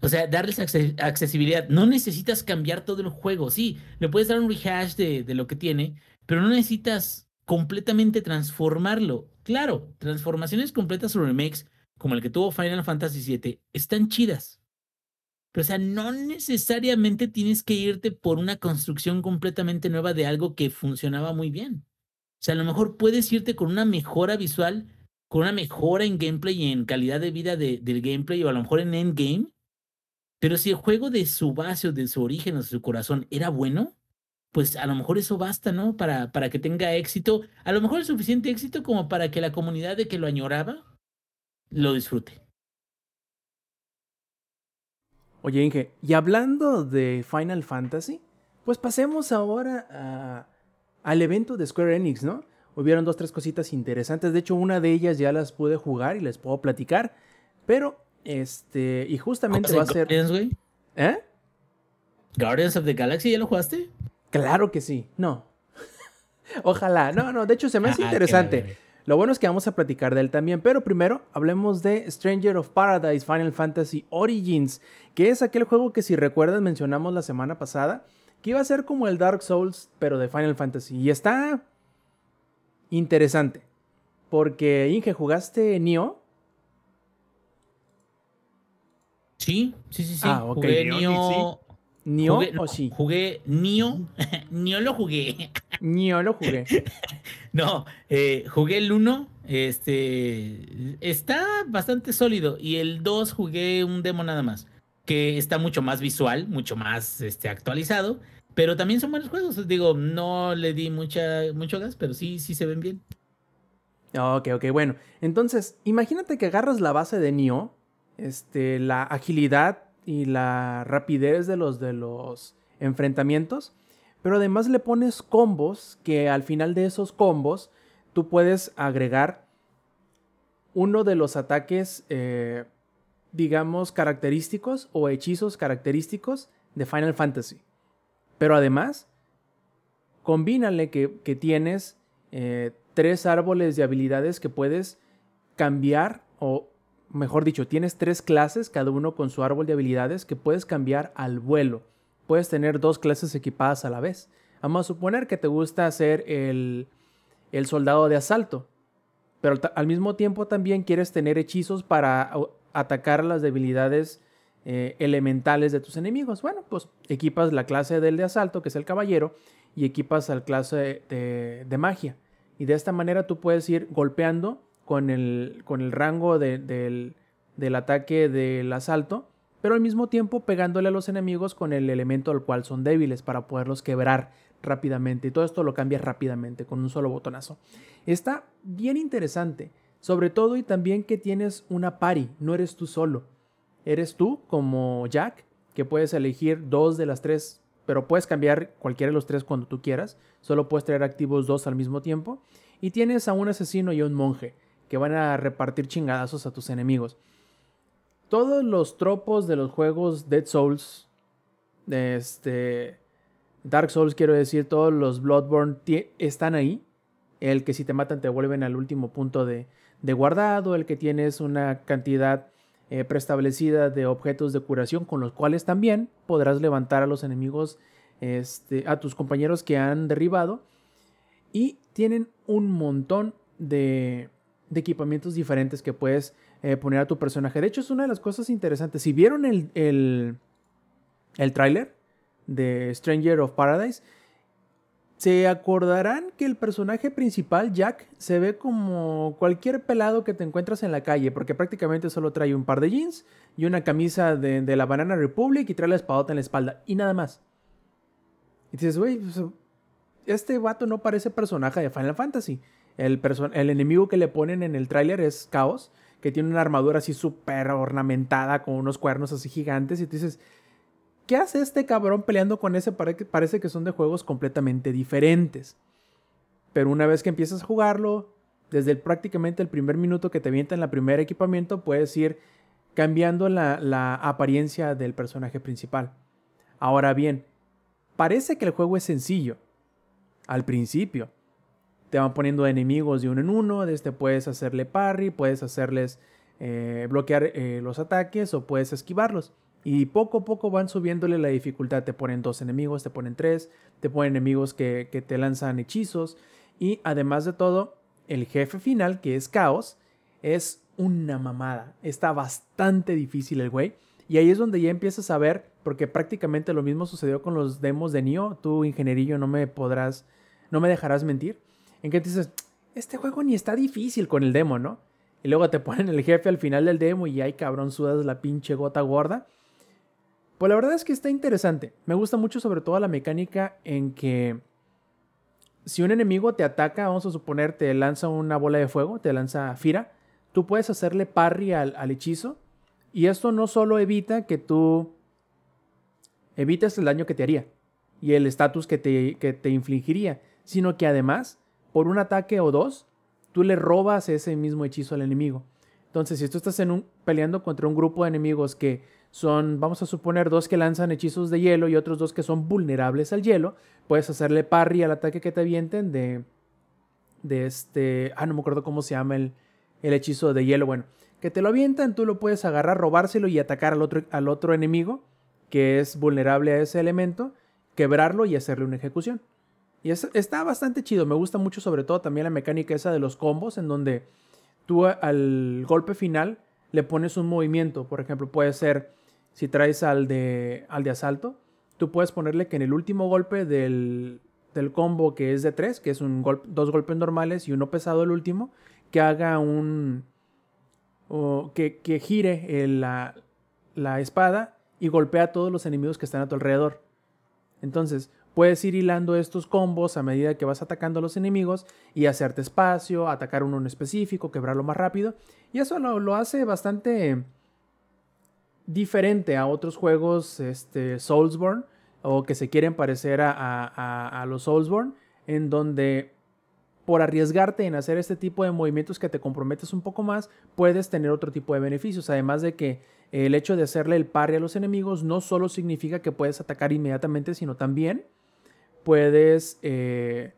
O sea, darles accesibilidad. No necesitas cambiar todo el juego. Sí, le puedes dar un rehash de, de, lo que tiene, pero no necesitas completamente transformarlo. Claro, transformaciones completas o remakes, como el que tuvo Final Fantasy VII, están chidas. Pero, o sea, no necesariamente tienes que irte por una construcción completamente nueva de algo que funcionaba muy bien. O sea, a lo mejor puedes irte con una mejora visual con una mejora en gameplay y en calidad de vida del gameplay o a lo mejor en endgame. Pero si el juego de su base o de su origen o de su corazón era bueno, pues a lo mejor eso basta, ¿no? Para, para que tenga éxito. A lo mejor es suficiente éxito como para que la comunidad de que lo añoraba lo disfrute. Oye, Inge, y hablando de Final Fantasy, pues pasemos ahora al evento de Square Enix, ¿no? Hubieron dos, tres cositas interesantes. De hecho, una de ellas ya las pude jugar y les puedo platicar. Pero, este, y justamente va a ser. Guardians? ¿Eh? ¿Guardians of the Galaxy ya lo jugaste? Claro que sí. No. Ojalá. No, no, de hecho se me hace ah, interesante. Lo bueno es que vamos a platicar de él también, pero primero hablemos de Stranger of Paradise Final Fantasy Origins, que es aquel juego que si recuerdas mencionamos la semana pasada, que iba a ser como el Dark Souls, pero de Final Fantasy. Y está interesante. Porque, Inge, ¿jugaste Nioh? Sí, sí, sí, sí. Ah, ok. Jugué Nioh. ¿Nioh o sí? Jugué Nioh. Nioh lo jugué. Nioh lo jugué. no, eh, jugué el 1. Este. Está bastante sólido. Y el 2 jugué un demo nada más. Que está mucho más visual, mucho más este, actualizado. Pero también son buenos juegos. Digo, no le di mucha, mucho gas, pero sí, sí se ven bien. Ok, ok, bueno. Entonces, imagínate que agarras la base de Nioh, este, la agilidad y la rapidez de los, de los enfrentamientos, pero además le pones combos que al final de esos combos tú puedes agregar uno de los ataques, eh, digamos, característicos o hechizos característicos de Final Fantasy. Pero además, combínale que, tienes eh, tres árboles de habilidades que puedes cambiar, o mejor dicho, tienes tres clases, cada uno con su árbol de habilidades que puedes cambiar al vuelo. Puedes tener dos clases equipadas a la vez. Vamos a suponer que te gusta hacer el, el soldado de asalto, pero al mismo tiempo también quieres tener hechizos para atacar las debilidades eh, elementales de tus enemigos. Bueno, pues equipas la clase del de asalto, que es el caballero, y equipas la clase de, magia. Y de esta manera tú puedes ir golpeando con el, con el rango del, del ataque del asalto, pero al mismo tiempo pegándole a los enemigos con el elemento al cual son débiles para poderlos quebrar rápidamente. Y todo esto lo cambias rápidamente con un solo botonazo. Está bien interesante, sobre todo y también que tienes una pari, no eres tú solo eres tú como Jack, que puedes elegir dos de las tres, pero puedes cambiar cualquiera de los tres cuando tú quieras. Solo puedes traer activos dos al mismo tiempo. Y tienes a un asesino y a un monje, que van a repartir chingadazos a tus enemigos. Todos los tropos de los juegos Dead Souls, este, Dark Souls quiero decir, todos los Bloodborne están ahí. El que si te matan te vuelven al último punto de, de guardado, el que tienes una cantidad eh, preestablecida de objetos de curación con los cuales también podrás levantar a los enemigos, este, a tus compañeros que han derribado. Y tienen un montón de, de equipamientos diferentes que puedes eh, poner a tu personaje. De hecho, es una de las cosas interesantes. Si vieron el, el, el tráiler de Stranger of Paradise, se acordarán que el personaje principal, Jack, se ve como cualquier pelado que te encuentras en la calle, porque prácticamente solo trae un par de jeans y una camisa de, la Banana Republic y trae la espadota en la espalda, y nada más. Y dices, güey, pues, este vato no parece personaje de Final Fantasy. El, el enemigo que le ponen en el tráiler es Chaos, que tiene una armadura así súper ornamentada con unos cuernos así gigantes, y dices, ¿qué hace este cabrón peleando con ese? Parece que son de juegos completamente diferentes. Pero una vez que empiezas a jugarlo, desde prácticamente el primer minuto que te avienta en la primer equipamiento, puedes ir cambiando la, la apariencia del personaje principal. Ahora bien, parece que el juego es sencillo. Al principio. Te van poniendo enemigos de uno en uno. Desde puedes hacerle parry, puedes hacerles eh, bloquear eh, los ataques o puedes esquivarlos. Y poco a poco van subiéndole la dificultad. Te ponen dos enemigos, te ponen tres, te ponen enemigos que, te lanzan hechizos. Y además de todo, el jefe final, que es Caos, es una mamada. Está bastante difícil el güey. Y ahí es donde ya empiezas a ver, porque prácticamente lo mismo sucedió con los demos de Nioh. Tú, ingenierillo, no me podrás, no me dejarás mentir. En que dices, este juego ni está difícil con el demo, ¿no? Y luego te ponen el jefe al final del demo y ahí cabrón sudas la pinche gota gorda. Pues la verdad es que está interesante. Me gusta mucho sobre todo la mecánica en que si un enemigo te ataca, vamos a suponer, te lanza una bola de fuego, te lanza Fira, tú puedes hacerle parry al, hechizo. Y esto no solo evita que tú evites el daño que te haría y el estatus que te, que te infligiría, sino que además, por un ataque o dos, tú le robas ese mismo hechizo al enemigo. Entonces, si tú estás en un, peleando contra un grupo de enemigos que son, vamos a suponer, dos que lanzan hechizos de hielo y otros dos que son vulnerables al hielo. Puedes hacerle parry al ataque que te avienten de, de este, ah, no me acuerdo cómo se llama el, el hechizo de hielo. Bueno, que te lo avientan, tú lo puedes agarrar, robárselo y atacar al otro, al otro enemigo que es vulnerable a ese elemento, quebrarlo y hacerle una ejecución. Y está bastante chido, me gusta mucho sobre todo también la mecánica esa de los combos en donde tú al golpe final le pones un movimiento, por ejemplo, puede ser si traes al de, al de asalto, tú puedes ponerle que en el último golpe del, del combo que es de 3, que es un dos golpes normales y uno pesado el último, que haga un... O que, que, gire la, la espada y golpea a todos los enemigos que están a tu alrededor. Entonces, puedes ir hilando estos combos a medida que vas atacando a los enemigos y hacerte espacio, atacar uno en específico, quebrarlo más rápido. Y eso lo, lo hace bastante diferente a otros juegos este, Soulsborne o que se quieren parecer a, los Soulsborne, en donde por arriesgarte en hacer este tipo de movimientos que te comprometes un poco más, puedes tener otro tipo de beneficios. Además de que el hecho de hacerle el parry a los enemigos no solo significa que puedes atacar inmediatamente, sino también puedes, eh,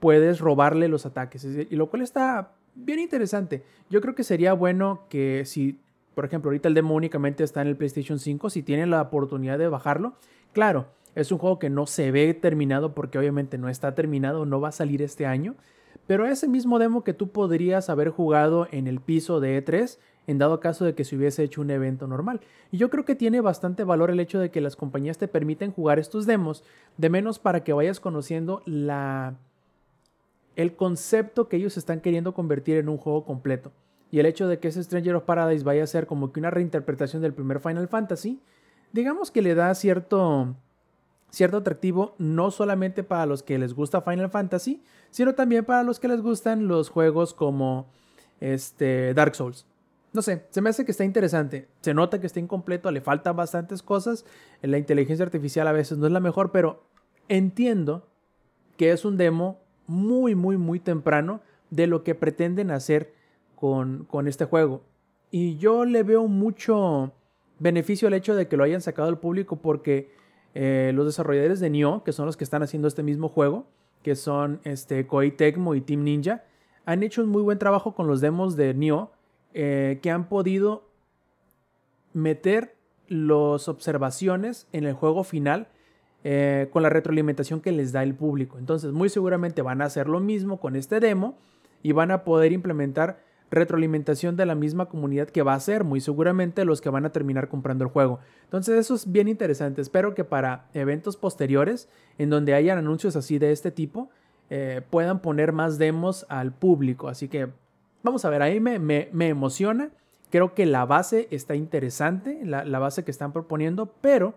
puedes robarle los ataques. Y lo cual está bien interesante. Yo creo que sería bueno que si por ejemplo, ahorita el demo únicamente está en el PlayStation 5. Si tienen la oportunidad de bajarlo, claro, es un juego que no se ve terminado porque obviamente no está terminado, no va a salir este año. Pero ese mismo demo que tú podrías haber jugado en el piso de E3 en dado caso de que se hubiese hecho un evento normal. Y yo creo que tiene bastante valor el hecho de que las compañías te permiten jugar estos demos, de menos para que vayas conociendo la el concepto que ellos están queriendo convertir en un juego completo. Y el hecho de que ese Stranger of Paradise vaya a ser como que una reinterpretación del primer Final Fantasy, digamos que le da cierto, cierto atractivo no solamente para los que les gusta Final Fantasy, sino también para los que les gustan los juegos como este, Dark Souls. No sé, se me hace que está interesante. Se nota que está incompleto, le faltan bastantes cosas. La inteligencia artificial a veces no es la mejor, pero entiendo que es un demo muy, muy, muy temprano de lo que pretenden hacer con, este juego. Y yo le veo mucho beneficio al hecho de que lo hayan sacado al público porque eh, los desarrolladores de Nioh, que son los que están haciendo este mismo juego, que son este, Koei Tecmo y Team Ninja, han hecho un muy buen trabajo con los demos de Nioh eh, que han podido meter las observaciones en el juego final eh, con la retroalimentación que les da el público. Entonces, muy seguramente van a hacer lo mismo con este demo y van a poder implementar retroalimentación de la misma comunidad que va a ser muy seguramente los que van a terminar comprando el juego. Entonces eso es bien interesante. Espero que para eventos posteriores en donde hayan anuncios así de este tipo eh, puedan poner más demos al público. Así que vamos a ver, ahí me, me, emociona. Creo que la base está interesante, la, base que están proponiendo, pero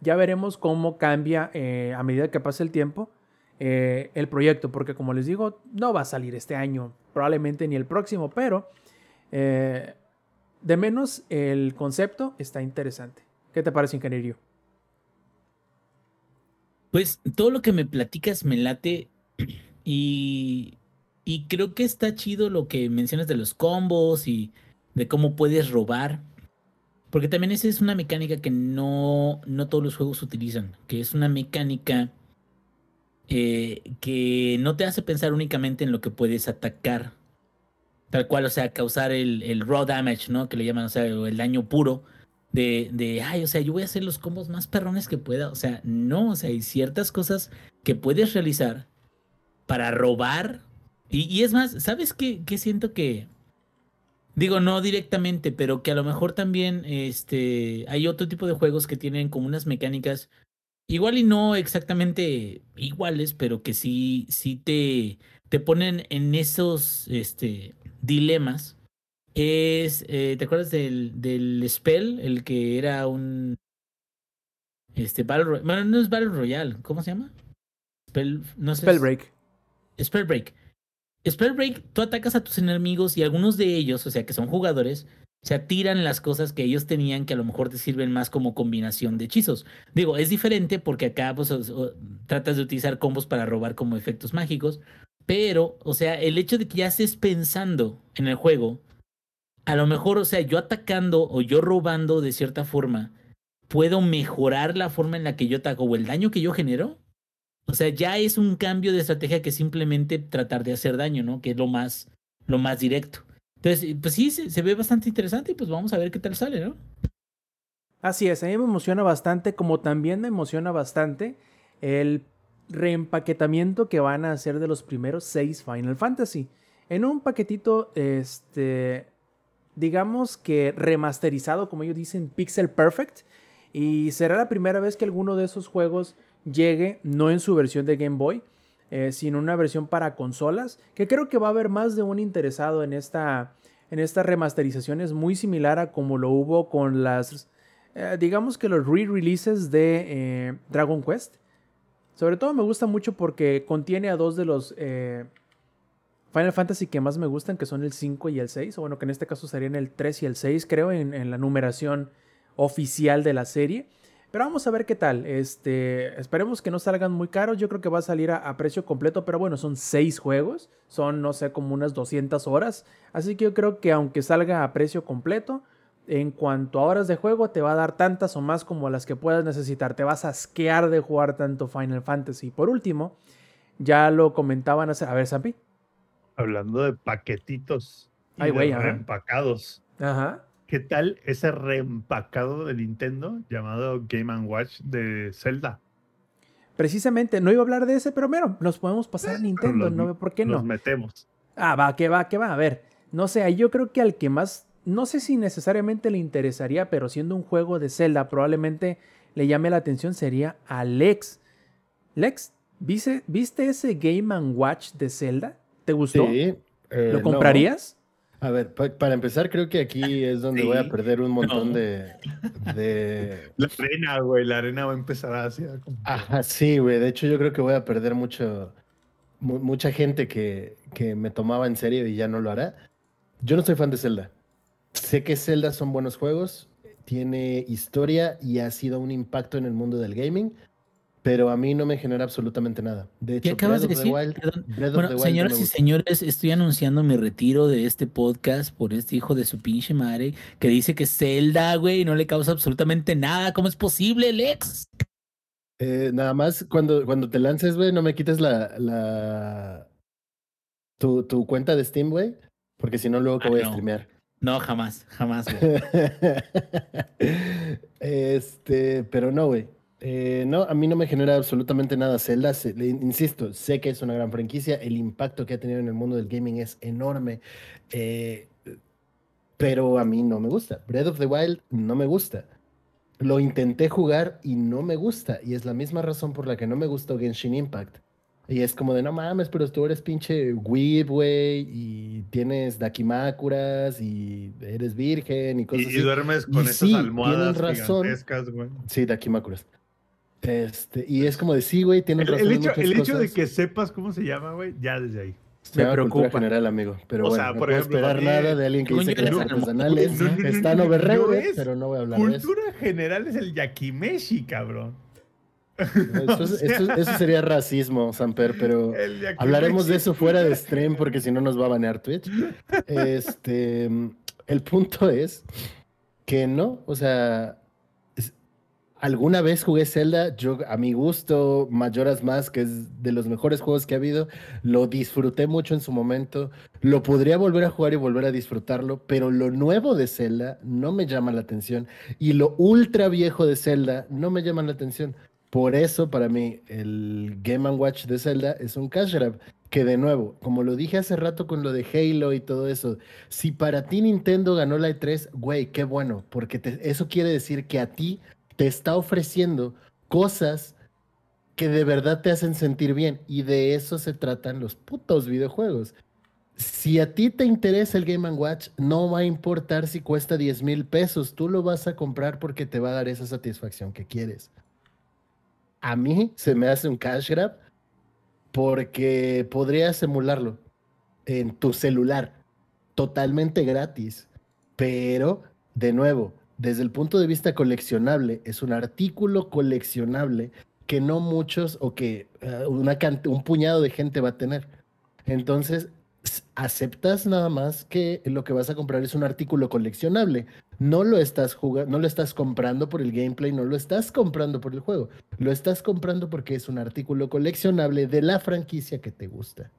ya veremos cómo cambia eh, a medida que pase el tiempo eh, el proyecto, porque como les digo, no va a salir este año, probablemente ni el próximo, pero eh, de menos el concepto está interesante. ¿Qué te parece, ingeniero? Pues todo lo que me platicas me late y, y creo que está chido lo que mencionas de los combos y de cómo puedes robar. Porque también esa es una mecánica que no, no todos los juegos utilizan, que es una mecánica eh, que no te hace pensar únicamente en lo que puedes atacar. Tal cual, o sea, causar el, el raw damage, ¿no? Que le llaman, o sea, el daño puro. De, de, ay, o sea, yo voy a hacer los combos más perrones que pueda. O sea, no, o sea, hay ciertas cosas que puedes realizar para robar. Y, es más, ¿sabes qué, qué siento que, Digo, no directamente, pero que a lo mejor también este, hay otro tipo de juegos que tienen como unas mecánicas igual y no exactamente iguales, pero que sí, sí te, te ponen en esos este, dilemas. Es, eh, ¿te acuerdas del, del Spell? El que era un... Este, Battle Bueno, no es Battle Royale, ¿cómo se llama? Spell, no sé, Spellbreak. Spellbreak. Spellbreak, tú atacas a tus enemigos y algunos de ellos, o sea, que son jugadores, se tiran las cosas que ellos tenían que a lo mejor te sirven más como combinación de hechizos. Digo, es diferente porque acá pues, tratas de utilizar combos para robar como efectos mágicos, pero, o sea, el hecho de que ya estés pensando en el juego, a lo mejor, o sea, yo atacando o yo robando de cierta forma, puedo mejorar la forma en la que yo ataco o el daño que yo genero. O sea, ya es un cambio de estrategia que simplemente tratar de hacer daño, ¿no? Que es lo más, lo más directo. Entonces, pues sí, se, ve bastante interesante y pues vamos a ver qué tal sale, ¿no? Así es, a mí me emociona bastante, como también me emociona bastante el reempaquetamiento que van a hacer de los primeros seis Final Fantasy. En un paquetito, este, digamos que remasterizado, como ellos dicen, Pixel Perfect. Y será la primera vez que alguno de esos juegos llegue, no en su versión de Game Boy, eh, sino una versión para consolas, que creo que va a haber más de un interesado en esta, en esta remasterización. Es muy similar a como lo hubo con las, eh, digamos que los re-releases de eh, Dragon Quest. Sobre todo me gusta mucho porque contiene a dos de los Final Fantasy que más me gustan, que son el 5 y el 6, o bueno, que en este caso serían el 3 y el 6, creo, en la numeración oficial de la serie. Pero vamos a ver qué tal. Este, esperemos que no salgan muy caros. Yo creo que va a salir a, precio completo. Pero bueno, son seis juegos. Son, no sé, como unas 200 horas. Así que yo creo que aunque salga a precio completo, en cuanto a horas de juego, te va a dar tantas o más como las que puedas necesitar. Te vas a asquear de jugar tanto Final Fantasy. Por último, ya lo comentaban hace. A ver, Sampi. Hablando de paquetitos. Y Ay, güey, empacados. Ajá. ¿Qué tal ese reempacado de Nintendo llamado Game Watch de Zelda? Precisamente, no iba a hablar de ese, pero bueno, nos podemos pasar a Nintendo, ¿no? ¿Por qué no? Nos metemos. Ah, va, que va, que va. A ver, no sé, yo creo que al que más, no sé si necesariamente le interesaría, pero siendo un juego de Zelda, probablemente le llame la atención sería a Lex. Lex, ¿viste, ¿viste ese Game Watch de Zelda? ¿Te gustó? Sí. Eh, ¿Lo comprarías? A ver, para empezar, creo que aquí es donde voy a perder un montón de, La arena, güey, la arena va a empezar a hacer... Ajá, sí, güey. De hecho, yo creo que voy a perder mucho, mucha gente que, que me tomaba en serio y ya no lo hará. Yo no soy fan de Zelda. Sé que Zelda son buenos juegos, tiene historia y ha sido un impacto en el mundo del gaming pero a mí no me genera absolutamente nada. De hecho, ¿Qué acabas de decir? bueno, señoras y señores, estoy anunciando mi retiro de este podcast por este hijo de su pinche madre que dice que Zelda, güey, no le causa absolutamente nada. ¿Cómo es posible, Lex? Eh, nada más cuando, cuando te lances, güey, no me quites la, la... Tu, tu cuenta de Steam, güey, porque si no, luego que ah, voy a streamear. No, jamás, jamás, güey. este, pero no, güey. Eh, no, a mí no me genera absolutamente nada Zelda. se- le- insisto, sé que es una gran franquicia. El impacto que ha tenido en el mundo del gaming es enorme. eh, pero a mí no me gusta. Breath of the Wild no me gusta. Lo intenté jugar y no me gusta. Y es la misma razón por la que no me gustó Genshin Impact. Y es como de, no mames, pero tú eres pinche weeb, güey, y tienes dakimakuras, y eres virgen, y Y, cosas y así. duermes con Y esas sí, almohadas razón. gigantescas, güey. Sí, dakimakuras. Este, y es como de, sí, güey, tienes El, razón el hecho, el hecho de que sepas cómo se llama, güey, ya desde ahí. Se cultura preocupa. general, amigo. Pero O bueno, sea, no por puedo ejemplo, esperar nada de alguien que dice que eres artesanales No, no, no, no, están no, overrated, no es pero no voy a hablar de eso. Cultura general es el yakimeshi, cabrón. Eso, es- o sea- eso- eso sería racismo, Samper, pero hablaremos de es eso fuera de stream porque si no nos va a banear Twitch. Este, el punto es que no, o sea, alguna vez jugué Zelda, yo a mi gusto, Majora's Mask que es de los mejores juegos que ha habido, lo disfruté mucho en su momento, lo podría volver a jugar y volver a disfrutarlo, pero lo nuevo de Zelda no me llama la atención y lo ultra viejo de Zelda no me llama la atención. Por eso, para mí, el Game Watch de Zelda es un cash grab. Que de nuevo, como lo dije hace rato con lo de Halo y todo eso, si para ti Nintendo ganó la E3, güey, qué bueno, porque eso quiere decir que a ti te está ofreciendo cosas que de verdad te hacen sentir bien. Y de eso se tratan los putos videojuegos. Si a ti te interesa el Game Watch, no va a importar si cuesta 10 mil pesos. Tú lo vas a comprar porque te va a dar esa satisfacción que quieres. A mí se me hace un cash grab porque podrías emularlo en tu celular totalmente gratis. Pero, de nuevo, desde el punto de vista coleccionable, es un artículo coleccionable que no muchos o que eh, un puñado de gente va a tener. Entonces, aceptas nada más que lo que vas a comprar es un artículo coleccionable. No lo estás jugando, no lo estás comprando por el gameplay, no lo estás comprando por el juego. Lo estás comprando porque es un artículo coleccionable de la franquicia que te gusta.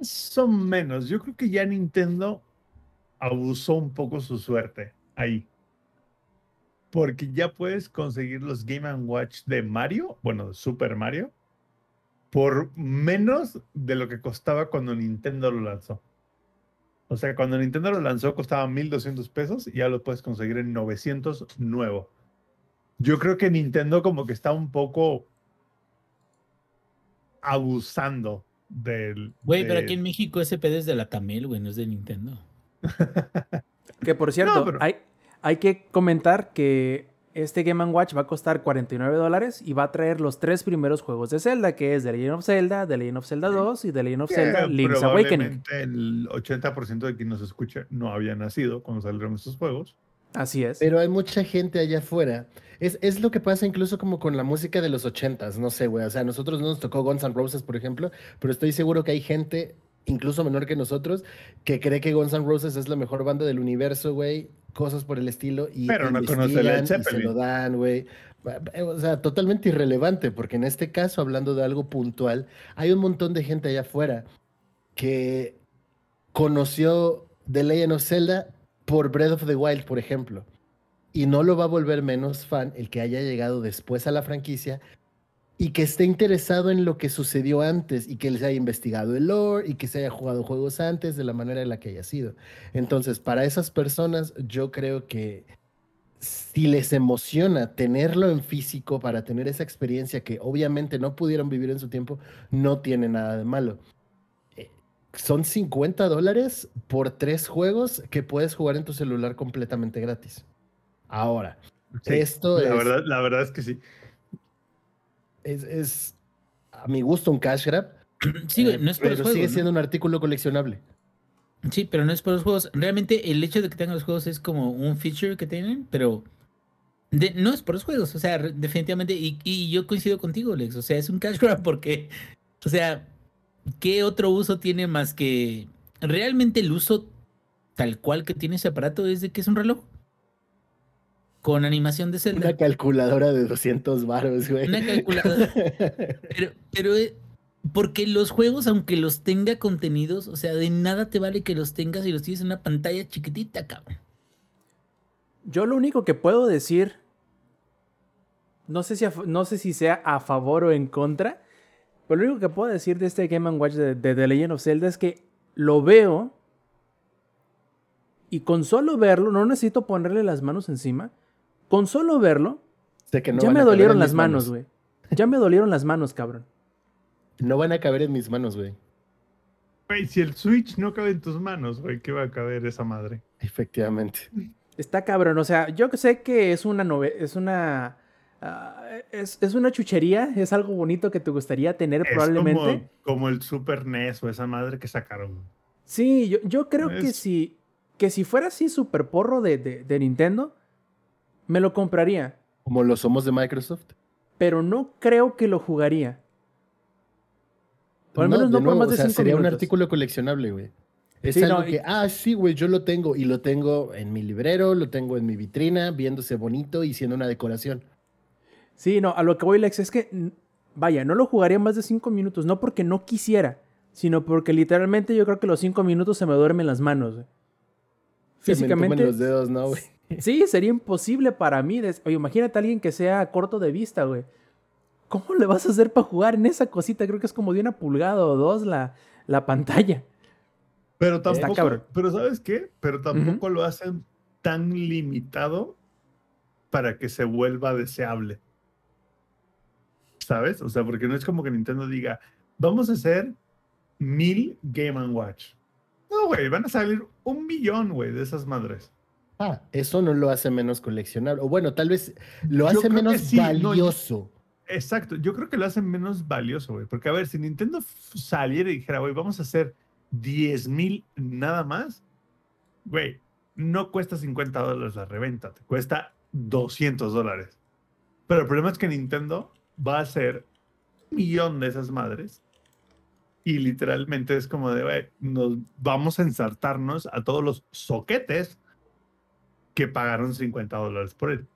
Son menos. Yo creo que ya Nintendo abusó un poco su suerte ahí. Porque ya puedes conseguir los Game Watch de Mario, bueno, de Super Mario, por menos de lo que costaba cuando Nintendo lo lanzó. O sea, cuando Nintendo lo lanzó costaba 1200 pesos y ya lo puedes conseguir en 900 nuevo. Yo creo que Nintendo como que está un poco abusando del... Güey, pero aquí en México ese pedo es de la Tamel, güey, no es de Nintendo. Que por cierto, pero- hay, hay que comentar que este Game Watch va a costar 49 dólares y va a traer los tres primeros juegos de Zelda, que es The Legend of Zelda, The Legend of Zelda 2 y The Legend of que Zelda Link's Awakening. el 80% de quien nos escucha no había nacido cuando salieron estos juegos. Así es. Pero hay mucha gente allá afuera. Es, es lo que pasa incluso como con la música de los ochentas, no sé, güey. O sea, a nosotros no nos tocó Guns N' Roses, por ejemplo, pero estoy seguro que hay gente, incluso menor que nosotros, que cree que Guns N' Roses es la mejor banda del universo, güey. Cosas por el estilo. Y Pero no conoce y se lo dan, güey. O sea, totalmente irrelevante, porque en este caso, hablando de algo puntual, hay un montón de gente allá afuera que conoció The Legend of Zelda por Breath of the Wild, por ejemplo. Y no lo va a volver menos fan el que haya llegado después a la franquicia y que esté interesado en lo que sucedió antes y que les haya investigado el lore y que se haya jugado juegos antes de la manera en la que haya sido. Entonces, para esas personas, yo creo que si les emociona tenerlo en físico para tener esa experiencia que obviamente no pudieron vivir en su tiempo, no tiene nada de malo. Eh, Son 50 dólares por tres juegos que puedes jugar en tu celular completamente gratis. Ahora, Sí, esto la, es, verdad, la verdad es que sí. Es, es, a mi gusto, un cash grab. Sí, güey, eh, no es por los pero juegos. sigue ¿no? siendo un artículo coleccionable. Sí, pero no es por los juegos. Realmente el hecho de que tengan los juegos es como un feature que tienen, pero de- no es por los juegos. O sea, definitivamente, y, y yo coincido contigo, Lex. O sea, es un cash grab porque, o sea, ¿qué otro uso tiene más que realmente el uso tal cual que tiene ese aparato es de que es un reloj? Con animación de Zelda. Una calculadora de 200 baros, güey. Una calculadora. Pero, pero eh, porque los juegos, aunque los tenga contenidos, o sea, de nada te vale que los tengas y los tienes en una pantalla chiquitita, cabrón. Yo lo único que puedo decir no sé, si no sé si sea a favor o en contra, pero lo único que puedo decir de este Game Watch de, de The Legend of Zelda es que lo veo y con solo verlo, no necesito ponerle las manos encima, con solo verlo, ya me dolieron las manos, güey. Ya me dolieron las manos, cabrón. No van a caber en mis manos, güey. Güey, si el Switch no cabe en tus manos, güey, ¿qué va a caber esa madre? Efectivamente. Está cabrón, o sea, yo sé que es una es una ah, es, una chuchería, es algo bonito que te gustaría tener probablemente. Como, el Super NES o esa madre que sacaron. Sí, yo, yo creo que si que si fuera así super porro de, de Nintendo, me lo compraría. Como lo somos de Microsoft. Pero no creo que lo jugaría. O al menos no, por más de o sea, sería un artículo coleccionable, güey. Es algo que, ah, sí, güey, yo lo tengo y lo tengo en mi librero, lo tengo en mi vitrina, viéndose bonito y siendo una decoración. Sí, no, a lo que voy, Lex, es que, vaya, no lo jugaría más de cinco minutos, no porque no quisiera, sino porque literalmente yo creo que los cinco minutos se me duermen las manos, güey. Físicamente. los dedos, ¿no, güey? Sí, sería imposible para mí. Oye, imagínate a alguien que sea corto de vista, güey. ¿Cómo le vas a hacer para jugar en esa cosita? Creo que es como de una pulgada o dos la, la pantalla. Pero tampoco, pero ¿sabes qué? Pero tampoco lo hacen tan limitado para que se vuelva deseable. ¿Sabes? O sea, porque no es como que Nintendo diga, vamos a hacer mil Game Watch. No, güey, van a salir un millón, güey, de esas madres. Ah, eso no lo hace menos coleccionable. O bueno, tal vez lo hace menos valioso. exacto, yo creo que lo hace menos valioso, güey. Porque a ver, si Nintendo saliera y dijera, güey, vamos a hacer 10 mil nada más, güey, no cuesta 50 dólares la reventa, te cuesta 200 dólares. Pero el problema es que Nintendo va a hacer un millón de esas madres y literalmente es como de, güey, nos vamos a ensartarnos a todos los soquetes que pagaron 50 dólares por él.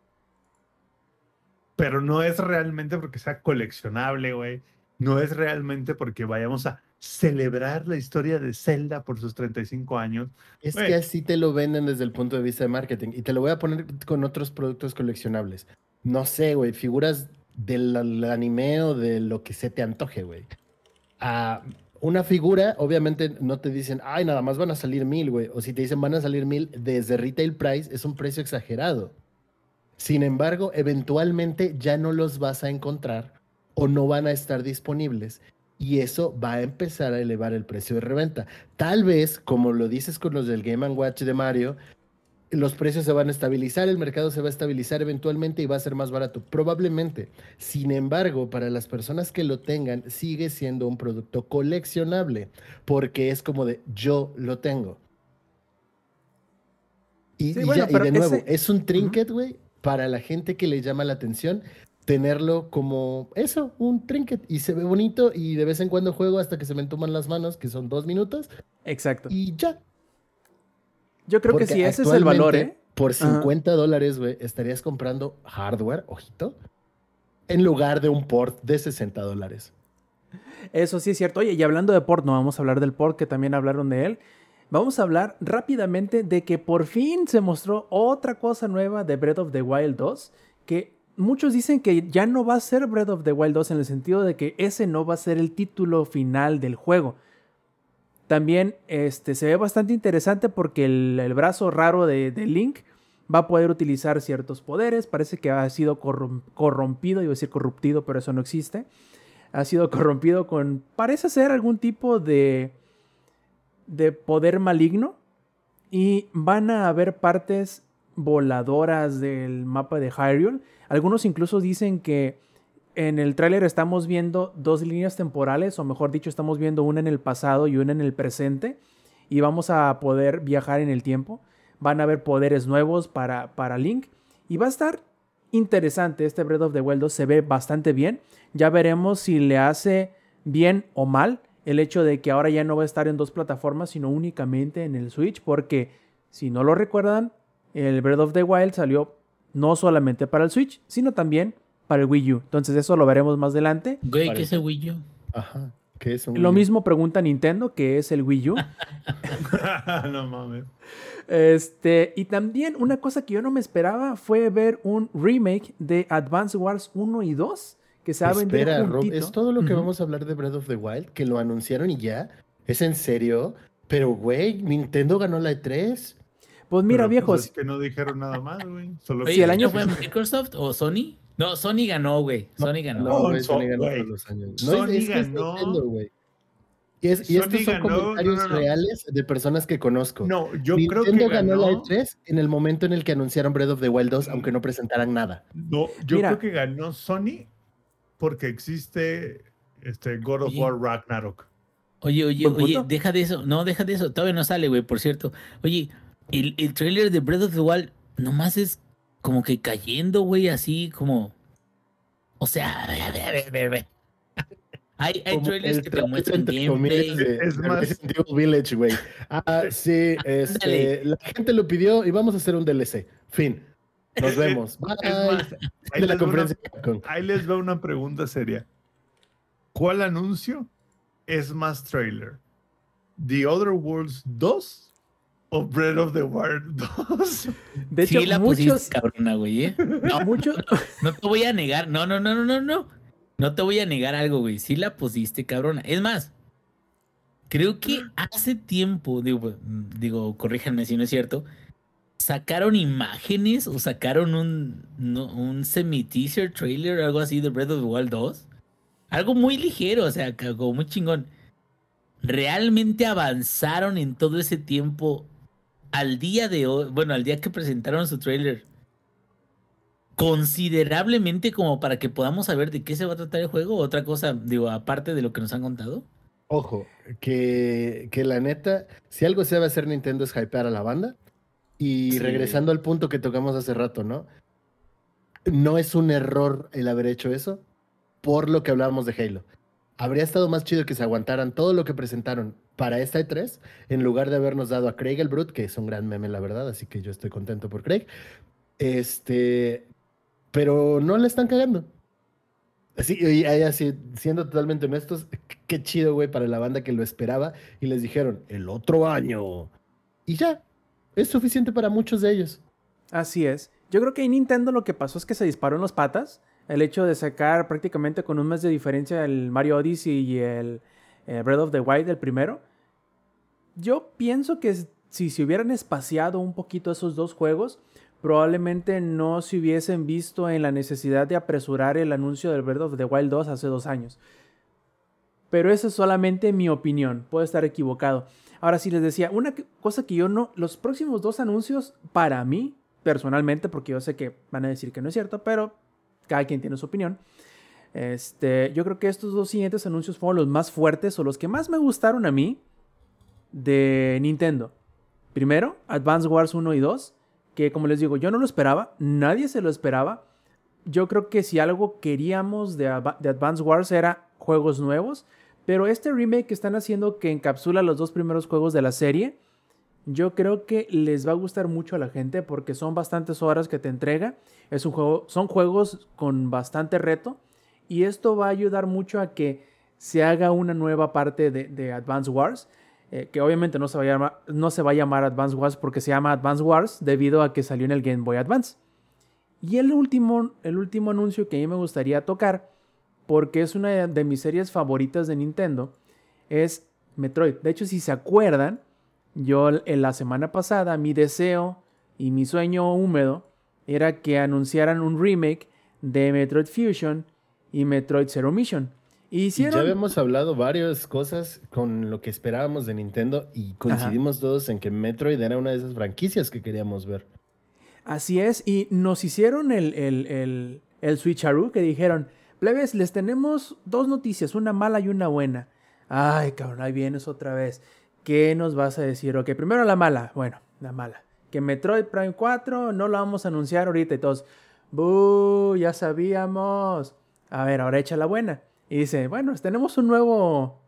Pero no es realmente porque sea coleccionable, güey. No es realmente porque vayamos a celebrar la historia de Zelda por sus 35 años. Es que así te lo venden desde el punto de vista de marketing. Y te lo voy a poner con otros productos coleccionables. No sé, güey, figuras del anime o de lo que se te antoje, güey. Ah, una figura, obviamente no te dicen, ay, nada más van a salir mil, güey. O si te dicen van a salir mil, desde retail price es un precio exagerado. Sin embargo, eventualmente ya no los vas a encontrar o no van a estar disponibles. Y eso va a empezar a elevar el precio de reventa. Tal vez, como lo dices con los del Game Watch de Mario, los precios se van a estabilizar, el mercado se va a estabilizar eventualmente y va a ser más barato. Probablemente. Sin embargo, para las personas que lo tengan, sigue siendo un producto coleccionable, porque es como de yo lo tengo. Y, de nuevo, es un trinket, güey, para la gente que le llama la atención tenerlo como eso, un trinket. Y se ve bonito y de vez en cuando juego hasta que se me entuman las manos, que son dos minutos. Exacto. Y ya, yo creo que sí, ese es el valor, ¿eh? Por 50 dólares, güey, estarías comprando hardware, ojito, en lugar de un port de 60 dólares. Eso sí es cierto. Oye, y hablando de port, no vamos a hablar del port, que también hablaron de él. Vamos a hablar rápidamente de que por fin se mostró otra cosa nueva de Breath of the Wild 2, que muchos dicen que ya no va a ser Breath of the Wild 2 en el sentido de que ese no va a ser el título final del juego. También este, se ve bastante interesante porque el, brazo raro de, Link va a poder utilizar ciertos poderes. Parece que ha sido corrompido, iba a decir corruptido, pero eso no existe. Ha sido corrompido con, parece ser algún tipo de, de poder maligno. Y van a haber partes voladoras del mapa de Hyrule. Algunos incluso dicen que en el tráiler estamos viendo dos líneas temporales, o mejor dicho, estamos viendo una en el pasado y una en el presente, y vamos a poder viajar en el tiempo. Van a haber poderes nuevos para, para Link, y va a estar interesante. Este Breath of the Wild 2 se ve bastante bien. Ya veremos si le hace bien o mal el hecho de que ahora ya no va a estar en dos plataformas, sino únicamente en el Switch, porque si no lo recuerdan, el Breath of the Wild salió no solamente para el Switch, sino también para el Wii U. Entonces eso lo veremos más adelante. Güey, ¿qué es el Wii U? Ajá. ¿Qué es un Lo Wii U? mismo pregunta Nintendo, que es el Wii U. no mames. Este, y también una cosa que yo no me esperaba fue ver un remake de Advance Wars 1 y 2 que se va a vender Espera, Rob. ¿es todo lo que vamos a hablar de Breath of the Wild? ¿Que lo anunciaron y ya? ¿Es en serio? Pero, güey, Nintendo ganó la E E3. Pues mira, Pero, viejos, pues, es que no dijeron nada más, güey. Solo Oye, el ¿no año- fue Microsoft o Sony? No, Sony ganó, güey. Sony ganó. No, güey, Sony ganó todos los años. No, Sony es, que es ganó. Nintendo, güey. Y, es- y Sony estos son ganó, comentarios no, no. reales de personas que conozco. No, yo Nintendo creo que ganó, la ganó. E3 en el momento en el que anunciaron Breath of the Wild 2, aunque no presentaran nada. No, yo Mira. creo que ganó Sony porque existe este God of Oye. War Ragnarok. Oye, oye, oye, deja de eso. No, deja de eso. Todavía no sale, güey, por cierto. Oye, el, el trailer de Breath of the Wild nomás es como que cayendo, güey, así como. O sea, a ver, a ver, a ver, a. Hay, trailers que te muestran gameplay. Es más- Resident Evil Village, güey. Ah, sí, este, la gente lo pidió y vamos a hacer un DLC. Fin. Nos vemos. Bye. Es más, ahí de la les va una- conferencia de Capcom. Ahí les va una pregunta seria. ¿Cuál anuncio es más trailer? ¿The Other Worlds 2 o Breath of the Wild 2? de hecho, sí, la pusiste cabrona, güey, ¿eh? No, muchos, no te voy a negar. No, no, no, no, no, no. No te voy a negar algo, güey. Sí la pusiste, cabrona. Es más, creo que hace tiempo, digo, digo, corríjanme si no es cierto, sacaron imágenes o sacaron un, no, un semi-teaser trailer o algo así de Breath of the Wild 2. Algo muy ligero, o sea, como muy chingón. ¿Realmente avanzaron en todo ese tiempo al día de hoy? Bueno, al día que presentaron su trailer considerablemente como para que podamos saber de qué se va a tratar el juego. Otra cosa, digo, aparte de lo que nos han contado. Ojo, que, que la neta, si algo se debe hacer Nintendo es hypear a la banda. Y Sí. regresando al punto que tocamos hace rato, ¿no? No es un error el haber hecho eso por lo que hablábamos de Halo. Habría estado más chido que se aguantaran todo lo que presentaron para esta E3 en lugar de habernos dado a Craig el Brute, que es un gran meme, la verdad, así que yo estoy contento por Craig. Este, pero no le están cagando. Así, y así, siendo totalmente honestos, qué chido, güey, para la banda que lo esperaba y les dijeron, el otro año. Y ya, es suficiente para muchos de ellos. Así es. Yo creo que en Nintendo lo que pasó es que se disparó en las patas. El hecho de sacar prácticamente con un mes de diferencia el Mario Odyssey y el eh, Breath of the Wild, el primero. Yo pienso que si se hubieran espaciado un poquito esos dos juegos, probablemente no se hubiesen visto en la necesidad de apresurar el anuncio del Breath of the Wild 2 hace dos años. Pero esa es solamente mi opinión, puedo estar equivocado. Ahora sí les decía, una cosa que yo no, los próximos dos anuncios para mí, personalmente, porque yo sé que van a decir que no es cierto, pero cada quien tiene su opinión. Este, yo creo que estos dos siguientes anuncios fueron los más fuertes o los que más me gustaron a mí de Nintendo. Primero, Advance Wars 1 y 2, que como les digo, yo no lo esperaba, nadie se lo esperaba. Yo creo que si algo queríamos de, de Advance Wars era juegos nuevos, pero este remake que están haciendo que encapsula los dos primeros juegos de la serie, yo creo que les va a gustar mucho a la gente porque son bastantes horas que te entrega. Es un juego, son juegos con bastante reto y esto va a ayudar mucho a que se haga una nueva parte de, de Advance Wars. eh, que obviamente no se, va a llamar, no se va a llamar Advance Wars porque se llama Advance Wars debido a que salió en el Game Boy Advance. Y el último, el último anuncio que a mí me gustaría tocar, porque es una de mis series favoritas de Nintendo, es Metroid. De hecho, si se acuerdan, yo en la semana pasada mi deseo y mi sueño húmedo era que anunciaran un remake de Metroid Fusion y Metroid Zero Mission. Y hicieron... ya habíamos hablado varias cosas con lo que esperábamos de Nintendo y coincidimos todos en que Metroid era una de esas franquicias que queríamos ver. Así es, y nos hicieron el, el, el, el switcheroo que dijeron, plebes, les tenemos dos noticias, una mala y una buena. Ay, cabrón, ahí vienes otra vez. ¿Qué nos vas a decir? Ok, primero la mala. Bueno, la mala. Que Metroid Prime 4 no lo vamos a anunciar ahorita y todos, ¡buh! Ya sabíamos. A ver, ahora echa la buena. Y dice, bueno, tenemos un nuevo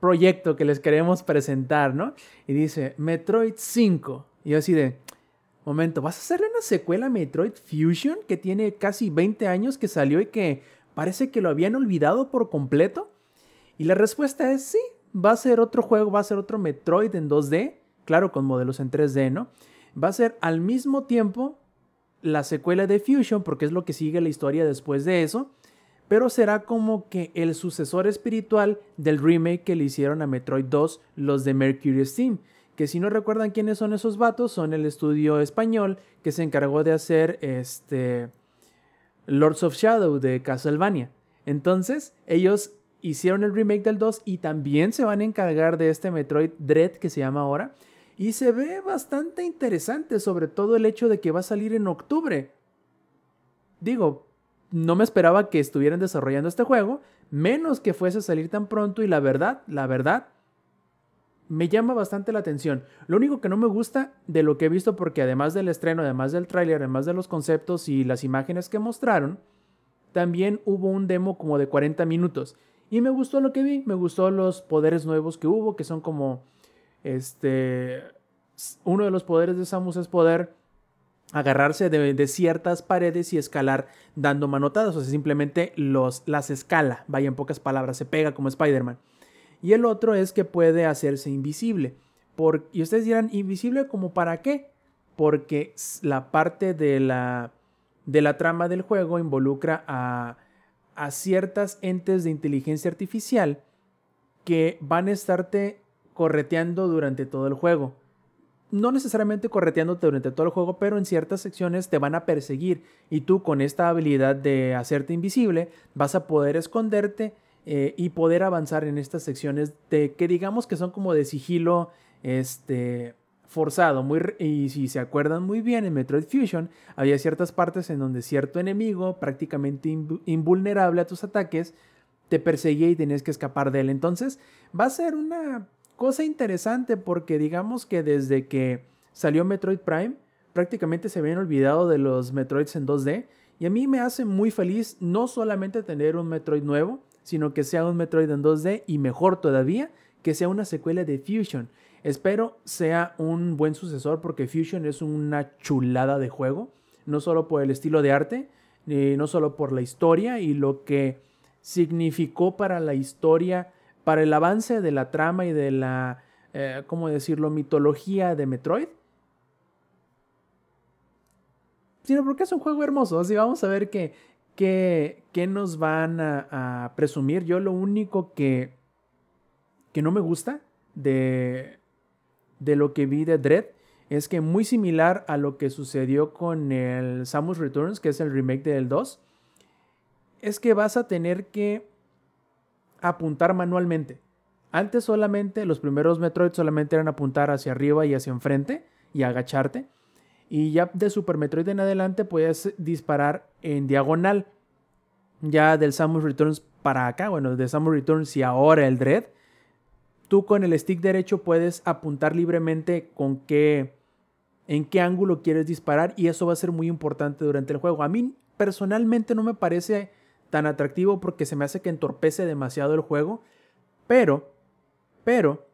proyecto que les queremos presentar, ¿no? Y dice, Metroid 5. Y yo así de, momento, ¿vas a hacerle una secuela a Metroid Fusion que tiene casi 20 años que salió y que parece que lo habían olvidado por completo? Y la respuesta es sí, va a ser otro juego, va a ser otro Metroid en 2D, claro, con modelos en 3D, ¿no? Va a ser al mismo tiempo la secuela de Fusion, porque es lo que sigue la historia después de eso, pero será como que el sucesor espiritual del remake que le hicieron a Metroid 2 los de Mercury Steam. Que si no recuerdan quiénes son esos vatos, son el estudio español que se encargó de hacer este Lords of Shadow de Castlevania. Entonces, ellos hicieron el remake del 2 y también se van a encargar de este Metroid Dread que se llama ahora. Y se ve bastante interesante, sobre todo el hecho de que va a salir en octubre. Digo, no me esperaba que estuvieran desarrollando este juego, menos que fuese a salir tan pronto y la verdad, la verdad, me llama bastante la atención. Lo único que no me gusta de lo que he visto, porque además del estreno, además del tráiler, además de los conceptos y las imágenes que mostraron, también hubo un demo como de 40 minutos. Y me gustó lo que vi, me gustó los poderes nuevos que hubo, que son como este, uno de los poderes de Samus es poder agarrarse de, ciertas paredes y escalar dando manotadas, o sea, simplemente los, las escala, vaya en pocas palabras, se pega como Spider-Man. Y el otro es que puede hacerse invisible. Por, y ustedes dirán, ¿invisible como para qué? Porque la parte de la, de la trama del juego involucra a, a ciertas entes de inteligencia artificial que van a estarte correteando durante todo el juego. No necesariamente correteándote durante todo el juego, pero en ciertas secciones te van a perseguir y tú con esta habilidad de hacerte invisible vas a poder esconderte eh, y poder avanzar en estas secciones de que digamos que son como de sigilo este forzado muy y si se acuerdan muy bien en Metroid Fusion había ciertas partes en donde cierto enemigo prácticamente invulnerable a tus ataques te perseguía y tenías que escapar de él entonces va a ser una Cosa interesante porque digamos que desde que salió Metroid Prime, prácticamente se habían olvidado de los Metroids en 2D. Y a mí me hace muy feliz no solamente tener un Metroid nuevo, sino que sea un Metroid en 2D y mejor todavía, que sea una secuela de Fusion. Espero sea un buen sucesor porque Fusion es una chulada de juego, no solo por el estilo de arte, no solo por la historia y lo que significó para la historia para el avance de la trama y de la, eh, ¿cómo decirlo?, mitología de Metroid. Sino porque es un juego hermoso. Así vamos a ver qué, qué, nos van a, presumir. Yo lo único que, que no me gusta de, de lo que vi de Dread es que muy similar a lo que sucedió con el Samus Returns, que es el remake del 2, es que vas a tener que apuntar manualmente. Antes solamente, los primeros Metroid solamente eran apuntar hacia arriba y hacia enfrente y agacharte. Y ya de Super Metroid en adelante puedes disparar en diagonal. Ya del Samus Returns para acá, bueno, de Samus Returns y ahora el Dread, tú con el stick derecho puedes apuntar libremente con qué, en qué ángulo quieres disparar y eso va a ser muy importante durante el juego. A mí personalmente no me parece tan atractivo porque se me hace que entorpece demasiado el juego. Pero, pero,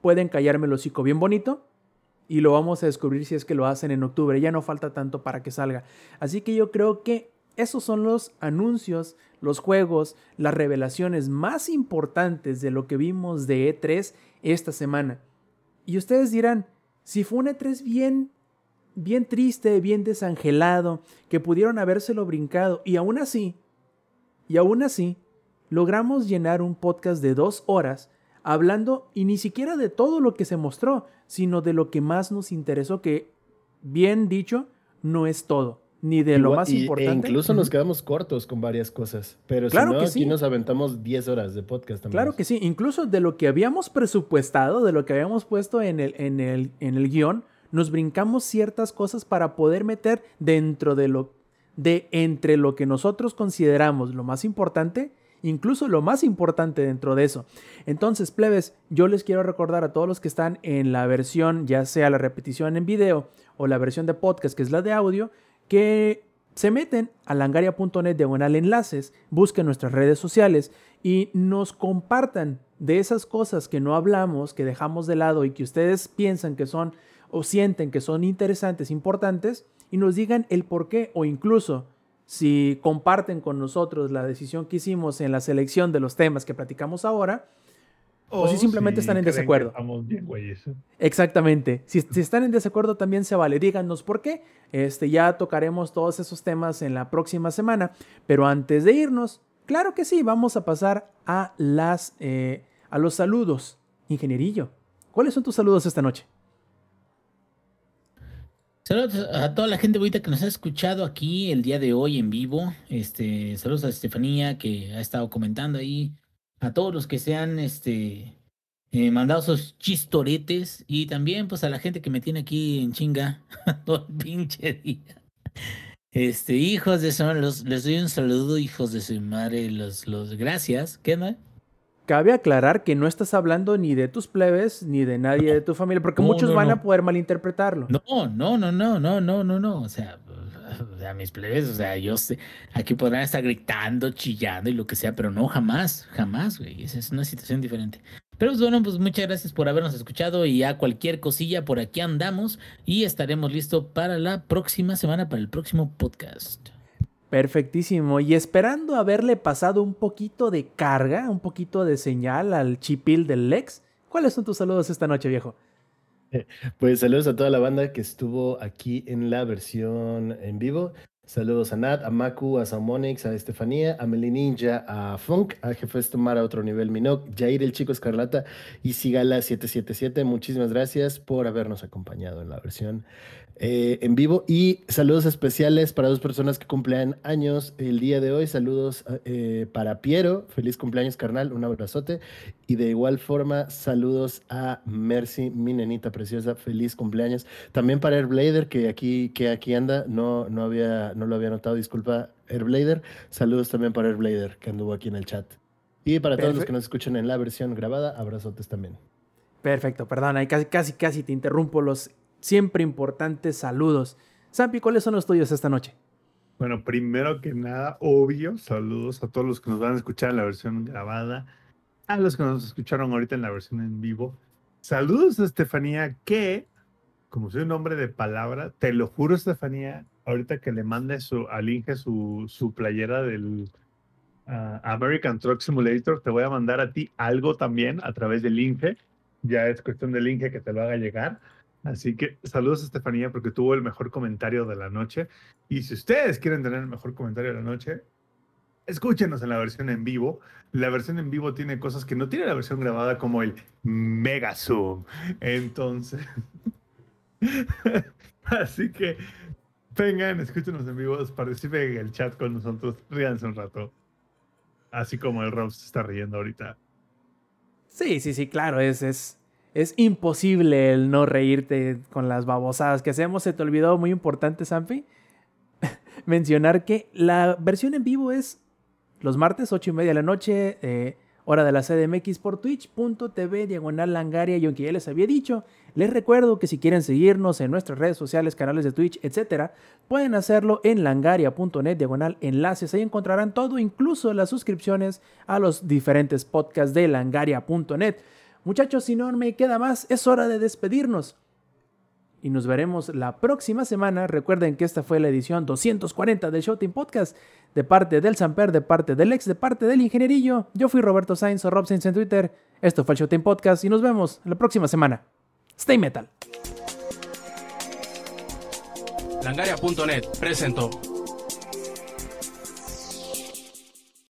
pueden callarme el hocico bien bonito. Y lo vamos a descubrir si es que lo hacen en octubre. Ya no falta tanto para que salga. Así que yo creo que esos son los anuncios, los juegos, las revelaciones más importantes de lo que vimos de E3 esta semana. Y ustedes dirán, si fue un E3 bien, bien triste, bien desangelado, que pudieron habérselo brincado, y aún así, y aún así, logramos llenar un podcast de dos horas hablando y ni siquiera de todo lo que se mostró, sino de lo que más nos interesó, que bien dicho, no es todo, ni de lo más e importante. incluso nos quedamos cortos con varias cosas, pero claro si no, que aquí nos aventamos 10 horas de podcast también. Claro que sí, incluso de lo que habíamos presupuestado, de lo que habíamos puesto en el, en el, en el guion, nos brincamos ciertas cosas para poder meter dentro de lo de entre lo que nosotros consideramos lo más importante, incluso lo más importante dentro de eso. Entonces, plebes, yo les quiero recordar a todos los que están en la versión, ya sea la repetición en video o la versión de podcast, que es la de audio, que se meten a langaria.net diagonal enlaces, busquen nuestras redes sociales y nos compartan de esas cosas que no hablamos, que dejamos de lado y que ustedes piensan que son o sienten que son interesantes, importantes, y nos digan el por qué o incluso si comparten con nosotros la decisión que hicimos en la selección de los temas que platicamos ahora, o, si simplemente están en desacuerdo. Bien, güeyes. Exactamente. Si, si, están en desacuerdo también se vale. Díganos por qué. Este, ya tocaremos todos esos temas en la próxima semana. Pero antes de irnos, claro que sí, vamos a pasar a, las, eh, a los saludos. Ingenierillo, ¿cuáles son tus saludos esta noche? Saludos a toda la gente bonita que nos ha escuchado aquí el día de hoy en vivo. Este, saludos a Estefanía que ha estado comentando ahí. A todos los que se han este, eh, mandado sus chistoretes. Y también pues a la gente que me tiene aquí en chinga todo el pinche día. Este, hijos de su madre, les doy un saludo, hijos de su madre, los, los gracias. ¿Qué no? Cabe aclarar que no estás hablando ni de tus plebes ni de nadie de tu familia, porque muchos van a poder malinterpretarlo. No, no, no, no, no, no, no, no. O sea, o sea, mis plebes, o sea, yo sé, aquí podrán estar gritando, chillando y lo que sea, pero no jamás, jamás, güey. Esa es una situación diferente. Pero pues, bueno, pues muchas gracias por habernos escuchado y a cualquier cosilla por aquí andamos y estaremos listos para la próxima semana, para el próximo podcast. Perfectísimo. Y esperando haberle pasado un poquito de carga, un poquito de señal al chipil del Lex, ¿cuáles son tus saludos esta noche, viejo? Pues saludos a toda la banda que estuvo aquí en la versión en vivo. Saludos a Nat, a Maku, a Samonix, a Estefanía, a Melininja, a Funk, a Jefes Tomar a otro nivel Minok, Jair el Chico Escarlata y Sigala777. Muchísimas gracias por habernos acompañado en la versión eh, en vivo. Y saludos especiales para dos personas que cumplen años el día de hoy. Saludos eh, para Piero, feliz cumpleaños carnal, un abrazote. Y de igual forma, saludos a Mercy, mi nenita preciosa, feliz cumpleaños. También para Airblader, que aquí, que aquí anda, no, no, había, no lo había notado, disculpa, Airblader. Saludos también para Airblader, que anduvo aquí en el chat. Y para todos los que nos escuchan en la versión grabada, abrazotes también. Perfecto, perdón, ahí casi, casi, casi te interrumpo los siempre importantes saludos. Sampi, ¿cuáles son los tuyos esta noche? Bueno, primero que nada, obvio, saludos a todos los que nos van a escuchar en la versión grabada, a los que nos escucharon ahorita en la versión en vivo. Saludos a Estefanía, que, como soy un hombre de palabra, te lo juro, Estefanía, ahorita que le mande su, al Inge su, su playera del ah, American Truck Simulator, te voy a mandar a ti algo también a través del Inge. Ya es cuestión del Inge que te lo haga llegar. Así que saludos a Estefanía porque tuvo el mejor comentario de la noche. Y si ustedes quieren tener el mejor comentario de la noche, escúchenos en la versión en vivo. La versión en vivo tiene cosas que no tiene la versión grabada, como el Mega Zoom. Entonces, así que vengan, escúchenos en vivo, participen en el chat con nosotros, ríanse un rato. Así como el Rob se está riendo ahorita. Sí, sí, sí, claro, es, es, es imposible el no reírte con las babosadas que hacemos. Se te olvidó muy importante, Sampi, mencionar que la versión en vivo es los martes, 8 y media de la noche, eh, hora de la CDMX por twitch.tv, diagonal langaria. Y aunque ya les había dicho, les recuerdo que si quieren seguirnos en nuestras redes sociales, canales de Twitch, etc., pueden hacerlo en langaria.net, diagonal enlaces. Ahí encontrarán todo, incluso las suscripciones a los diferentes podcasts de langaria.net. Muchachos, si no me queda más, es hora de despedirnos. Y nos veremos la próxima semana. Recuerden que esta fue la edición 240 del Showtime Podcast. De parte del Samper, de parte del ex, de parte del ingenierillo. Yo fui Roberto Sainz o Rob Sainz en Twitter. Esto fue el Showtime Podcast y nos vemos la próxima semana. Stay metal. Langaria.net presentó.